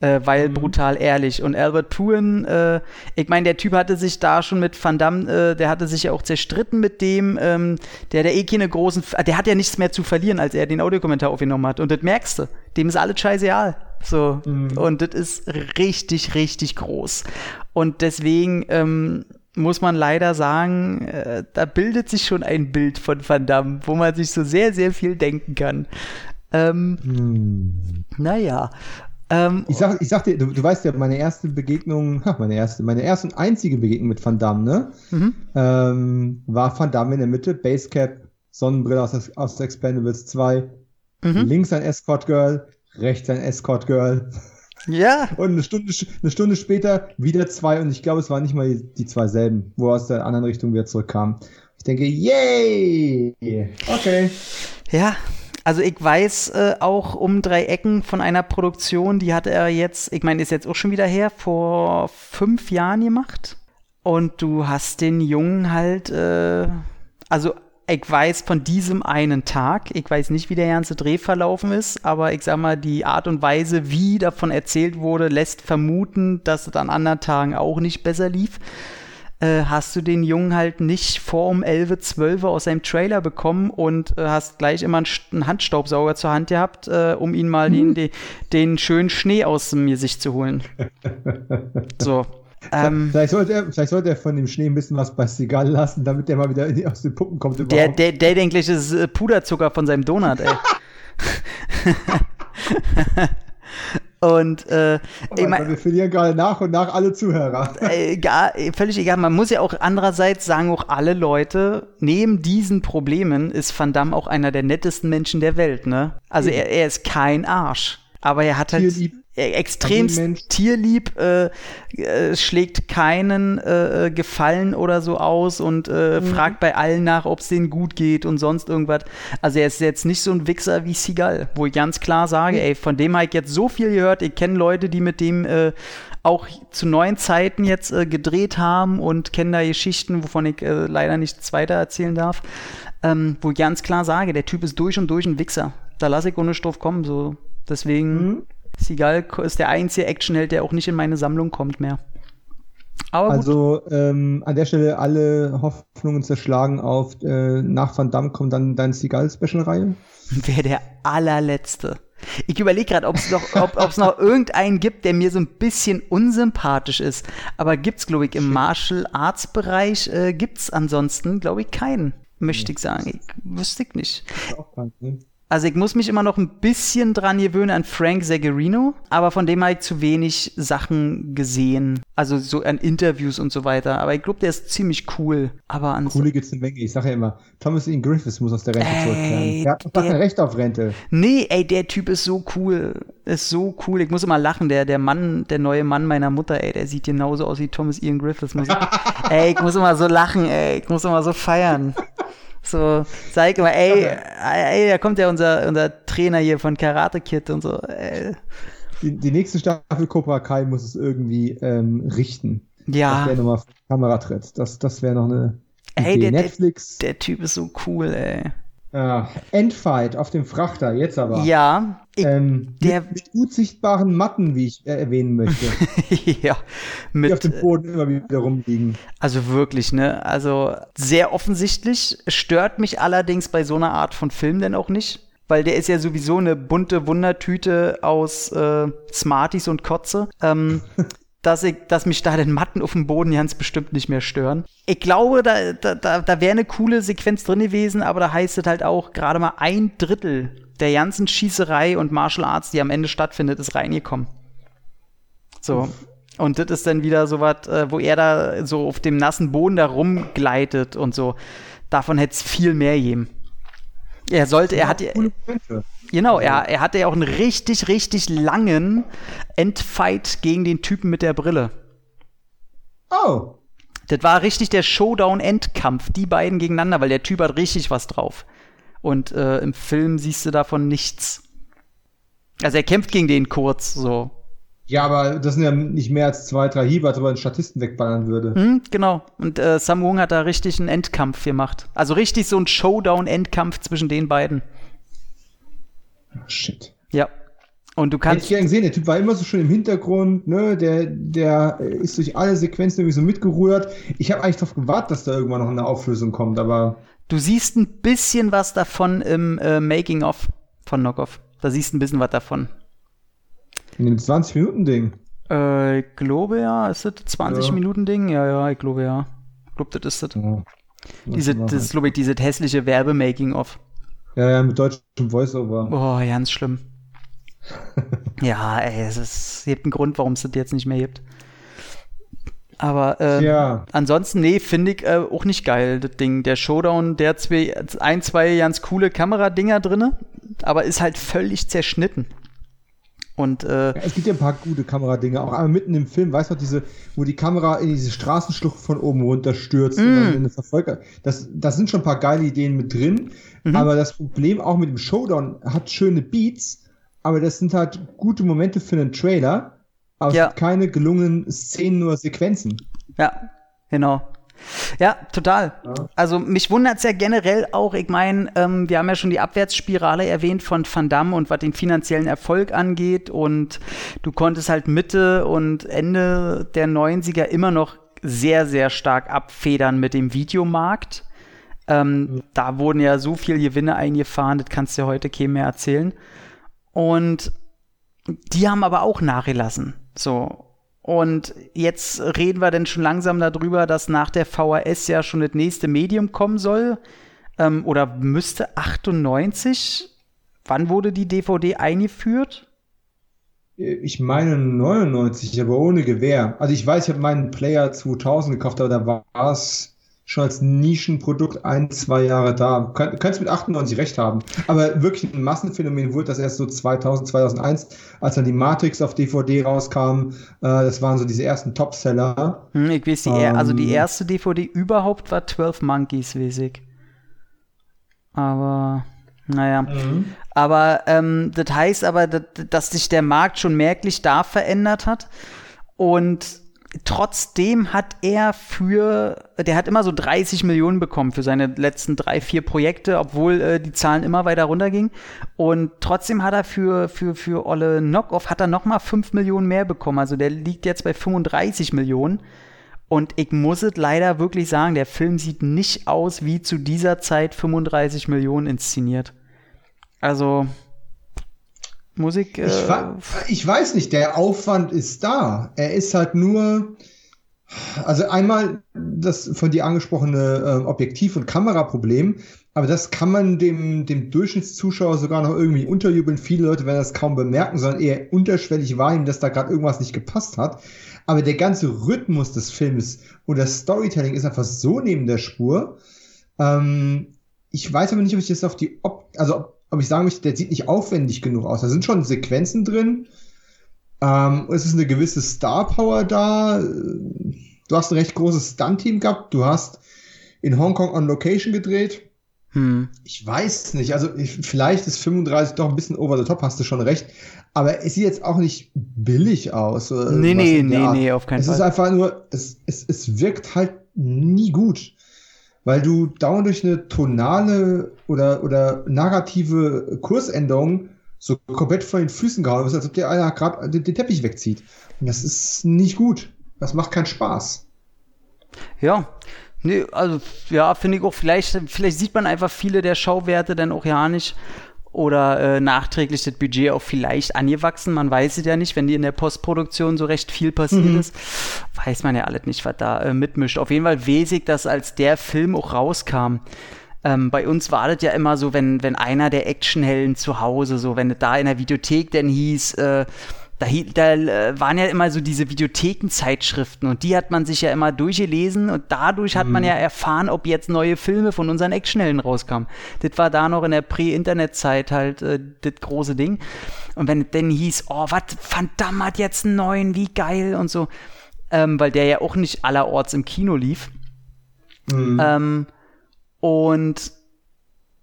Äh, weil brutal ehrlich. Und Albert Puren, äh, ich meine, der Typ hatte sich da schon mit Van Damme, äh, der hatte sich ja auch zerstritten mit dem, ähm, der der eh keine großen, der hat ja nichts mehr zu verlieren, als er den Audiokommentar aufgenommen hat. Und das merkst du. Dem ist alles scheißegal. So. Und das ist richtig, richtig groß. Und deswegen, ähm, muss man leider sagen, äh, da bildet sich schon ein Bild von Van Damme, wo man sich so sehr, sehr viel denken kann. Ähm, Hm. naja. Ähm, Ich sag, ich sag dir, du, du weißt ja, meine erste Begegnung, meine erste, meine erste und einzige Begegnung mit Van Damme, ne? Mhm. Ähm, war Van Damme in der Mitte, Basecap, Sonnenbrille aus, aus Expendables 2, Mhm. links ein Escort Girl, rechts ein Escort Girl. ja, (laughs) Und eine Stunde, eine Stunde später wieder zwei und ich glaube, es waren nicht mal die, die zwei selben, wo er aus der anderen Richtung wieder zurückkam. Ich denke, yay! Okay. ja. Also ich weiß äh, auch um drei Ecken von einer Produktion, die hat er jetzt, ich meine, ist jetzt auch schon wieder her, vor fünf Jahren gemacht. Und du hast den Jungen halt, äh, also ich weiß von diesem einen Tag, ich weiß nicht, wie der ganze Dreh verlaufen ist, aber ich sag mal, die Art und Weise, wie davon erzählt wurde, lässt vermuten, dass es an anderen Tagen auch nicht besser lief. Äh, hast du den Jungen halt nicht vor um 11, 12 aus seinem Trailer bekommen und äh, hast gleich immer einen, einen, Handstaubsauger zur Hand gehabt, äh, um ihn mal mhm. den, den, schönen Schnee aus dem Gesicht zu holen. (laughs) so. Ähm, vielleicht, sollte er, vielleicht sollte er von dem Schnee ein bisschen was bei Seagal lassen, damit der mal wieder die, aus den Puppen kommt. Überhaupt. Der, der, der denkt das ist äh, Puderzucker von seinem Donut, ey. (laughs) (laughs) Und äh, oh ich mein, wir verlieren gerade nach und nach alle Zuhörer. Äh, egal, völlig egal. Man muss ja auch andererseits sagen, auch alle Leute, neben diesen Problemen ist Van Damme auch einer der nettesten Menschen der Welt, ne? Also er, er ist kein Arsch. Aber er hat halt extrem tierlieb, äh, äh, schlägt keinen äh, äh, Gefallen oder so aus und äh, mhm. fragt bei allen nach, ob es denen gut geht und sonst irgendwas. Also er ist jetzt nicht so ein Wichser wie Seagal, wo ich ganz klar sage, mhm. ey, von dem habe ich jetzt so viel gehört. Ich kenne Leute, die mit dem äh, auch zu neuen Zeiten jetzt gedreht haben und kenne da Geschichten, wovon ich leider nichts weiter erzählen darf. Ähm, wo ich ganz klar sage, der Typ ist durch und durch ein Wichser. Da lasse ich ohne Stoff kommen. So Deswegen, mhm. Seagal ist der einzige Actionheld, der auch nicht in meine Sammlung kommt mehr. Aber also ähm, an der Stelle alle Hoffnungen zerschlagen auf äh, nach Van Damme kommt dann dein Seagal-Special-Reihe? (laughs) Wäre der allerletzte. Ich überlege gerade, ob es noch, ob, noch irgendeinen gibt, der mir so ein bisschen unsympathisch ist. Aber gibt es, glaube ich, im Martial Arts Bereich äh, es ansonsten, glaube ich, keinen. Möchte ich sagen. Ich wüsste ich nicht. Auch keinen, ne? Also ich muss mich immer noch ein bisschen dran gewöhnen an Frank Zagarino, aber von dem habe ich zu wenig Sachen gesehen. Also so an Interviews und so weiter. Aber ich glaube, der ist ziemlich cool. Aber an Coole gibt's eine Menge. Ich sage ja immer, Thomas Ian Griffiths muss aus der Rente zurückkehren. Der hat doch kein Recht auf Rente. Nee, ey, der Typ ist so cool. Ist so cool. Ich muss immer lachen. Der, der Mann, der neue Mann meiner Mutter, ey, der sieht genauso aus wie Thomas Ian Griffiths. Muss (laughs) ich, ey, ich muss immer so lachen, ey. Ich muss immer so feiern. So, zeig mal, ey, ey, da kommt ja unser, unser Trainer hier von Karate Kid und so. Ey. Die, die nächste Staffel Cobra Kai muss es irgendwie ähm, richten. Ja. Das wäre nochmal Kameratritt. Das, das wäre noch eine. Ey, der, Netflix. Der, der Typ ist so cool, ey. Ja, Endfight auf dem Frachter, jetzt aber. Ja, ich, ähm, der, mit, mit, gut sichtbaren Matten, wie ich äh, erwähnen möchte. (laughs) ja, mit, die auf dem Boden immer wieder rumliegen. Also wirklich, ne? Also sehr offensichtlich. Stört mich allerdings bei so einer Art von Film denn auch nicht. Weil der ist ja sowieso eine bunte Wundertüte aus äh, Smarties und Kotze. Ähm, (laughs) dass, ich, dass mich da den Matten auf dem Boden ganz bestimmt nicht mehr stören. Ich glaube, da, da, da, da wäre eine coole Sequenz drin gewesen, aber da heißt es halt auch, gerade mal ein Drittel der ganzen Schießerei und Martial Arts, die am Ende stattfindet, ist reingekommen. So. Und das ist dann wieder so was, äh, wo er da so auf dem nassen Boden da rumgleitet und so. Davon hätte es viel mehr geben. Er sollte, er hat. Genau, er, er hatte ja auch einen richtig, richtig langen Endfight gegen den Typen mit der Brille. Oh. Das war richtig der Showdown-Endkampf, die beiden gegeneinander, weil der Typ hat richtig was drauf. Und äh, im Film siehst du davon nichts. Also er kämpft gegen den kurz, so. Ja, aber das sind ja nicht mehr als zwei, drei Hiebe, als ob er einen Statisten wegballern würde. Hm, genau. Und äh, Sam Wong hat da richtig einen Endkampf gemacht. Also richtig so ein Showdown-Endkampf zwischen den beiden. Shit. Ja. Und du kannst. Hätte ich gern gesehen, der Typ war immer so schön im Hintergrund, ne? Der, der ist durch alle Sequenzen irgendwie so mitgerührt. Ich habe eigentlich darauf gewartet, dass da irgendwann noch eine Auflösung kommt, aber. Du siehst ein bisschen was davon im äh, Making-of von Knockoff. Da siehst du ein bisschen was davon. In dem 20-Minuten-Ding. Äh, ich glaube ja. Ist das 20-Minuten-Ding? Ja. ja, ja, ich glaube ja. Ich glaube, das ist das. Ja. Diese, das ist, glaube ich, dieses hässliche Werbe-Making-of. Ja, ja, mit deutschem Voice-Over. Oh, ganz schlimm. (laughs) ja, ey, es ist, gibt einen Grund, warum es das jetzt nicht mehr gibt. Aber ähm, ja. ansonsten, nee, finde ich äh, auch nicht geil, das Ding. Der Showdown, der hat zwei, ein, zwei ganz coole Kameradinger drin, aber ist halt völlig zerschnitten. Und, äh, ja, es gibt ja ein paar gute Kameradinge. Auch einmal mitten im Film, weißt du, diese, wo die Kamera in diese Straßenschlucht von oben runter stürzt. Mm. Das, das sind schon ein paar geile Ideen mit drin. Mhm. Aber das Problem auch mit dem Showdown hat schöne Beats, aber das sind halt gute Momente für einen Trailer. Aber ja. es gibt keine gelungenen Szenen oder Sequenzen. Ja, genau. Ja, total. Ja. Also mich wundert es ja generell auch, ich meine, ähm, wir haben ja schon die Abwärtsspirale erwähnt von Van Damme und was den finanziellen Erfolg angeht und du konntest halt Mitte und Ende der 90er immer noch sehr, sehr stark abfedern mit dem Videomarkt. Ähm, mhm. Da wurden ja so viele Gewinne eingefahren, das kannst du ja heute keinem mehr erzählen. Und die haben aber auch nachgelassen. So. Und jetzt reden wir denn schon langsam darüber, dass nach der VHS ja schon das nächste Medium kommen soll. Ähm, oder müsste 98? Wann wurde die DVD eingeführt? Ich meine 99, aber ohne Gewehr. Also ich weiß, ich habe meinen Player 2000 gekauft, aber da war es schon als Nischenprodukt ein, zwei Jahre da. Kön könntest mit 98 recht haben. Aber wirklich ein Massenphänomen wurde das erst so 2000, 2001, als dann die Matrix auf DVD rauskam. Äh, das waren so diese ersten Topseller. Hm, ich weiß, die, ähm, also die erste DVD überhaupt war 12 Monkeys, mäßig. Aber, naja. Mhm. Aber ähm, das heißt aber, dass, dass sich der Markt schon merklich da verändert hat. Und trotzdem hat er für, der hat immer so 30 Millionen bekommen für seine letzten drei, vier Projekte, obwohl äh, die Zahlen immer weiter runtergingen. Und trotzdem hat er für, für, für Olle Knockoff hat er nochmal 5 Millionen mehr bekommen. Also der liegt jetzt bei 35 Millionen. Und ich muss es leider wirklich sagen, der Film sieht nicht aus wie zu dieser Zeit 35 Millionen inszeniert. Also, Musik. Äh ich, ich, weiß nicht, der Aufwand ist da. Er ist halt nur. Also einmal das von dir angesprochene äh, Objektiv- und Kameraproblem, aber das kann man dem, dem Durchschnittszuschauer sogar noch irgendwie unterjubeln. Viele Leute werden das kaum bemerken, sondern eher unterschwellig wahrnehmen, dass da gerade irgendwas nicht gepasst hat. Aber der ganze Rhythmus des Films und das Storytelling ist einfach so neben der Spur. Ähm, ich weiß aber nicht, ob ich das auf die, Op also aber ich sagen möchte, der sieht nicht aufwendig genug aus. Da sind schon Sequenzen drin. Ähm, es ist eine gewisse Star Power da. Du hast ein recht großes Stunt-Team gehabt. Du hast in Hongkong on Location gedreht. Hm. Ich weiß nicht. Also ich, vielleicht ist 35 doch ein bisschen over the top, hast du schon recht. Aber es sieht jetzt auch nicht billig aus. Nee, nee, nee, nee, auf keinen es Fall. Es ist einfach nur, es, es, es wirkt halt nie gut weil du dauernd durch eine tonale oder, oder narrative Kursänderung so komplett von den Füßen gehauen wirst, als ob dir einer gerade den, den Teppich wegzieht. Und das ist nicht gut. Das macht keinen Spaß. Ja, Nee, also ja, finde ich auch, vielleicht, vielleicht sieht man einfach viele der Schauwerte dann auch ja nicht oder äh, nachträglich das Budget auch vielleicht angewachsen. Man weiß es ja nicht, wenn die in der Postproduktion so recht viel passiert mhm. ist, weiß man ja alles nicht, was da äh, mitmischt. Auf jeden Fall wesig, dass als der Film auch rauskam, ähm, bei uns war das ja immer so, wenn, wenn einer der Actionhelden zu Hause, so wenn es da in der Videothek denn hieß, äh, da, da äh, waren ja immer so diese Videothekenzeitschriften und die hat man sich ja immer durchgelesen und dadurch hat mhm. man ja erfahren, ob jetzt neue Filme von unseren Actionhelden rauskamen. Das war da noch in der Prä-Internet-Zeit halt äh, das große Ding. Und wenn es dann hieß, oh, was, Van Damme hat jetzt einen neuen, wie geil und so, ähm, weil der ja auch nicht allerorts im Kino lief. Mhm. Ähm, und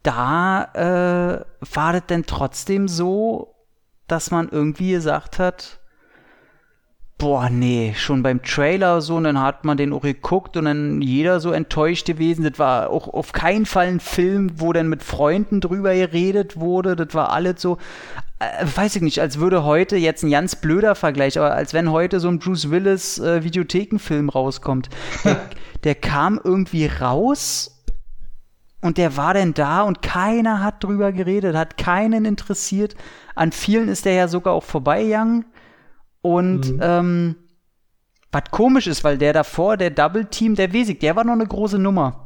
da äh, war das dann trotzdem so, dass man irgendwie gesagt hat, boah, nee, schon beim Trailer so, und dann hat man den auch geguckt und dann jeder so enttäuscht gewesen. Das war auch auf keinen Fall ein Film, wo dann mit Freunden drüber geredet wurde. Das war alles so, äh, weiß ich nicht, als würde heute jetzt ein ganz blöder Vergleich, aber als wenn heute so ein Bruce Willis äh, Videothekenfilm rauskommt. Der, (laughs) der kam irgendwie raus und der war denn da und keiner hat drüber geredet, hat keinen interessiert. An vielen ist der ja sogar auch vorbeigegangen. Und mhm. ähm, was komisch ist, weil der davor, der Double Team, der Wesig, der war noch eine große Nummer.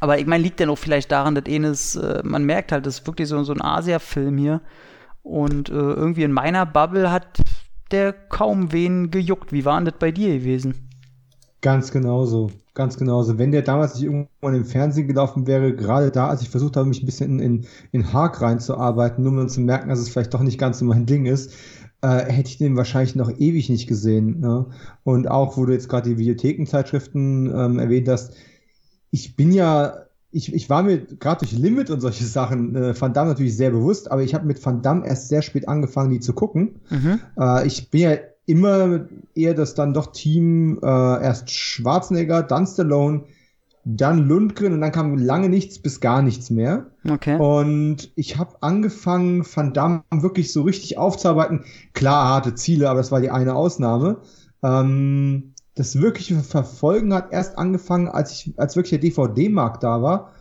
Aber ich meine, liegt ja auch vielleicht daran, dass eines, äh, man merkt halt, das ist wirklich so, so ein Asia-Film hier. Und äh, irgendwie in meiner Bubble hat der kaum wen gejuckt. Wie war denn das bei dir gewesen? Ganz genauso. Ganz genauso. Wenn der damals nicht irgendwann im Fernsehen gelaufen wäre, gerade da, als ich versucht habe, mich ein bisschen in, in, in Haag reinzuarbeiten, nur um dann zu merken, dass es vielleicht doch nicht ganz so mein Ding ist, äh, hätte ich den wahrscheinlich noch ewig nicht gesehen. Ne? Und auch, wo du jetzt gerade die Videothekenzeitschriften ähm, erwähnt hast, ich bin ja, ich, ich war mir gerade durch Limit und solche Sachen äh, Van Damme natürlich sehr bewusst, aber ich habe mit Van Damme erst sehr spät angefangen, die zu gucken. Mhm. Äh, ich bin ja immer eher das dann doch Team äh, erst Schwarzenegger, dann Stallone, dann Lundgren und dann kam lange nichts bis gar nichts mehr. Okay. Und ich habe angefangen, Van Damme wirklich so richtig aufzuarbeiten. Klar, harte Ziele, aber das war die eine Ausnahme. Ähm, das wirkliche Verfolgen hat erst angefangen, als ich, als wirklich der DVD-Markt da war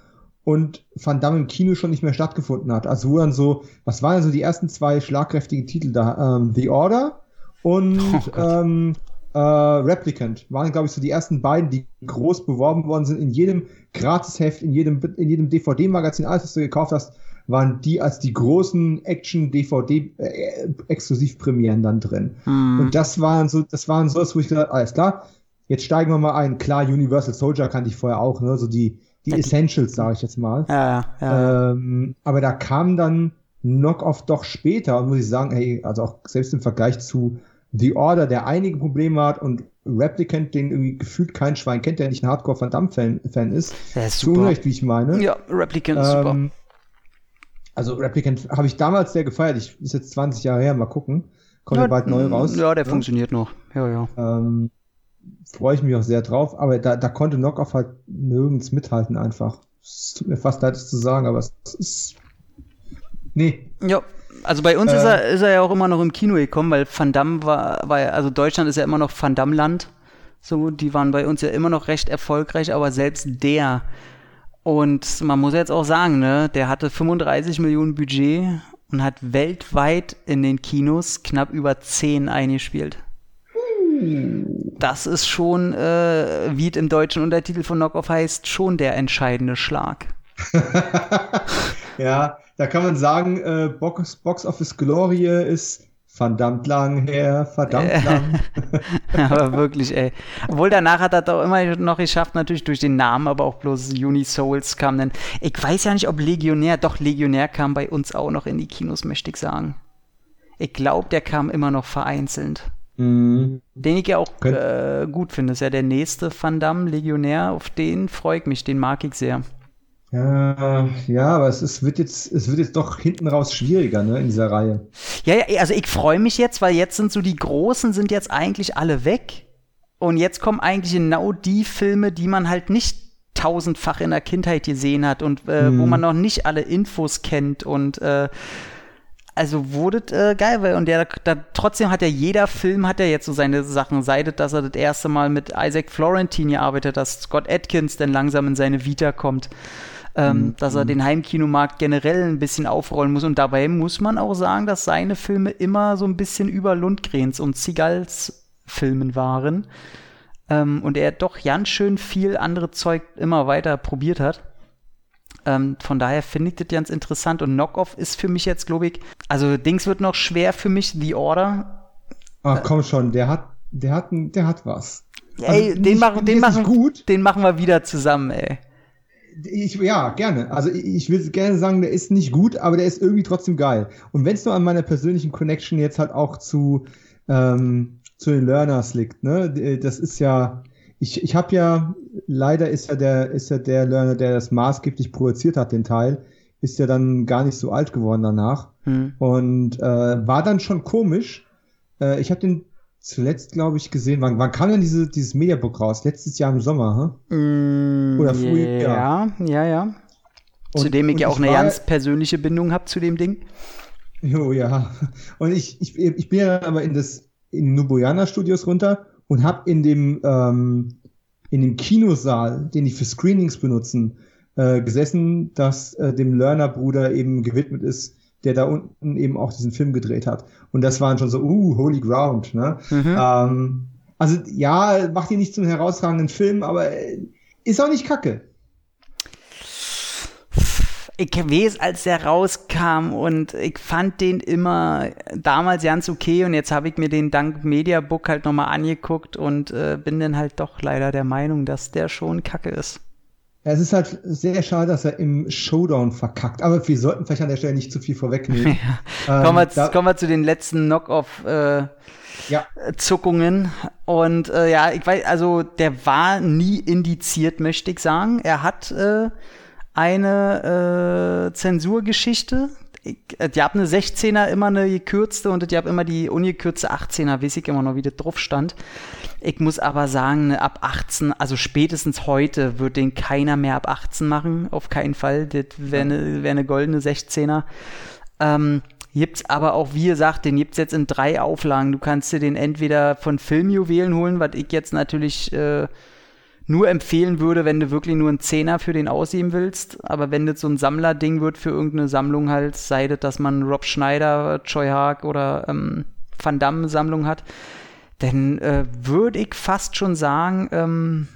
und Van Damme im Kino schon nicht mehr stattgefunden hat. Also wo dann so, was waren denn so die ersten zwei schlagkräftigen Titel da? Ähm, The Order und (laughs) oh ähm, äh, Replicant waren, glaube ich, so die ersten beiden, die groß beworben worden sind. In jedem Gratisheft, in jedem, in jedem DVD-Magazin, alles, was du gekauft hast, waren die als die großen Action-DVD-Exklusivpremieren äh, dann drin. Hm. Und das waren so, das waren so, wo ich gesagt alles klar, jetzt steigen wir mal ein. Klar, Universal Soldier kannte ich vorher auch, ne, so die, die Essentials, sage ich jetzt mal. Ja, ja. Ähm, aber da kam dann Knock-Off doch später und muss ich sagen, hey, also auch selbst im Vergleich zu The Order, der einige Probleme hat und Replicant, den irgendwie gefühlt kein Schwein kennt, der nicht ein Hardcore Van Damme Fan, Fan ist. Der ist super. Zu Unrecht, wie ich meine. Ja, Replicant ist ähm, super. Also Replicant habe ich damals sehr gefeiert. Ich ist jetzt 20 Jahre her, mal gucken. Kommt ja, bald neu raus. Ja, der ja. funktioniert noch. Ja, ja. Ähm, Freue ich mich auch sehr drauf. Aber da, da konnte Knockoff halt nirgends mithalten einfach. Es tut mir fast leid, das zu sagen, aber es ist. Nee. Ja, also bei uns äh, ist, er, ist er ja auch immer noch im Kino gekommen, weil Van Damme war, war ja, also Deutschland ist ja immer noch Van Damme-Land. So, die waren bei uns ja immer noch recht erfolgreich, aber selbst der, und man muss jetzt auch sagen, ne, der hatte 35 Millionen Budget und hat weltweit in den Kinos knapp über 10 eingespielt. Das ist schon, äh, wie es im deutschen Untertitel von Knockoff heißt, schon der entscheidende Schlag. (laughs) ja, da kann man sagen, äh, Box, Box Office Glory ist verdammt lang her, verdammt lang. (laughs) aber wirklich, ey. Obwohl danach hat er doch immer noch geschafft, natürlich durch den Namen, aber auch bloß Uni Souls kam dann. Ich weiß ja nicht, ob Legionär, doch Legionär kam bei uns auch noch in die Kinos, möchte ich sagen. Ich glaube, der kam immer noch vereinzelt. Mhm. Den ich ja auch äh, gut finde. Das ist ja der nächste Van Damme, Legionär. Auf den freue ich mich, den mag ich sehr. Ja, ja, aber es, ist, wird jetzt, es wird jetzt doch hinten raus schwieriger, ne, in dieser Reihe. Ja, ja also ich freue mich jetzt, weil jetzt sind so die Großen sind jetzt eigentlich alle weg. Und jetzt kommen eigentlich genau die Filme, die man halt nicht tausendfach in der Kindheit gesehen hat und äh, hm. wo mhm. man noch nicht alle Infos kennt und äh, also wurde äh, geil, weil und der, da, trotzdem hat ja jeder Film hat ja jetzt so seine Sachen, sei das, dass er das erste Mal mit Isaac Florentine gearbeitet, dass Scott Atkins dann langsam in seine Vita kommt ähm, mhm. dass er den Heimkinomarkt generell ein bisschen aufrollen muss. Und dabei muss man auch sagen, dass seine Filme immer so ein bisschen über Lundgrens und Zigals Filmen waren. Ähm, und er doch ganz schön viel andere Zeug immer weiter probiert hat. Ähm, von daher finde ich das ganz interessant. Und Knockoff ist für mich jetzt, glaube ich, also Dings wird noch schwer für mich, The Order. Ach komm schon, der hat, der hat, der hat was. Ey, also, den, machen, den, machen, gut. den machen wir wieder zusammen, ey. Ich, ja, gerne. Also ich will gerne sagen, der ist nicht gut, aber der ist irgendwie trotzdem geil. Und wenn es nur an meiner persönlichen Connection jetzt halt auch zu, ähm, zu den Learners liegt, ne? Das ist ja, ich, ich habe ja, leider ist ja der, ist ja der Learner, der das maßgeblich produziert hat, den Teil, ist ja dann gar nicht so alt geworden danach. Hm. Und äh, war dann schon komisch. Äh, ich habe den zuletzt, glaube ich, gesehen. Wann, wann kam denn diese, dieses Mediabook raus? Letztes Jahr im Sommer, huh? mm, Oder früher? Ja, ja, ja. Und, zu dem ich ja auch eine ganz persönliche Bindung habe zu dem Ding. Jo, ja. Und ich, ich, ich bin ja aber in das in den Nuboyana Studios runter und habe in dem ähm, in dem Kinosaal, den die für Screenings benutzen, äh, gesessen, das äh, dem Learner Bruder eben gewidmet ist der da unten eben auch diesen Film gedreht hat. Und das waren schon so, uh, Holy Ground. Ne? Mhm. Ähm, also ja, macht ihn nicht zum herausragenden Film, aber ist auch nicht kacke. Ich weiß, als der rauskam und ich fand den immer damals ganz okay und jetzt habe ich mir den dank Mediabook halt nochmal angeguckt und äh, bin dann halt doch leider der Meinung, dass der schon kacke ist. Es ist halt sehr schade, dass er im Showdown verkackt. Aber wir sollten vielleicht an der Stelle nicht zu viel vorwegnehmen. (laughs) Ja. Ähm, kommen, wir, da, kommen, wir, zu den letzten Knock-off. Äh, ja. Zuckungen. Und äh, ja, ich weiß, also der war nie indiziert, möchte ich sagen. Er hat äh, eine äh, Zensurgeschichte. Äh, die haben eine 16er immer eine gekürzte und die haben immer die ungekürzte 18er, weiß ich immer noch, wie das drauf stand. Ich muss aber sagen, ab 18, also spätestens heute wird den keiner mehr ab 18 machen, auf keinen Fall. Das wäre eine, wär eine goldene 16er. Ähm, Gibt's aber auch, wie ihr sagt, den gibt's jetzt in drei Auflagen. Du kannst dir den entweder von Filmjuwelen holen, was ich jetzt natürlich äh, nur empfehlen würde, wenn du wirklich nur einen Zehner für den aussehen willst. Aber wenn das so ein Sammlerding wird für irgendeine Sammlung halt, sei das, dass man Rob Schneider, Choi Haag oder ähm, Van Damme Sammlung hat, dann äh, würde ich fast schon sagen, ähm,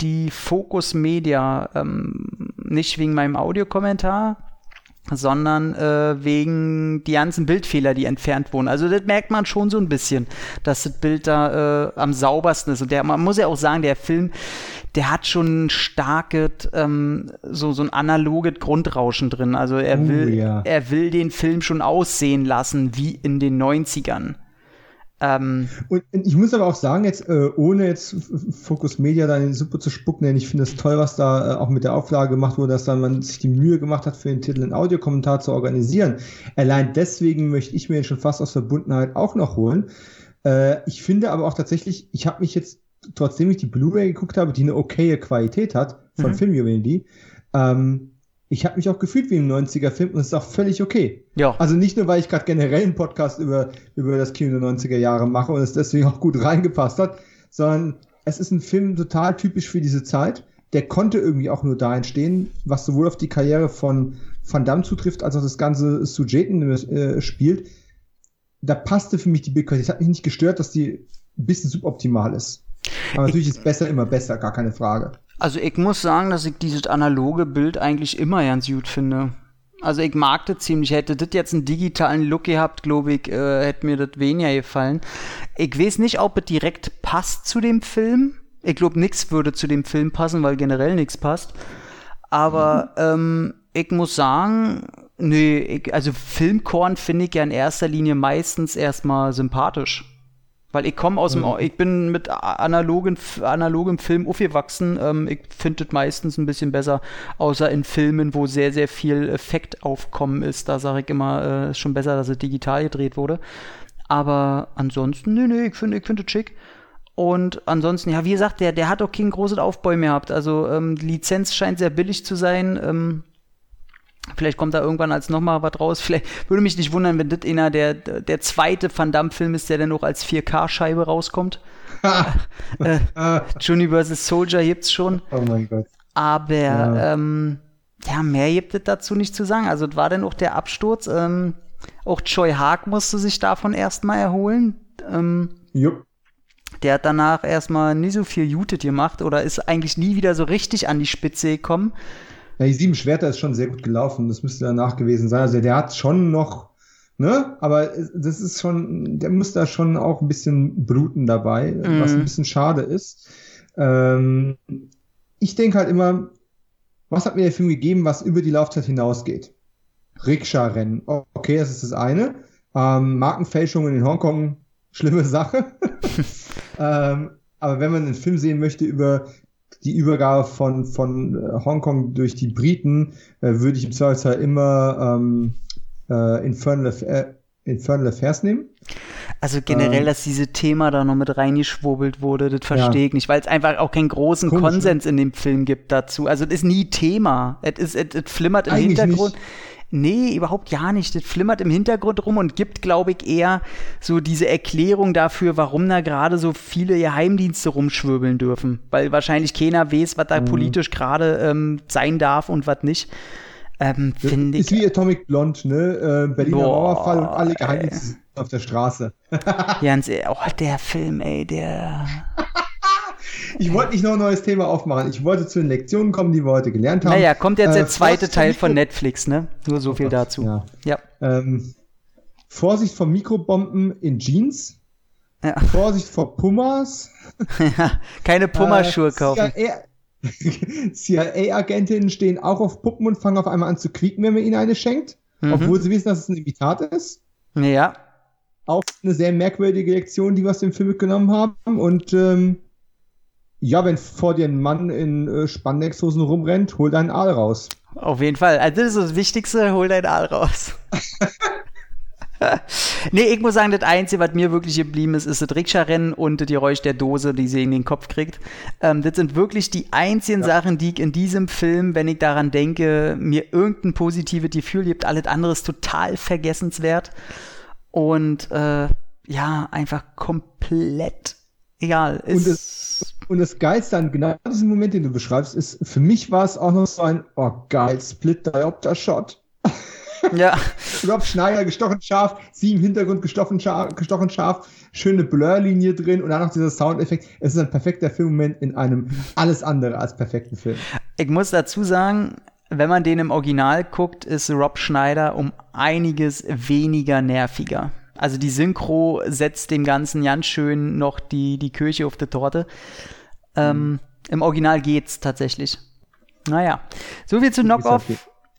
die Focus Media, ähm, nicht wegen meinem Audiokommentar, sondern äh, wegen die ganzen Bildfehler, die entfernt wurden. Also das merkt man schon so ein bisschen, dass das Bild da äh, am saubersten ist. Und der, man muss ja auch sagen, der Film, der hat schon ein starkes, ähm, so, so ein analoges Grundrauschen drin. Also er uh, will, ja. er will den Film schon aussehen lassen wie in den 90ern. Ähm, und ich muss aber auch sagen, jetzt äh, ohne jetzt Focus Media da in die Suppe zu spucken, denn ich finde es toll, was da äh, auch mit der Auflage gemacht wurde, dass dann man sich die Mühe gemacht hat, für den Titel einen Audiokommentar zu organisieren. Allein deswegen möchte ich mir den schon fast aus Verbundenheit auch noch holen. Äh, ich finde aber auch tatsächlich, ich habe mich jetzt, trotzdem ich die Blu-ray geguckt habe, die eine okaye Qualität hat von mhm. Filmjuwelen, ähm, ich habe mich auch gefühlt wie im 90er-Film und es ist auch völlig okay. Ja. Also nicht nur, weil ich gerade generell einen Podcast über, über das Kino der 90er Jahre mache und es deswegen auch gut (laughs) reingepasst hat, sondern es ist ein Film total typisch für diese Zeit. Der konnte irgendwie auch nur da entstehen, was sowohl auf die Karriere von Van Damme zutrifft, als auch das ganze Sujeten äh, spielt. Da passte für mich die Bildqualität. Es hat mich nicht gestört, dass die ein bisschen suboptimal ist. Aber natürlich ist besser immer besser, gar keine Frage. Also ich muss sagen, dass ich dieses analoge Bild eigentlich immer ganz gut finde. Also ich mag das ziemlich. Hätte das jetzt einen digitalen Look gehabt, glaube ich, äh, hätte mir das weniger gefallen. Ich weiß nicht, ob es direkt passt zu dem Film. Ich glaube, nichts würde zu dem Film passen, weil generell nichts passt. Aber mhm. ähm, ich muss sagen, nee, ich, also Filmkorn finde ich ja in erster Linie meistens erstmal sympathisch. Weil ich komme aus dem, mhm. ich bin mit analogen, analogem Film aufgewachsen. Ähm, ich finde es meistens ein bisschen besser, außer in Filmen, wo sehr, sehr viel Effekt aufkommen ist. Da sage ich immer, äh, ist schon besser, dass es digital gedreht wurde. Aber ansonsten, nee, nee, ich finde ich finde es schick. Und ansonsten, ja, wie gesagt, der, der hat auch kein großes Aufbäumen gehabt. Also ähm, Lizenz scheint sehr billig zu sein. Ähm, Vielleicht kommt da irgendwann als nochmal was raus. Vielleicht würde mich nicht wundern, wenn das einer der, der zweite Van Damme-Film ist, der dann auch als 4K-Scheibe rauskommt. (laughs) äh, Juni vs. Soldier gibt's schon. Oh mein Gott. Aber ja. Ähm, ja, mehr gibt es dazu nicht zu sagen. Also war dann auch der Absturz. Ähm, auch Choi Haag musste sich davon erstmal erholen. Ähm, Jupp. Der hat danach erstmal nie so viel Jutet gemacht oder ist eigentlich nie wieder so richtig an die Spitze gekommen. Ja, die sieben Schwerter ist schon sehr gut gelaufen. Das müsste danach gewesen sein. Also der hat schon noch, ne? Aber das ist schon, der muss da schon auch ein bisschen bluten dabei, mhm. was ein bisschen schade ist. Ähm, ich denke halt immer, was hat mir der Film gegeben, was über die Laufzeit hinausgeht? Rikscha-Rennen. Okay, das ist das eine. Ähm, Markenfälschungen in Hongkong, schlimme Sache. (laughs) (laughs) ähm, aber wenn man einen Film sehen möchte über die Übergabe von, von äh, Hongkong durch die Briten äh, würde ich im Zweifelsfall immer ähm, äh, Infernal, Affair, Infernal Affairs nehmen. Also generell, ähm, dass dieses Thema da noch mit reingeschwurbelt wurde, das verstehe ja. ich nicht, weil es einfach auch keinen großen Komisch, ne? Konsens in dem Film gibt dazu. Also es ist nie Thema. Es, ist, es, es flimmert im Eigentlich Hintergrund. Nicht. Nee, überhaupt ja nicht. Das flimmert im Hintergrund rum und gibt, glaube ich, eher so diese Erklärung dafür, warum da gerade so viele Geheimdienste rumschwirbeln dürfen. Weil wahrscheinlich keiner weiß, was da mhm. politisch gerade ähm, sein darf und was nicht. Ähm, finde ich. Ist wie Atomic Blonde, ne? Äh, Berliner Mauerfall und alle Geheimdienste auf der Straße. Jans, oh, der Film, ey, der. (laughs) Ich wollte nicht noch ein neues Thema aufmachen. Ich wollte zu den Lektionen kommen, die wir heute gelernt haben. Naja, kommt jetzt der äh, zweite Teil von Netflix, ne? Nur so viel dazu. Ja. ja. Ähm, Vorsicht vor Mikrobomben in Jeans. Ja. Vorsicht vor Pumas. Keine Pummerschuhe äh, kaufen. CIA-Agentinnen (laughs) stehen auch auf Puppen und fangen auf einmal an zu quieken, wenn man ihnen eine schenkt, mhm. obwohl sie wissen, dass es ein Imitat ist. Ja. Auch eine sehr merkwürdige Lektion, die wir aus dem Film mitgenommen haben. Und ähm, ja, wenn vor dir ein Mann in äh, Spandexhosen rumrennt, hol deinen Aal raus. Auf jeden Fall. Also das ist das Wichtigste, hol deinen Aal raus. (laughs) nee, ich muss sagen, das Einzige, was mir wirklich geblieben ist, ist das Rikscha-Rennen und das Geräusch der Dose, die sie in den Kopf kriegt. Ähm, das sind wirklich die einzigen ja. Sachen, die ich in diesem Film, wenn ich daran denke, mir irgendein positives Gefühl gibt. Alles andere ist total vergessenswert. Und äh, ja, einfach komplett egal. und, das, und das Geilste an genau diesem Moment, den du beschreibst, ist, für mich war es auch noch so ein, oh geil, Split Diopter Shot. (laughs) Ja. Rob Schneider, gestochen scharf, sie im Hintergrund gestochen scharf, gestochen scharf, schöne Blurlinie drin und dann noch dieser Soundeffekt. Es ist ein perfekter Filmmoment in einem alles andere als perfekten Film. Ich muss dazu sagen, wenn man den im Original guckt, ist Rob Schneider um einiges weniger nerviger. Also die Synchro setzt dem Ganzen ganz schön noch die, die Kirche auf die Torte. Ähm, mhm. Im Original geht's tatsächlich. Naja, so viel zu Knockoff.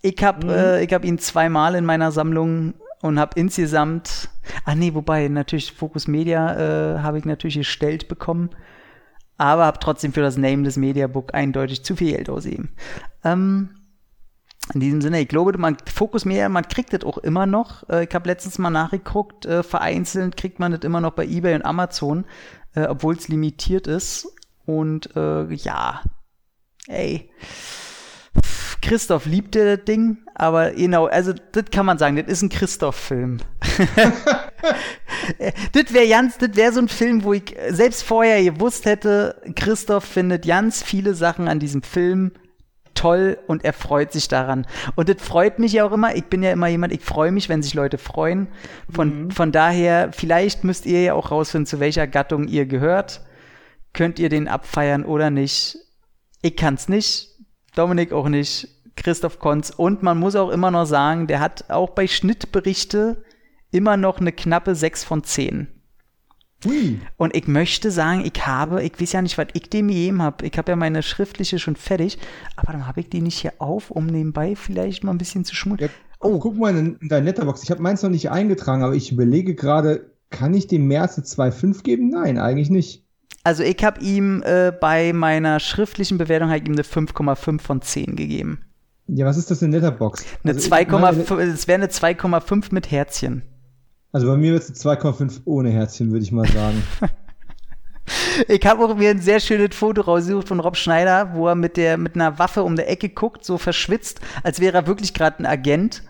Ich habe mhm. äh, hab ihn zweimal in meiner Sammlung und habe insgesamt, ah nee, wobei natürlich Focus Media äh, habe ich natürlich gestellt bekommen, aber habe trotzdem für das Name des Mediabook eindeutig zu viel Geld ausgegeben. Ähm, in diesem Sinne, ich glaube, man Fokus mehr, man kriegt das auch immer noch. Äh, ich habe letztens mal nachgeguckt, äh, vereinzelt kriegt man das immer noch bei eBay und Amazon, äh, obwohl es limitiert ist. Und äh, ja, ey. Christoph liebte das Ding, aber genau, also das kann man sagen, das ist ein Christoph-Film. (laughs) (laughs) das wäre ganz, das wäre so ein Film, wo ich selbst vorher gewusst hätte, Christoph findet ganz viele Sachen an diesem Film toll und er freut sich daran. Und das freut mich ja auch immer. Ich bin ja immer jemand, ich freue mich, wenn sich Leute freuen. Von, mhm. von daher, vielleicht müsst ihr ja auch rausfinden, zu welcher Gattung ihr gehört. Könnt ihr den abfeiern oder nicht? Ich kann's nicht. Dominik auch nicht. Christoph Konz. Und man muss auch immer noch sagen, der hat auch bei Schnittberichte immer noch eine knappe 6 von 10. Ui. Und ich möchte sagen, ich habe, ich weiß ja nicht, was ich dem gegeben habe. Ich habe ja meine schriftliche schon fertig, aber dann habe ich die nicht hier auf, um nebenbei vielleicht mal ein bisschen zu schmutzeln. Ja, oh, guck mal in, in deine Letterbox. Ich habe meins noch nicht eingetragen, aber ich überlege gerade, kann ich dem mehr als 2,5 geben? Nein, eigentlich nicht. Also ich habe ihm äh, bei meiner schriftlichen Bewertung halt ihm eine 5,5 von 10 gegeben. Ja, was ist das in Letterbox? Eine also 2,5, es wäre eine 2,5 mit Herzchen. Also bei mir wird es 2,5 ohne Herzchen, würde ich mal sagen. (laughs) ich habe auch mir ein sehr schönes Foto rausgesucht von Rob Schneider, wo er mit, der, mit einer Waffe um die Ecke guckt, so verschwitzt, als wäre er wirklich gerade ein Agent.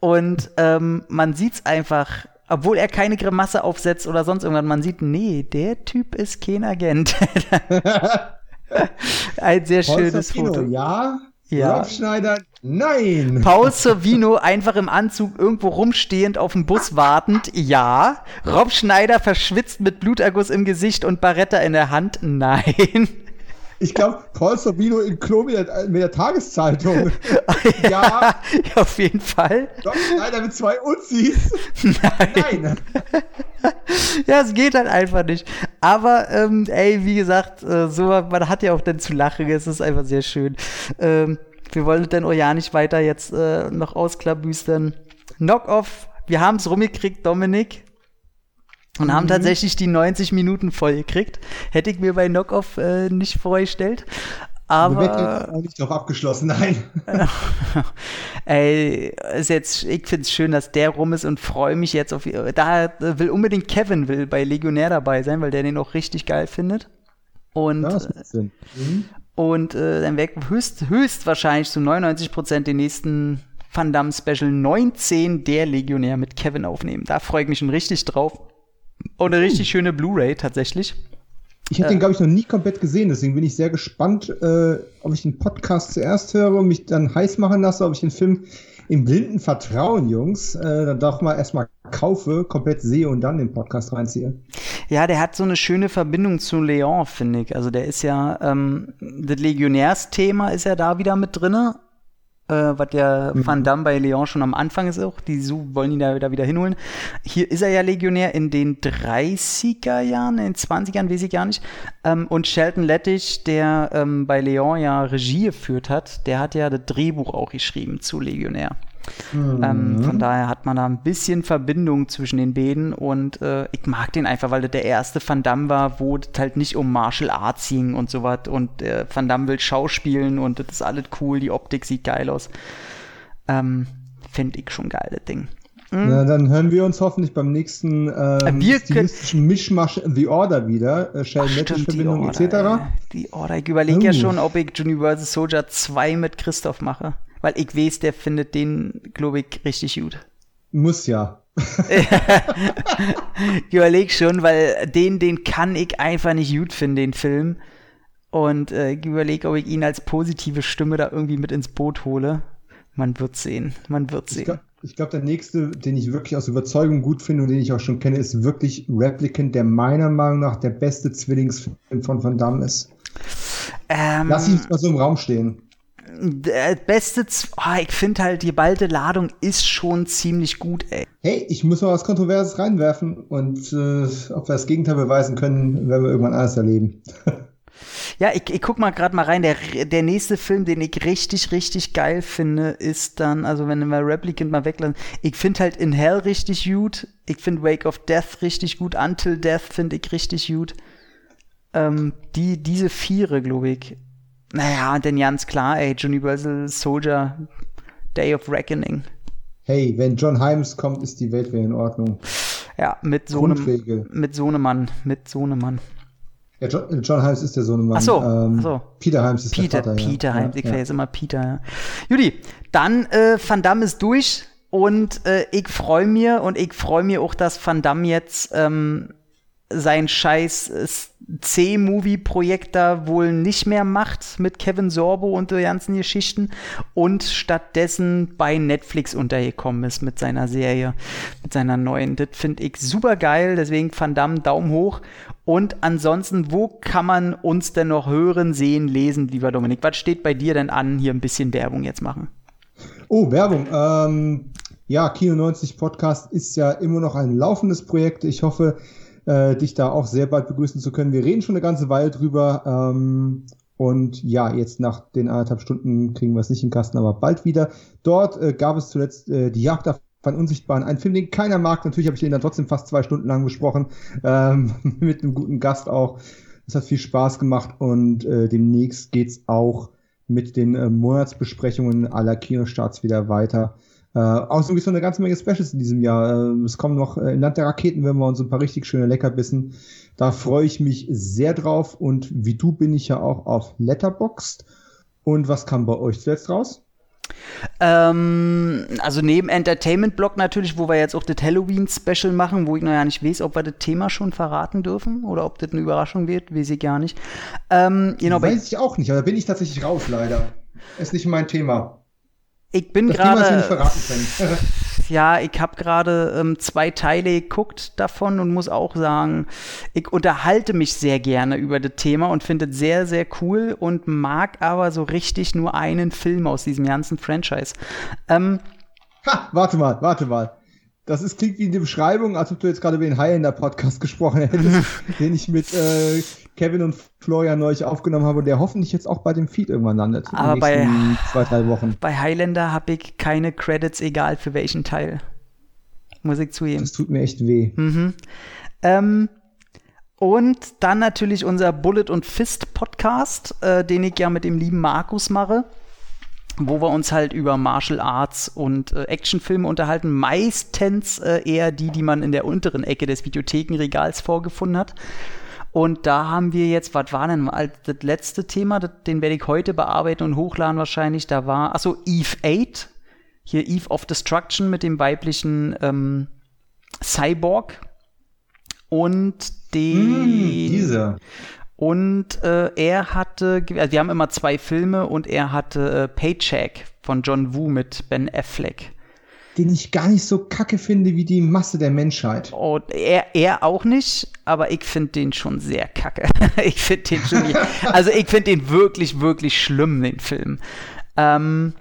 Und ähm, man sieht es einfach, obwohl er keine Grimasse aufsetzt oder sonst irgendwas, man sieht, nee, der Typ ist kein Agent. (laughs) (laughs) ein sehr schönes Foto. Ja, ja. Rob Schneider, nein. Paul Sorvino einfach im Anzug irgendwo rumstehend auf dem Bus wartend, ja. Rob Schneider verschwitzt mit Bluterguss im Gesicht und Barretta in der Hand, nein. Ich glaube, Paul Sabino im Klo mit der, mit der Tageszeitung. (laughs) ja, ja, auf jeden Fall. Rob Schneider mit zwei Uzis. Nein. Nein. ja, es geht halt einfach nicht. Aber, ähm, ey, wie gesagt, äh, so, man hat ja auch dann zu lachen. Es ist einfach sehr schön. Ähm, wir wollen dann auch ja nicht weiter jetzt äh, noch ausklabüstern. Knock-off, wir haben es rumgekriegt, Dominik. Und mhm. haben tatsächlich die 90 Minuten voll gekriegt. Hätte ich mir bei Knockoff äh, nicht vorgestellt. Aber. Auch nicht noch abgeschlossen, nein. (laughs) Ey, ist jetzt, ich finde es schön, dass der rum ist und freue mich jetzt auf. Da will unbedingt Kevin will bei Legionär dabei sein, weil der den auch richtig geil findet. Und, ja, das macht Sinn. Mhm. Und äh, dann wäre höchst, höchst wahrscheinlich zu 99 Prozent den nächsten Van Damme Special 19 der Legionär mit Kevin aufnehmen. Da freue ich mich schon richtig drauf. Und eine richtig schöne Blu-ray tatsächlich. Ich habe den, glaube ich, noch nie komplett gesehen, deswegen bin ich sehr gespannt, äh, ob ich den Podcast zuerst höre und mich dann heiß machen lasse, ob ich den Film im blinden Vertrauen, Jungs, äh, dann doch mal erstmal kaufe, komplett sehe und dann den Podcast reinziehe. Ja, der hat so eine schöne Verbindung zu Leon, finde ich. Also der ist ja, ähm, das Legionärsthema ist ja da wieder mit drinne äh, was ja mhm. Van Damme bei Leon schon am Anfang ist auch. Die so, wollen ihn da, da wieder hinholen. Hier ist er ja Legionär in den 30er Jahren, in den 20ern, weiß ich gar nicht. Ähm, und Shelton Lettich, der ähm, bei Leon ja Regie geführt hat, der hat ja das Drehbuch auch geschrieben zu Legionär. Mhm. Ähm, von daher hat man da ein bisschen Verbindung zwischen den beiden und äh, ich mag den einfach, weil das der erste Van Damme war, wo das halt nicht um Martial Arts ging und sowas und äh, Van Damme will Schauspielen und das ist alles cool, die Optik sieht geil aus. Ähm, Finde ich schon geil, das Ding. Mhm. Na, dann hören wir uns hoffentlich beim nächsten ähm, wir stilistischen Mischmasch The Order wieder. Äh, Shell-Verbindung etc. Die Order. Ich überlege uh. ja schon, ob ich Universal Soldier 2 mit Christoph mache. Weil ich weiß, der findet den, glaube ich, richtig gut. Muss ja. (laughs) ich überleg schon, weil den, den kann ich einfach nicht gut finden, den Film. Und äh, ich überlege, ob ich ihn als positive Stimme da irgendwie mit ins Boot hole. Man wird sehen. Man wird sehen. Ich glaube, der nächste, den ich wirklich aus Überzeugung gut finde und den ich auch schon kenne, ist wirklich Replicant, der meiner Meinung nach der beste Zwillingsfilm von Van Damme ist. Ähm, Lass ihn mal so im Raum stehen der beste, oh, ich finde halt, die ballte Ladung ist schon ziemlich gut, ey. Hey, ich muss mal was Kontroverses reinwerfen und äh, ob wir das Gegenteil beweisen können, werden wir irgendwann alles erleben. (laughs) ja, ich, ich guck mal gerade mal rein. Der, der nächste Film, den ich richtig, richtig geil finde, ist dann, also wenn wir Replicant mal weglassen, ich finde halt In Hell richtig gut. Ich finde Wake of Death richtig gut. Until Death finde ich richtig gut. Ähm, die, diese Viere, glaube ich. Naja, und dann ganz klar, ey, Universal Soldier, Day of Reckoning. Hey, wenn John Himes kommt, ist die Welt wieder in Ordnung. Ja, mit so einem mit so einem Mann, mit so einem Mann. Ja, John, John Himes ist der Sohnemann. Ach so, ähm, ach so. Peter Himes ist Peter, der Vater. Peter ja. Himes, ich ja. vergesse immer Peter. Ja. Judy, dann äh, Van Damme ist durch und äh, ich freue mir und ich freue mir auch, dass Van Damme jetzt ähm, sein scheiß äh, C-Movie-Projekt da wohl nicht mehr macht mit Kevin Sorbo und der ganzen Geschichten und stattdessen bei Netflix untergekommen ist mit seiner Serie, mit seiner neuen. Das finde ich super geil, deswegen Van Damme Daumen hoch. Und ansonsten, wo kann man uns denn noch hören, sehen, lesen, lieber Dominik? Was steht bei dir denn an, hier ein bisschen Werbung jetzt machen? Oh, Werbung. Ähm, ja, Kino 90 Podcast ist ja immer noch ein laufendes Projekt. Ich hoffe, äh, dich da auch sehr bald begrüßen zu können. Wir reden schon eine ganze Weile drüber. Ähm, und ja, jetzt nach den anderthalb Stunden kriegen wir es nicht in den Kasten, aber bald wieder. Dort äh, gab es zuletzt äh, die Jagd auf einen Unsichtbaren, ein Film, den keiner mag. Natürlich habe ich den dann trotzdem fast zwei Stunden lang besprochen, ähm, (laughs) mit einem guten Gast auch. Es hat viel Spaß gemacht und äh, demnächst geht's auch mit den äh, Monatsbesprechungen aller Kinostarts wieder weiter. Äh, außerdem gibt es noch eine ganze Menge Specials in diesem Jahr. Äh, es kommen noch äh, im Land der Raketen, wenn wir uns ein paar richtig schöne Leckerbissen. Da freue ich mich sehr drauf. Und wie du bin ich ja auch auf Letterboxd. Und was kam bei euch zuletzt raus? Ähm, also neben Entertainment Block natürlich, wo wir jetzt auch das Halloween Special machen, wo ich noch ja nicht weiß, ob wir das Thema schon verraten dürfen oder ob das eine Überraschung wird, weiß ich gar nicht. Ähm, genau, weiß ich auch nicht, aber da bin ich tatsächlich raus leider. Ist nicht mein Thema. Ich bin gerade. (laughs) ja, ich habe gerade ähm, zwei Teile geguckt davon und muss auch sagen, ich unterhalte mich sehr gerne über das Thema und finde es sehr, sehr cool und mag aber so richtig nur einen Film aus diesem ganzen Franchise. Ähm, ha, warte mal, warte mal. Das ist, klingt wie eine Beschreibung, als ob du jetzt gerade über den Highlander Podcast (laughs) gesprochen hättest, (laughs) den ich mit äh, Kevin und Florian neulich aufgenommen habe und der hoffentlich jetzt auch bei dem Feed irgendwann landet. Aber bei, zwei, drei Wochen. bei Highlander habe ich keine Credits, egal für welchen Teil. Muss ich zugeben. Das tut mir echt weh. Mhm. Ähm, und dann natürlich unser Bullet und Fist Podcast, äh, den ich ja mit dem lieben Markus mache wo wir uns halt über Martial Arts und äh, Actionfilme unterhalten. Meistens äh, eher die, die man in der unteren Ecke des Videothekenregals vorgefunden hat. Und da haben wir jetzt, was war denn mal das letzte Thema, das, den werde ich heute bearbeiten und hochladen wahrscheinlich. Da war, achso, Eve 8, hier Eve of Destruction mit dem weiblichen ähm, Cyborg. Und die. Mm, diese. Und äh, er hatte, also wir haben immer zwei Filme und er hatte äh, Paycheck von John Woo mit Ben Affleck. Den ich gar nicht so kacke finde wie die Masse der Menschheit. Oh, er, er auch nicht, aber ich finde den schon sehr kacke. (laughs) ich finde den schon, also ich finde den wirklich, wirklich schlimm, den Film. Ähm,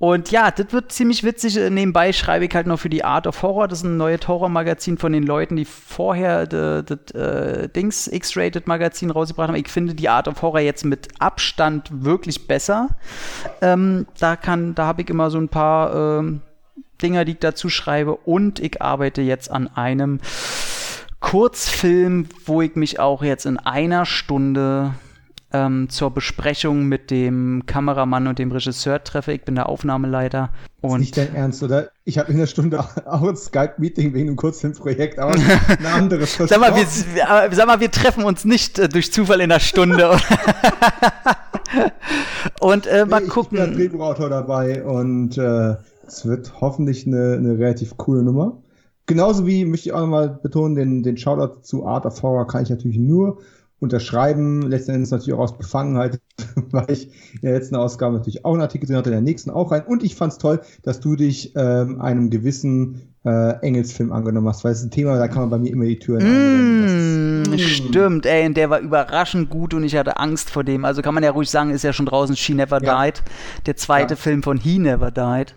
Und ja, das wird ziemlich witzig. Nebenbei schreibe ich halt noch für die Art of Horror. Das ist ein neues Horror-Magazin von den Leuten, die vorher das äh, Dings X-Rated-Magazin rausgebracht haben. Ich finde die Art of Horror jetzt mit Abstand wirklich besser. Ähm, da kann, da habe ich immer so ein paar ähm, Dinger, die ich dazu schreibe. Und ich arbeite jetzt an einem Kurzfilm, wo ich mich auch jetzt in einer Stunde ähm, zur Besprechung mit dem Kameramann und dem Regisseur treffe. Ich bin der Aufnahmeleiter. Und ist nicht dein Ernst, oder? Ich habe in der Stunde (laughs) auch ein Skype-Meeting wegen einem Kurzfilmprojekt, aber (laughs) ein anderes. sag, mal, wir, sag mal, wir treffen uns nicht äh, durch Zufall in der Stunde. (laughs) und äh, mal nee, gucken. Ich bin der Drehbuchautor dabei und äh, es wird hoffentlich eine, eine relativ coole Nummer. Genauso wie, möchte ich auch nochmal betonen, den, den Shoutout zu Art of Horror kann ich natürlich nur unterschreiben. Letzten Endes natürlich auch aus Befangenheit, (laughs) weil ich in der letzten Ausgabe natürlich auch einen Artikel drin hatte, in der nächsten auch rein. Und ich fand es toll, dass du dich ähm, einem gewissen äh, Engelsfilm angenommen hast, weil es ist ein Thema, da kann man bei mir immer die Türen mm, Stimmt, ey, und der war überraschend gut und ich hatte Angst vor dem. Also kann man ja ruhig sagen, ist ja schon draußen She Never ja. Died, der zweite ja. Film von He Never Died.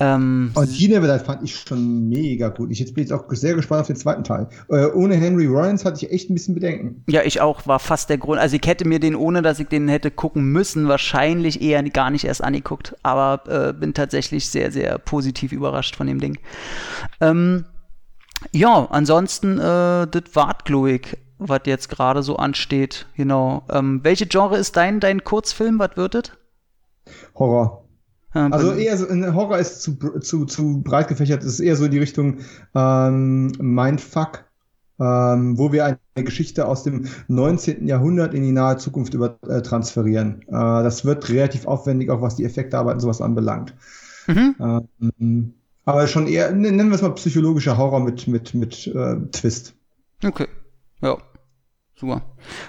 Ähm, und die Neverland fand ich schon mega gut. Ich jetzt bin jetzt auch sehr gespannt auf den zweiten Teil. Äh, ohne Henry Rollins hatte ich echt ein bisschen Bedenken. Ja, ich auch, war fast der Grund. Also ich hätte mir den, ohne dass ich den hätte gucken müssen, wahrscheinlich eher gar nicht erst angeguckt. Aber äh, bin tatsächlich sehr, sehr positiv überrascht von dem Ding. Ähm, ja, ansonsten, äh, das wart, glaube ich, was jetzt gerade so ansteht. Genau. Ähm, welche Genre ist dein, dein Kurzfilm? Was wird das? Horror. Also eher so, ein Horror ist zu, zu, zu breit gefächert, es ist eher so in die Richtung ähm, Mindfuck, ähm, wo wir eine Geschichte aus dem 19. Jahrhundert in die nahe Zukunft über, äh, transferieren. Äh, das wird relativ aufwendig, auch was die Effektearbeit und sowas anbelangt. Mhm. Ähm, aber schon eher, nennen wir es mal psychologischer Horror mit, mit, mit äh, Twist. Okay, ja. Super.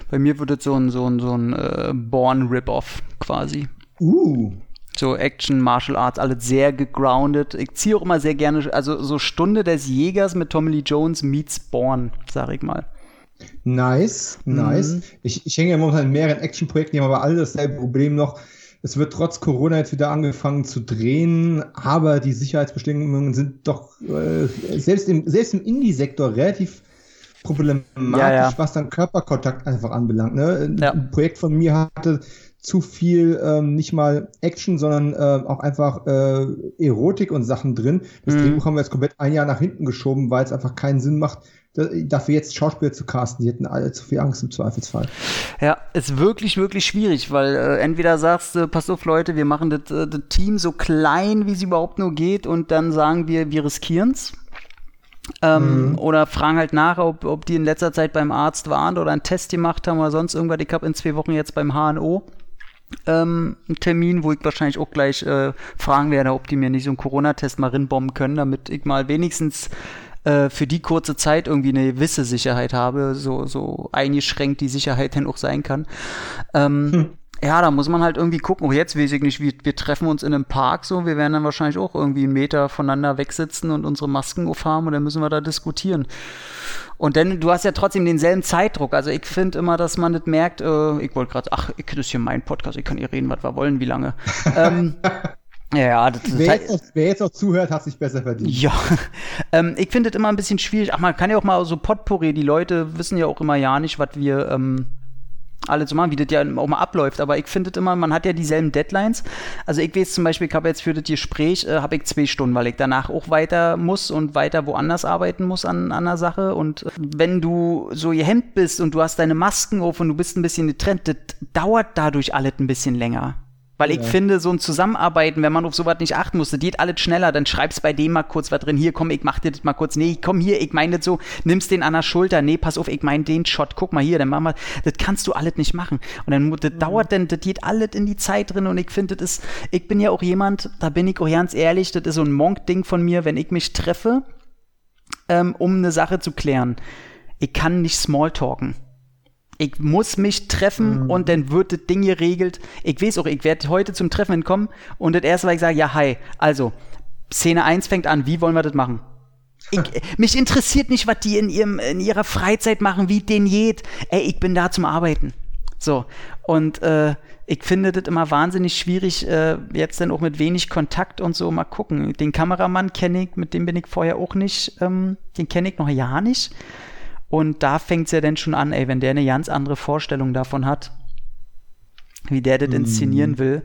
Bei mir wird es so ein, so ein, so ein äh, Born-Rip-Off quasi. Uh so Action, Martial Arts, alles sehr gegroundet. Ich ziehe auch immer sehr gerne, also so Stunde des Jägers mit Tommy Lee Jones meets Born, sag ich mal. Nice, nice. Mhm. Ich, ich hänge ja momentan in mehreren Action-Projekten, die haben aber alle dasselbe Problem noch. Es wird trotz Corona jetzt wieder angefangen zu drehen, aber die Sicherheitsbestimmungen sind doch äh, selbst im, selbst im Indie-Sektor relativ problematisch, ja, ja. was dann Körperkontakt einfach anbelangt. Ne? Ja. Ein Projekt von mir hatte zu viel ähm, nicht mal Action, sondern äh, auch einfach äh, Erotik und Sachen drin. Das mhm. Drehbuch haben wir jetzt komplett ein Jahr nach hinten geschoben, weil es einfach keinen Sinn macht, dafür jetzt Schauspieler zu casten. Die hätten alle zu viel Angst im Zweifelsfall. Ja, ist wirklich, wirklich schwierig, weil äh, entweder sagst du, pass auf Leute, wir machen das, äh, das Team so klein, wie es überhaupt nur geht und dann sagen wir, wir riskieren's. Ähm, mhm. Oder fragen halt nach, ob, ob die in letzter Zeit beim Arzt waren oder einen Test gemacht haben oder sonst irgendwas. Ich habe in zwei Wochen jetzt beim HNO ähm, Termin, wo ich wahrscheinlich auch gleich äh, fragen werde, ob die mir nicht so einen Corona-Test mal rinbomben können, damit ich mal wenigstens äh, für die kurze Zeit irgendwie eine gewisse Sicherheit habe, so, so eingeschränkt die Sicherheit denn auch sein kann. Ähm, hm. Ja, da muss man halt irgendwie gucken. Auch jetzt weiß ich nicht, wir, wir treffen uns in einem Park so, wir werden dann wahrscheinlich auch irgendwie einen Meter voneinander wegsitzen und unsere Masken aufhaben und dann müssen wir da diskutieren. Und dann, du hast ja trotzdem denselben Zeitdruck. Also ich finde immer, dass man das merkt, äh, ich wollte gerade, ach, ich, das ist hier mein Podcast, ich kann hier reden, was wir wollen, wie lange. (laughs) ähm, ja, das, wer, jetzt auch, wer jetzt auch zuhört, hat sich besser verdient. Ja, (laughs) ähm, ich finde das immer ein bisschen schwierig. Ach, man kann ja auch mal so Potpourri, die Leute wissen ja auch immer ja nicht, was wir ähm, alle zu machen, wie das ja auch mal abläuft. Aber ich finde immer, man hat ja dieselben Deadlines. Also ich weiß zum Beispiel, ich habe jetzt für das Gespräch, äh, habe ich zwei Stunden, weil ich danach auch weiter muss und weiter woanders arbeiten muss an, an einer Sache. Und wenn du so gehemmt bist und du hast deine Masken auf und du bist ein bisschen getrennt, das dauert dadurch alles ein bisschen länger. Weil ich finde, so ein Zusammenarbeiten, wenn man auf sowas nicht achten musste, geht alles schneller, dann schreibst bei dem mal kurz was drin, hier, komm, ich mach dir das mal kurz, nee, komm hier, ich meine das so, nimmst den an der Schulter, nee, pass auf, ich meine den Shot, guck mal hier, dann mach mal, das kannst du alles nicht machen. Und dann, das mhm. dauert dann, das geht alles in die Zeit drin und ich finde, das ist, ich bin ja auch jemand, da bin ich auch ganz ehrlich, das ist so ein Monk-Ding von mir, wenn ich mich treffe, ähm, um eine Sache zu klären. Ich kann nicht Smalltalken. Ich muss mich treffen mhm. und dann wird das Ding geregelt. Ich weiß auch, ich werde heute zum Treffen kommen und das erste, was ich sage, ja, hi, also, Szene 1 fängt an, wie wollen wir das machen? Ich, (laughs) mich interessiert nicht, was die in, ihrem, in ihrer Freizeit machen, wie den geht. Ey, ich bin da zum Arbeiten. So, und äh, ich finde das immer wahnsinnig schwierig, äh, jetzt dann auch mit wenig Kontakt und so mal gucken. Den Kameramann kenne ich, mit dem bin ich vorher auch nicht, ähm, den kenne ich noch ja nicht. Und da fängt es ja dann schon an, ey, wenn der eine ganz andere Vorstellung davon hat, wie der das mm. inszenieren will,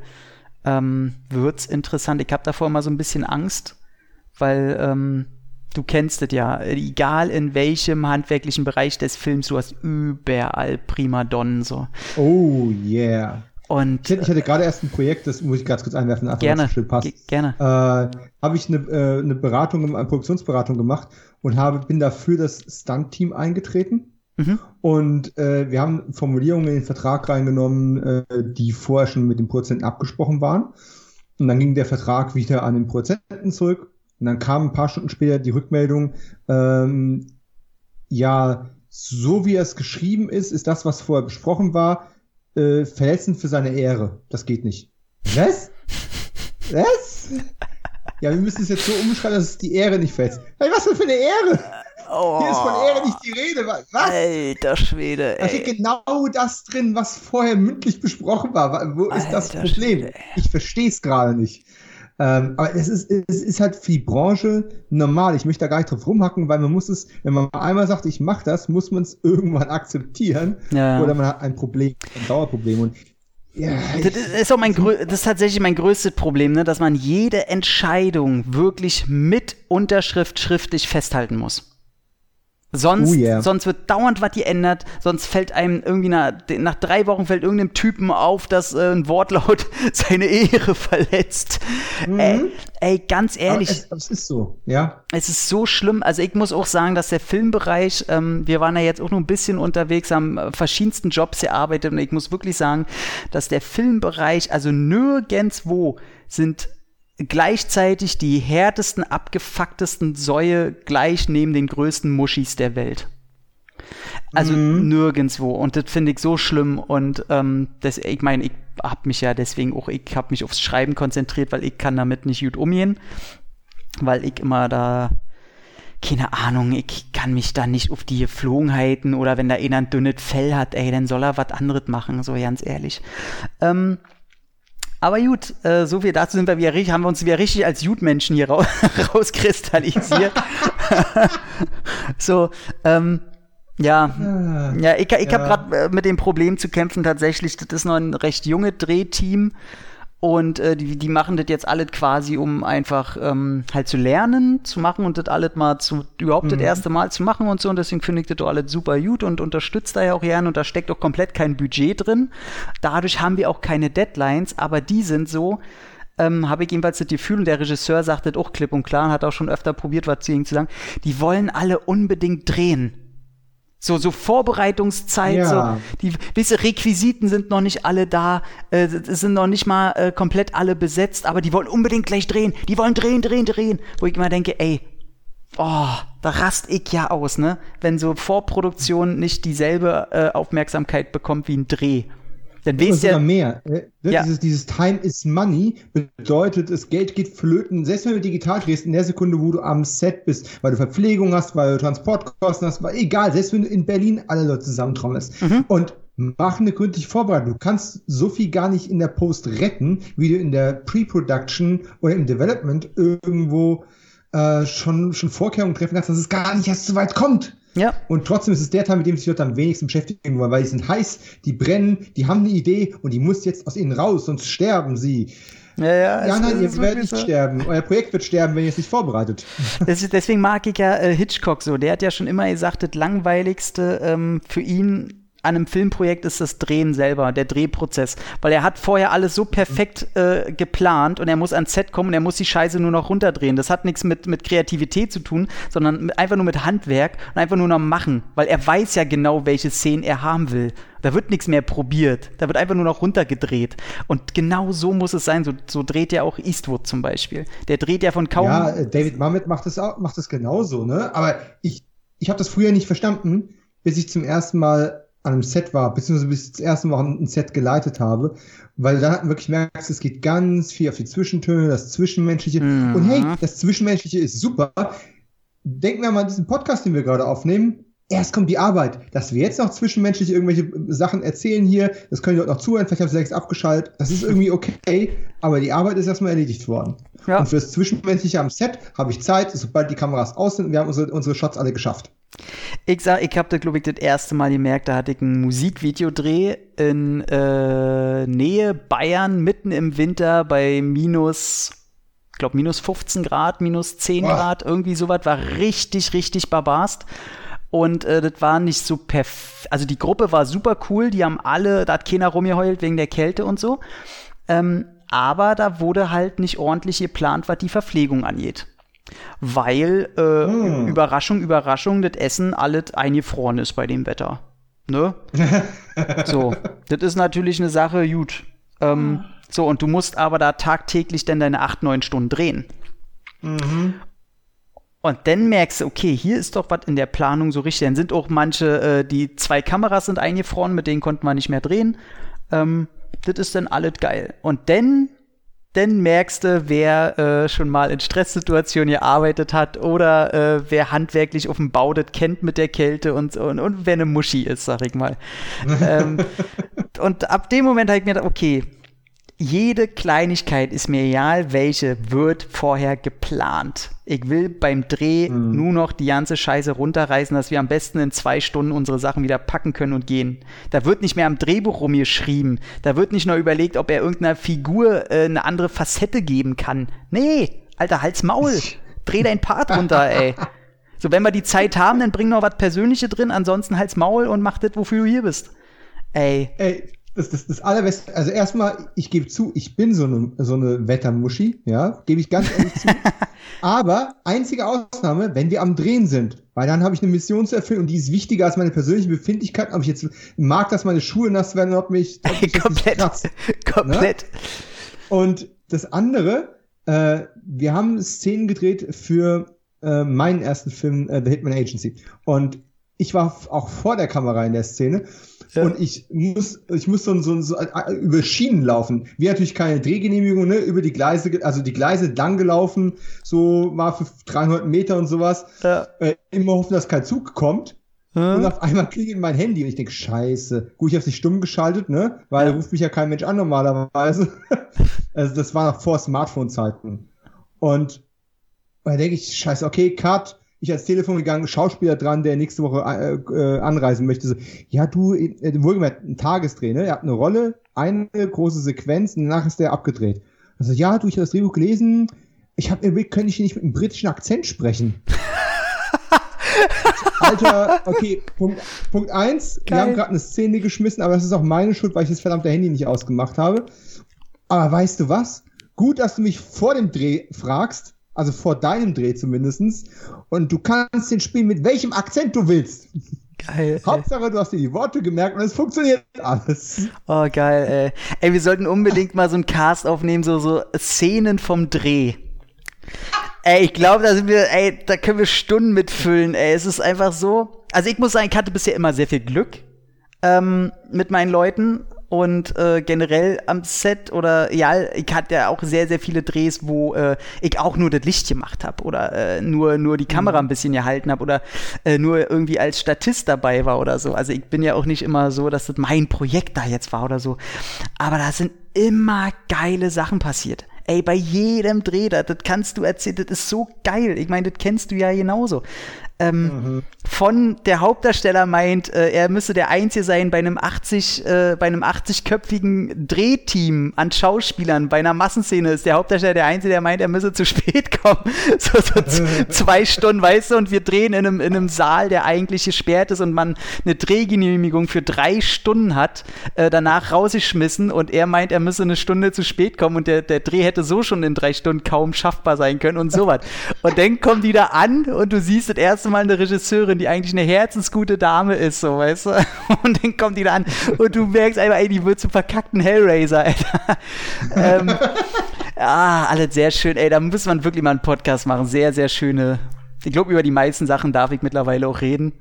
ähm, wird's interessant. Ich habe davor immer so ein bisschen Angst, weil ähm, du kennst es ja, egal in welchem handwerklichen Bereich des Films, du hast überall Primadonnen so. Oh yeah. Und, ich hatte gerade erst ein Projekt, das muss ich ganz kurz einwerfen, einfach gerne, schön passt. Gerne. Äh, habe ich eine, äh, eine Beratung, eine Produktionsberatung gemacht und habe, bin dafür das Stunt-Team eingetreten. Mhm. Und äh, wir haben Formulierungen in den Vertrag reingenommen, äh, die vorher schon mit dem Produzenten abgesprochen waren. Und dann ging der Vertrag wieder an den Produzenten zurück. Und dann kam ein paar Stunden später die Rückmeldung, ähm, ja, so wie es geschrieben ist, ist das, was vorher besprochen war, äh, verletzend für seine Ehre. Das geht nicht. Was? Was? Ja, wir müssen es jetzt so umschreiben, dass es die Ehre nicht verletzt. Hey, was denn für eine Ehre? Oh, Hier ist von Ehre nicht die Rede. Was? Alter Schwede, ey. Da steht genau das drin, was vorher mündlich besprochen war. Wo ist Alter das Problem? Schwede, ich verstehe es gerade nicht. Ähm, aber es ist, es ist halt für die Branche normal. Ich möchte da gar nicht drauf rumhacken, weil man muss es, wenn man einmal sagt, ich mache das, muss man es (laughs) irgendwann akzeptieren. Ja. Oder man hat ein Problem, ein Dauerproblem. Und ja, das ist auch mein das ist tatsächlich mein größtes Problem, ne, dass man jede Entscheidung wirklich mit Unterschrift schriftlich festhalten muss. Sonst, oh yeah. sonst wird dauernd was geändert, sonst fällt einem irgendwie nach, nach drei Wochen fällt irgendeinem Typen auf, dass äh, ein Wortlaut (laughs) seine Ehre verletzt. Mhm. Ey, ey, ganz ehrlich. Es, es, ist so, ja. Es ist so schlimm. Also ich muss auch sagen, dass der Filmbereich, ähm, wir waren ja jetzt auch noch ein bisschen unterwegs, haben äh, verschiedensten Jobs gearbeitet und ich muss wirklich sagen, dass der Filmbereich, also nirgendwo sind gleichzeitig die härtesten, abgefucktesten Säue gleich neben den größten Muschis der Welt. Also mhm. nirgendwo. Und das finde ich so schlimm. Und ähm, das, ich meine, ich habe mich ja deswegen auch, ich habe mich aufs Schreiben konzentriert, weil ich kann damit nicht gut umgehen. Weil ich immer da, keine Ahnung, ich kann mich da nicht auf die Geflogenheiten oder wenn da einer ein dünnes Fell hat, ey, dann soll er was anderes machen, so ganz ehrlich. Ähm, aber gut, äh, so viel dazu sind wir wieder richtig, haben wir uns wieder richtig als Jutmenschen hier ra (laughs) rauskristallisiert. (laughs) so, ähm, ja, ah, ja, ich, ich ja. habe gerade äh, mit dem Problem zu kämpfen tatsächlich. Das ist noch ein recht junge Drehteam und äh, die, die machen das jetzt alles quasi, um einfach ähm, halt zu lernen, zu machen und das alles mal zu, überhaupt mhm. das erste Mal zu machen und so. Und deswegen finde ich das alles super gut und unterstützt da ja auch gerne und da steckt auch komplett kein Budget drin. Dadurch haben wir auch keine Deadlines, aber die sind so, ähm, habe ich jedenfalls das Gefühl, und der Regisseur sagt das auch klipp und klar, hat auch schon öfter probiert, was zu ihnen zu sagen, die wollen alle unbedingt drehen. So, so Vorbereitungszeit, ja. so, die, wisse Requisiten sind noch nicht alle da, äh, sind noch nicht mal äh, komplett alle besetzt, aber die wollen unbedingt gleich drehen, die wollen drehen, drehen, drehen, wo ich immer denke, ey, oh, da rast ich ja aus, ne, wenn so Vorproduktion nicht dieselbe äh, Aufmerksamkeit bekommt wie ein Dreh. Dann weißt ja mehr. Äh, ne, ja. Dieses, dieses Time is Money bedeutet, das Geld geht flöten. Selbst wenn du digital drehst, in der Sekunde, wo du am Set bist, weil du Verpflegung hast, weil du Transportkosten hast, weil egal, selbst wenn du in Berlin alle Leute zusammentrommelst. Mhm. Und mach eine gründliche Vorbereitung. Du kannst so viel gar nicht in der Post retten, wie du in der Pre-Production oder im Development irgendwo äh, schon, schon Vorkehrungen treffen kannst, dass es gar nicht erst so weit kommt. Ja. Und trotzdem ist es der Teil, mit dem sich Leute am wenigsten beschäftigen wollen, weil die sind heiß, die brennen, die haben eine Idee und die muss jetzt aus ihnen raus, sonst sterben sie. Ja, ja, ja nein, ihr werdet nicht so. sterben. Euer Projekt wird sterben, wenn ihr es nicht vorbereitet. (laughs) Ist, deswegen mag ich ja äh, Hitchcock so. Der hat ja schon immer gesagt, das Langweiligste ähm, für ihn an einem Filmprojekt ist das Drehen selber, der Drehprozess. Weil er hat vorher alles so perfekt äh, geplant und er muss ans Set kommen und er muss die Scheiße nur noch runterdrehen. Das hat nichts mit, mit Kreativität zu tun, sondern mit, einfach nur mit Handwerk und einfach nur noch machen. Weil er weiß ja genau, welche Szenen er haben will. Da wird nichts mehr probiert. Da wird einfach nur noch runtergedreht. Und genau so muss es sein. So, so dreht ja auch Eastwood zum Beispiel. Der dreht ja von kaum. Ja, äh, David Mamet macht das auch, macht das genauso, ne? Aber ich, ich habe das früher nicht verstanden, bis ich zum ersten Mal an einem Set war, beziehungsweise bis ich das erste Mal ein Set geleitet habe, weil da wirklich merkst, es geht ganz viel auf die Zwischentöne, das Zwischenmenschliche. Mhm. Und hey, das Zwischenmenschliche ist super. Denken wir mal an diesen Podcast, den wir gerade aufnehmen. Erst kommt die Arbeit. Dass wir jetzt noch zwischenmenschlich irgendwelche Sachen erzählen hier, das können die dort noch zuhören, vielleicht haben sie längst abgeschaltet, das ist irgendwie okay, aber die Arbeit ist erstmal erledigt worden. Ja. Und fürs Zwischenmenschliche am Set habe ich Zeit, sobald die Kameras aus sind, wir haben unsere, unsere Shots alle geschafft. Ich sag, ich habe da, glaube ich, das erste Mal gemerkt, da hatte ich ein Musikvideodreh in äh, Nähe Bayern, mitten im Winter bei minus, ich glaube, minus 15 Grad, minus 10 oh. Grad, irgendwie sowas, war richtig, richtig barbarst. Und äh, das war nicht so perfekt. Also die Gruppe war super cool, die haben alle, da hat keiner rumgeheult wegen der Kälte und so. Ähm, aber da wurde halt nicht ordentlich geplant, was die Verpflegung angeht weil äh, mm. Überraschung, Überraschung, das Essen alles eingefroren ist bei dem Wetter. Ne? (laughs) so, das ist natürlich eine Sache, gut. Ähm, so, und du musst aber da tagtäglich dann deine 8, 9 Stunden drehen. Mhm. Und dann merkst du, okay, hier ist doch was in der Planung so richtig. Dann sind auch manche, äh, die zwei Kameras sind eingefroren, mit denen konnten wir nicht mehr drehen. Ähm, das ist dann alles geil. Und dann dann merkst du, wer äh, schon mal in Stresssituationen gearbeitet hat oder äh, wer handwerklich auf dem Bau das kennt mit der Kälte und, und, und wer eine Muschi ist, sag ich mal. (laughs) ähm, und ab dem Moment habe ich mir gedacht, okay, jede Kleinigkeit ist mir egal, welche wird vorher geplant. Ich will beim Dreh mhm. nur noch die ganze Scheiße runterreißen, dass wir am besten in zwei Stunden unsere Sachen wieder packen können und gehen. Da wird nicht mehr am Drehbuch rumgeschrieben. Da wird nicht nur überlegt, ob er irgendeiner Figur äh, eine andere Facette geben kann. Nee, alter, halt's Maul. Dreh dein Part runter, ey. So, wenn wir die Zeit haben, dann bring noch was Persönliches drin, ansonsten halt's Maul und mach das, wofür du hier bist. Ey. Ey, das, das, das allerbeste, also erstmal, ich gebe zu, ich bin so eine, so eine Wettermuschi, ja, gebe ich ganz ehrlich zu. (laughs) Aber einzige Ausnahme, wenn wir am Drehen sind, weil dann habe ich eine Mission zu erfüllen und die ist wichtiger als meine persönliche Befindlichkeit, ob ich jetzt mag, dass meine Schuhe nass werden, ob mich, ob mich (laughs) komplett, krass, komplett. Ne? Und das andere, äh, wir haben Szenen gedreht für äh, meinen ersten Film, äh, The Hitman Agency. Und ich war auch vor der Kamera in der Szene ja. Und ich muss, ich muss so, so, so äh, über Schienen laufen. Wir natürlich keine Drehgenehmigung, ne? Über die Gleise, also die Gleise lang gelaufen, so mal für 300 Meter und sowas. Ja. Äh, immer hoffen, dass kein Zug kommt. Hm. Und auf einmal klingelt mein Handy und ich denke, scheiße. Gut, ich habe nicht stumm geschaltet, ne? Weil ja. ruft mich ja kein Mensch an normalerweise. (laughs) also das war noch vor Smartphone-Zeiten. Und da denke ich, scheiße, okay, Cut ich als Telefon gegangen, Schauspieler dran, der nächste Woche äh, äh, anreisen möchte. So, ja, du, äh, wohlgemerkt, ein Tagesdreh, ne? Er hat eine Rolle, eine große Sequenz, und danach ist der abgedreht. Also, ja, du, ich habe das Drehbuch gelesen, ich habe mir könnte ich hier nicht mit einem britischen Akzent sprechen. (laughs) Alter, okay, Punkt, Punkt eins, Geil. wir haben gerade eine Szene geschmissen, aber das ist auch meine Schuld, weil ich das verdammte Handy nicht ausgemacht habe. Aber weißt du was? Gut, dass du mich vor dem Dreh fragst, also vor deinem Dreh zumindestens. Und du kannst den spielen mit welchem Akzent du willst. Geil. Hauptsache, du hast dir die Worte gemerkt und es funktioniert alles. Oh, geil, ey. Ey, wir sollten unbedingt mal so einen Cast aufnehmen, so, so Szenen vom Dreh. Ey, ich glaube, da sind wir, ey, da können wir Stunden mitfüllen, ey. Es ist einfach so. Also ich muss sagen, ich hatte bisher immer sehr viel Glück ähm, mit meinen Leuten und äh, generell am Set oder ja, ich hatte ja auch sehr, sehr viele Drehs, wo äh, ich auch nur das Licht gemacht habe oder äh, nur, nur die Kamera mhm. ein bisschen gehalten habe oder äh, nur irgendwie als Statist dabei war oder so. Also ich bin ja auch nicht immer so, dass das mein Projekt da jetzt war oder so. Aber da sind immer geile Sachen passiert. Ey, bei jedem Dreh, das, das kannst du erzählen, das ist so geil. Ich meine, das kennst du ja genauso ähm, mhm. von der Hauptdarsteller meint, äh, er müsse der Einzige sein bei einem 80, äh, bei einem 80-köpfigen Drehteam an Schauspielern. Bei einer Massenszene ist der Hauptdarsteller der Einzige, der meint, er müsse zu spät kommen. (laughs) so, so (laughs) zwei Stunden, weißt du, und wir drehen in einem, in einem Saal, der eigentlich gesperrt ist und man eine Drehgenehmigung für drei Stunden hat, äh, danach rausgeschmissen und er meint, er müsse eine Stunde zu spät kommen und der, der Dreh hätte so schon in drei Stunden kaum schaffbar sein können und sowas. (laughs) Und dann kommen die da an und du siehst das erste erste Mal eine Regisseurin, die eigentlich eine herzensgute Dame ist, so, weißt du? (laughs) Und dann kommt die da an und du merkst einfach, ey, die wird zum verkackten Hellraiser, Alter. ähm, (laughs) ah, alles sehr schön, ey, da muss man wirklich mal einen Podcast machen. Sehr, sehr schöne. Ich glaube, über die meisten Sachen darf ich mittlerweile auch reden.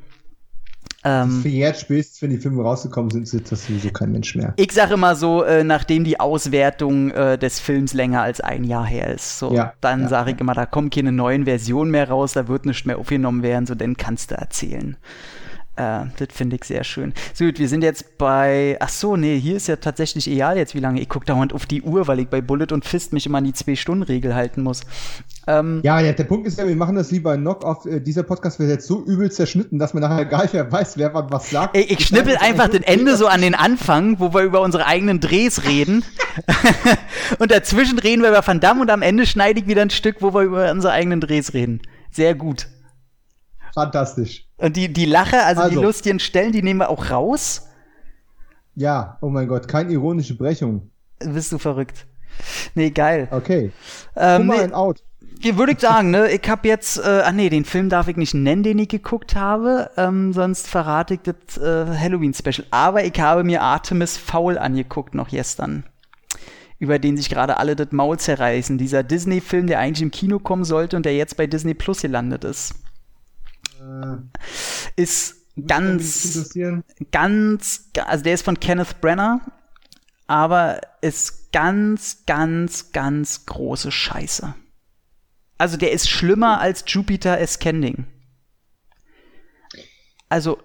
Ähm, für jetzt spätestens, wenn die Filme rausgekommen sind, ist das sowieso kein Mensch mehr. Ich sage immer so, äh, nachdem die Auswertung äh, des Films länger als ein Jahr her ist, so, ja, dann ja, sage ich immer, da kommen keine neuen Versionen mehr raus, da wird nichts mehr aufgenommen werden, so, dann kannst du erzählen. Äh, das finde ich sehr schön. So gut, wir sind jetzt bei. Ach so, nee, hier ist ja tatsächlich egal jetzt, wie lange. Ich gucke dauernd auf die Uhr, weil ich bei Bullet und Fist mich immer an die Zwei-Stunden-Regel halten muss. Ähm, ja, ja, der Punkt ist ja, wir machen das wie bei Knock-Off. Äh, dieser Podcast wird jetzt so übel zerschnitten, dass man nachher gar nicht mehr weiß, wer was sagt. Ey, ich, ich schnippel einfach den Ende so an den Anfang, wo wir über unsere eigenen Drehs reden. (laughs) und dazwischen reden wir über Van Damme und am Ende schneide ich wieder ein Stück, wo wir über unsere eigenen Drehs reden. Sehr gut. Fantastisch. Und die, die Lache, also, also, die lustigen Stellen, die nehmen wir auch raus. Ja, oh mein Gott, keine ironische Brechung. Bist du verrückt. Nee, geil. Okay. Ähm, nee, out. Würde ich sagen, ne? Ich habe jetzt, äh, ah nee, den Film darf ich nicht nennen, den ich geguckt habe, ähm, sonst verrate ich das äh, Halloween-Special. Aber ich habe mir Artemis Fowl angeguckt noch gestern über den sich gerade alle das Maul zerreißen. Dieser Disney-Film, der eigentlich im Kino kommen sollte und der jetzt bei Disney Plus gelandet ist. Äh, ist ganz, ganz, also der ist von Kenneth Brenner, aber ist ganz, ganz, ganz große Scheiße. Also der ist schlimmer als Jupiter Ascending. Also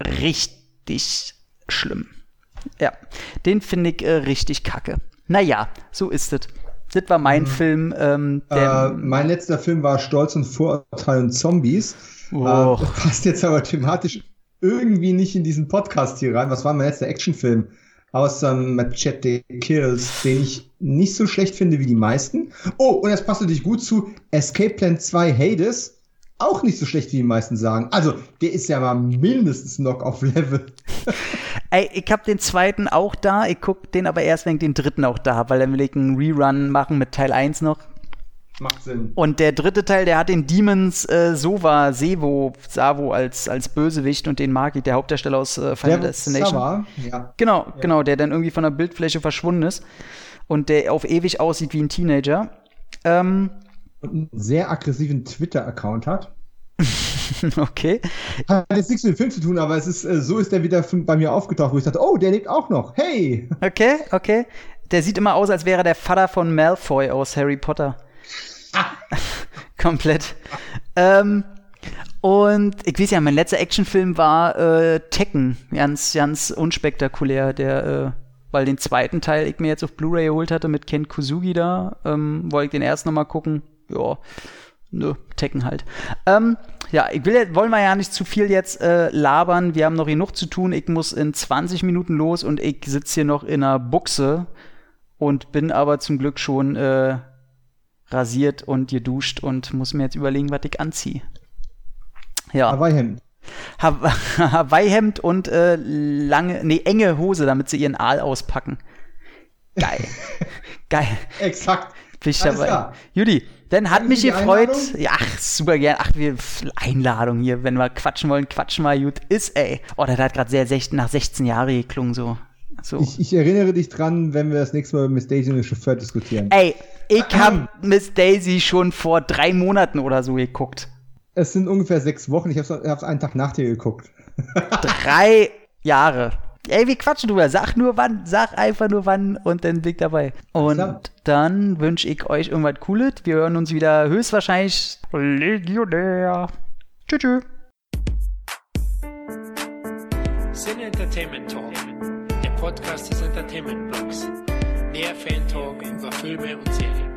richtig schlimm. Ja, den finde ich äh, richtig kacke. Naja, so ist es. Das war mein mhm. Film. Ähm, äh, mein letzter Film war Stolz und Vorurteil und Zombies. Oh. Äh, passt jetzt aber thematisch irgendwie nicht in diesen Podcast hier rein. Was war mein letzter Actionfilm? Außer Machete Kills, den ich nicht so schlecht finde wie die meisten. Oh, und das passt natürlich gut zu Escape Plan 2 Hades. Auch nicht so schlecht, wie die meisten sagen. Also, der ist ja mal mindestens Knock-off-Level. (laughs) Ey, ich hab den zweiten auch da. Ich guck den aber erst, wenn ich den dritten auch da habe, weil dann will ich einen Rerun machen mit Teil 1 noch. Macht Sinn. Und der dritte Teil, der hat den Demons äh, Sova, Sevo, Savo als, als Bösewicht und den mag ich, der Hauptdarsteller aus äh, Final der Destination. Sava, ja. Genau, ja. genau, der dann irgendwie von der Bildfläche verschwunden ist und der auf ewig aussieht wie ein Teenager. Ähm, und einen sehr aggressiven Twitter-Account hat. (laughs) okay. Hat jetzt nichts mit dem Film zu tun, aber es ist, äh, so ist der wieder bei mir aufgetaucht, wo ich dachte, oh, der lebt auch noch. Hey! Okay, okay. Der sieht immer aus, als wäre der Vater von Malfoy aus Harry Potter. (laughs) Komplett. ähm, und ich weiß ja, mein letzter Actionfilm war äh, Tekken. Ganz, ganz unspektakulär. Der, äh, weil den zweiten Teil ich mir jetzt auf Blu-ray geholt hatte mit Ken Kuzugi da. Ähm, wollte ich den erst nochmal gucken. Ja, nö, Tekken halt. Ähm, ja, ich will, wollen wir ja nicht zu viel jetzt äh, labern. Wir haben noch genug zu tun. Ich muss in 20 Minuten los und ich sitze hier noch in einer Buchse und bin aber zum Glück schon äh, rasiert und geduscht und muss mir jetzt überlegen, was ich anziehe. Ja. Hawaii-Hemd. (laughs) Hawaii-Hemd und äh, lange, nee, enge Hose, damit sie ihren Aal auspacken. Geil. (laughs) Geil. Exakt. Bin ich dabei. Judy, dann hat mich gefreut. Ja, ach, super gern. Ach, wir Einladung hier, wenn wir quatschen wollen, quatschen wir gut. Ist, ey. Oh, das hat gerade sehr nach 16 Jahren geklungen so. So. Ich, ich, erinnere dich dran, wenn wir das nächste Mal mit Miss Daisy und den Chauffeur diskutieren. Ey, ich habe Miss Daisy schon vor drei Monaten oder so geguckt. Es sind ungefähr sechs Wochen. Ich habe es einen Tag nach dir geguckt. (laughs) drei Jahre. Ey, wie quatschen drüber. Sag nur wann, sag einfach nur wann und dann blick dabei. Und Klar. dann wünsche ich euch irgendwas Cooles. Wir hören uns wieder höchstwahrscheinlich Legionär. Tschüss. tschüss. Sin Entertainment Talk Podcast des Entertainment Blogs. Mehr Fan Talk über Filme und Serien.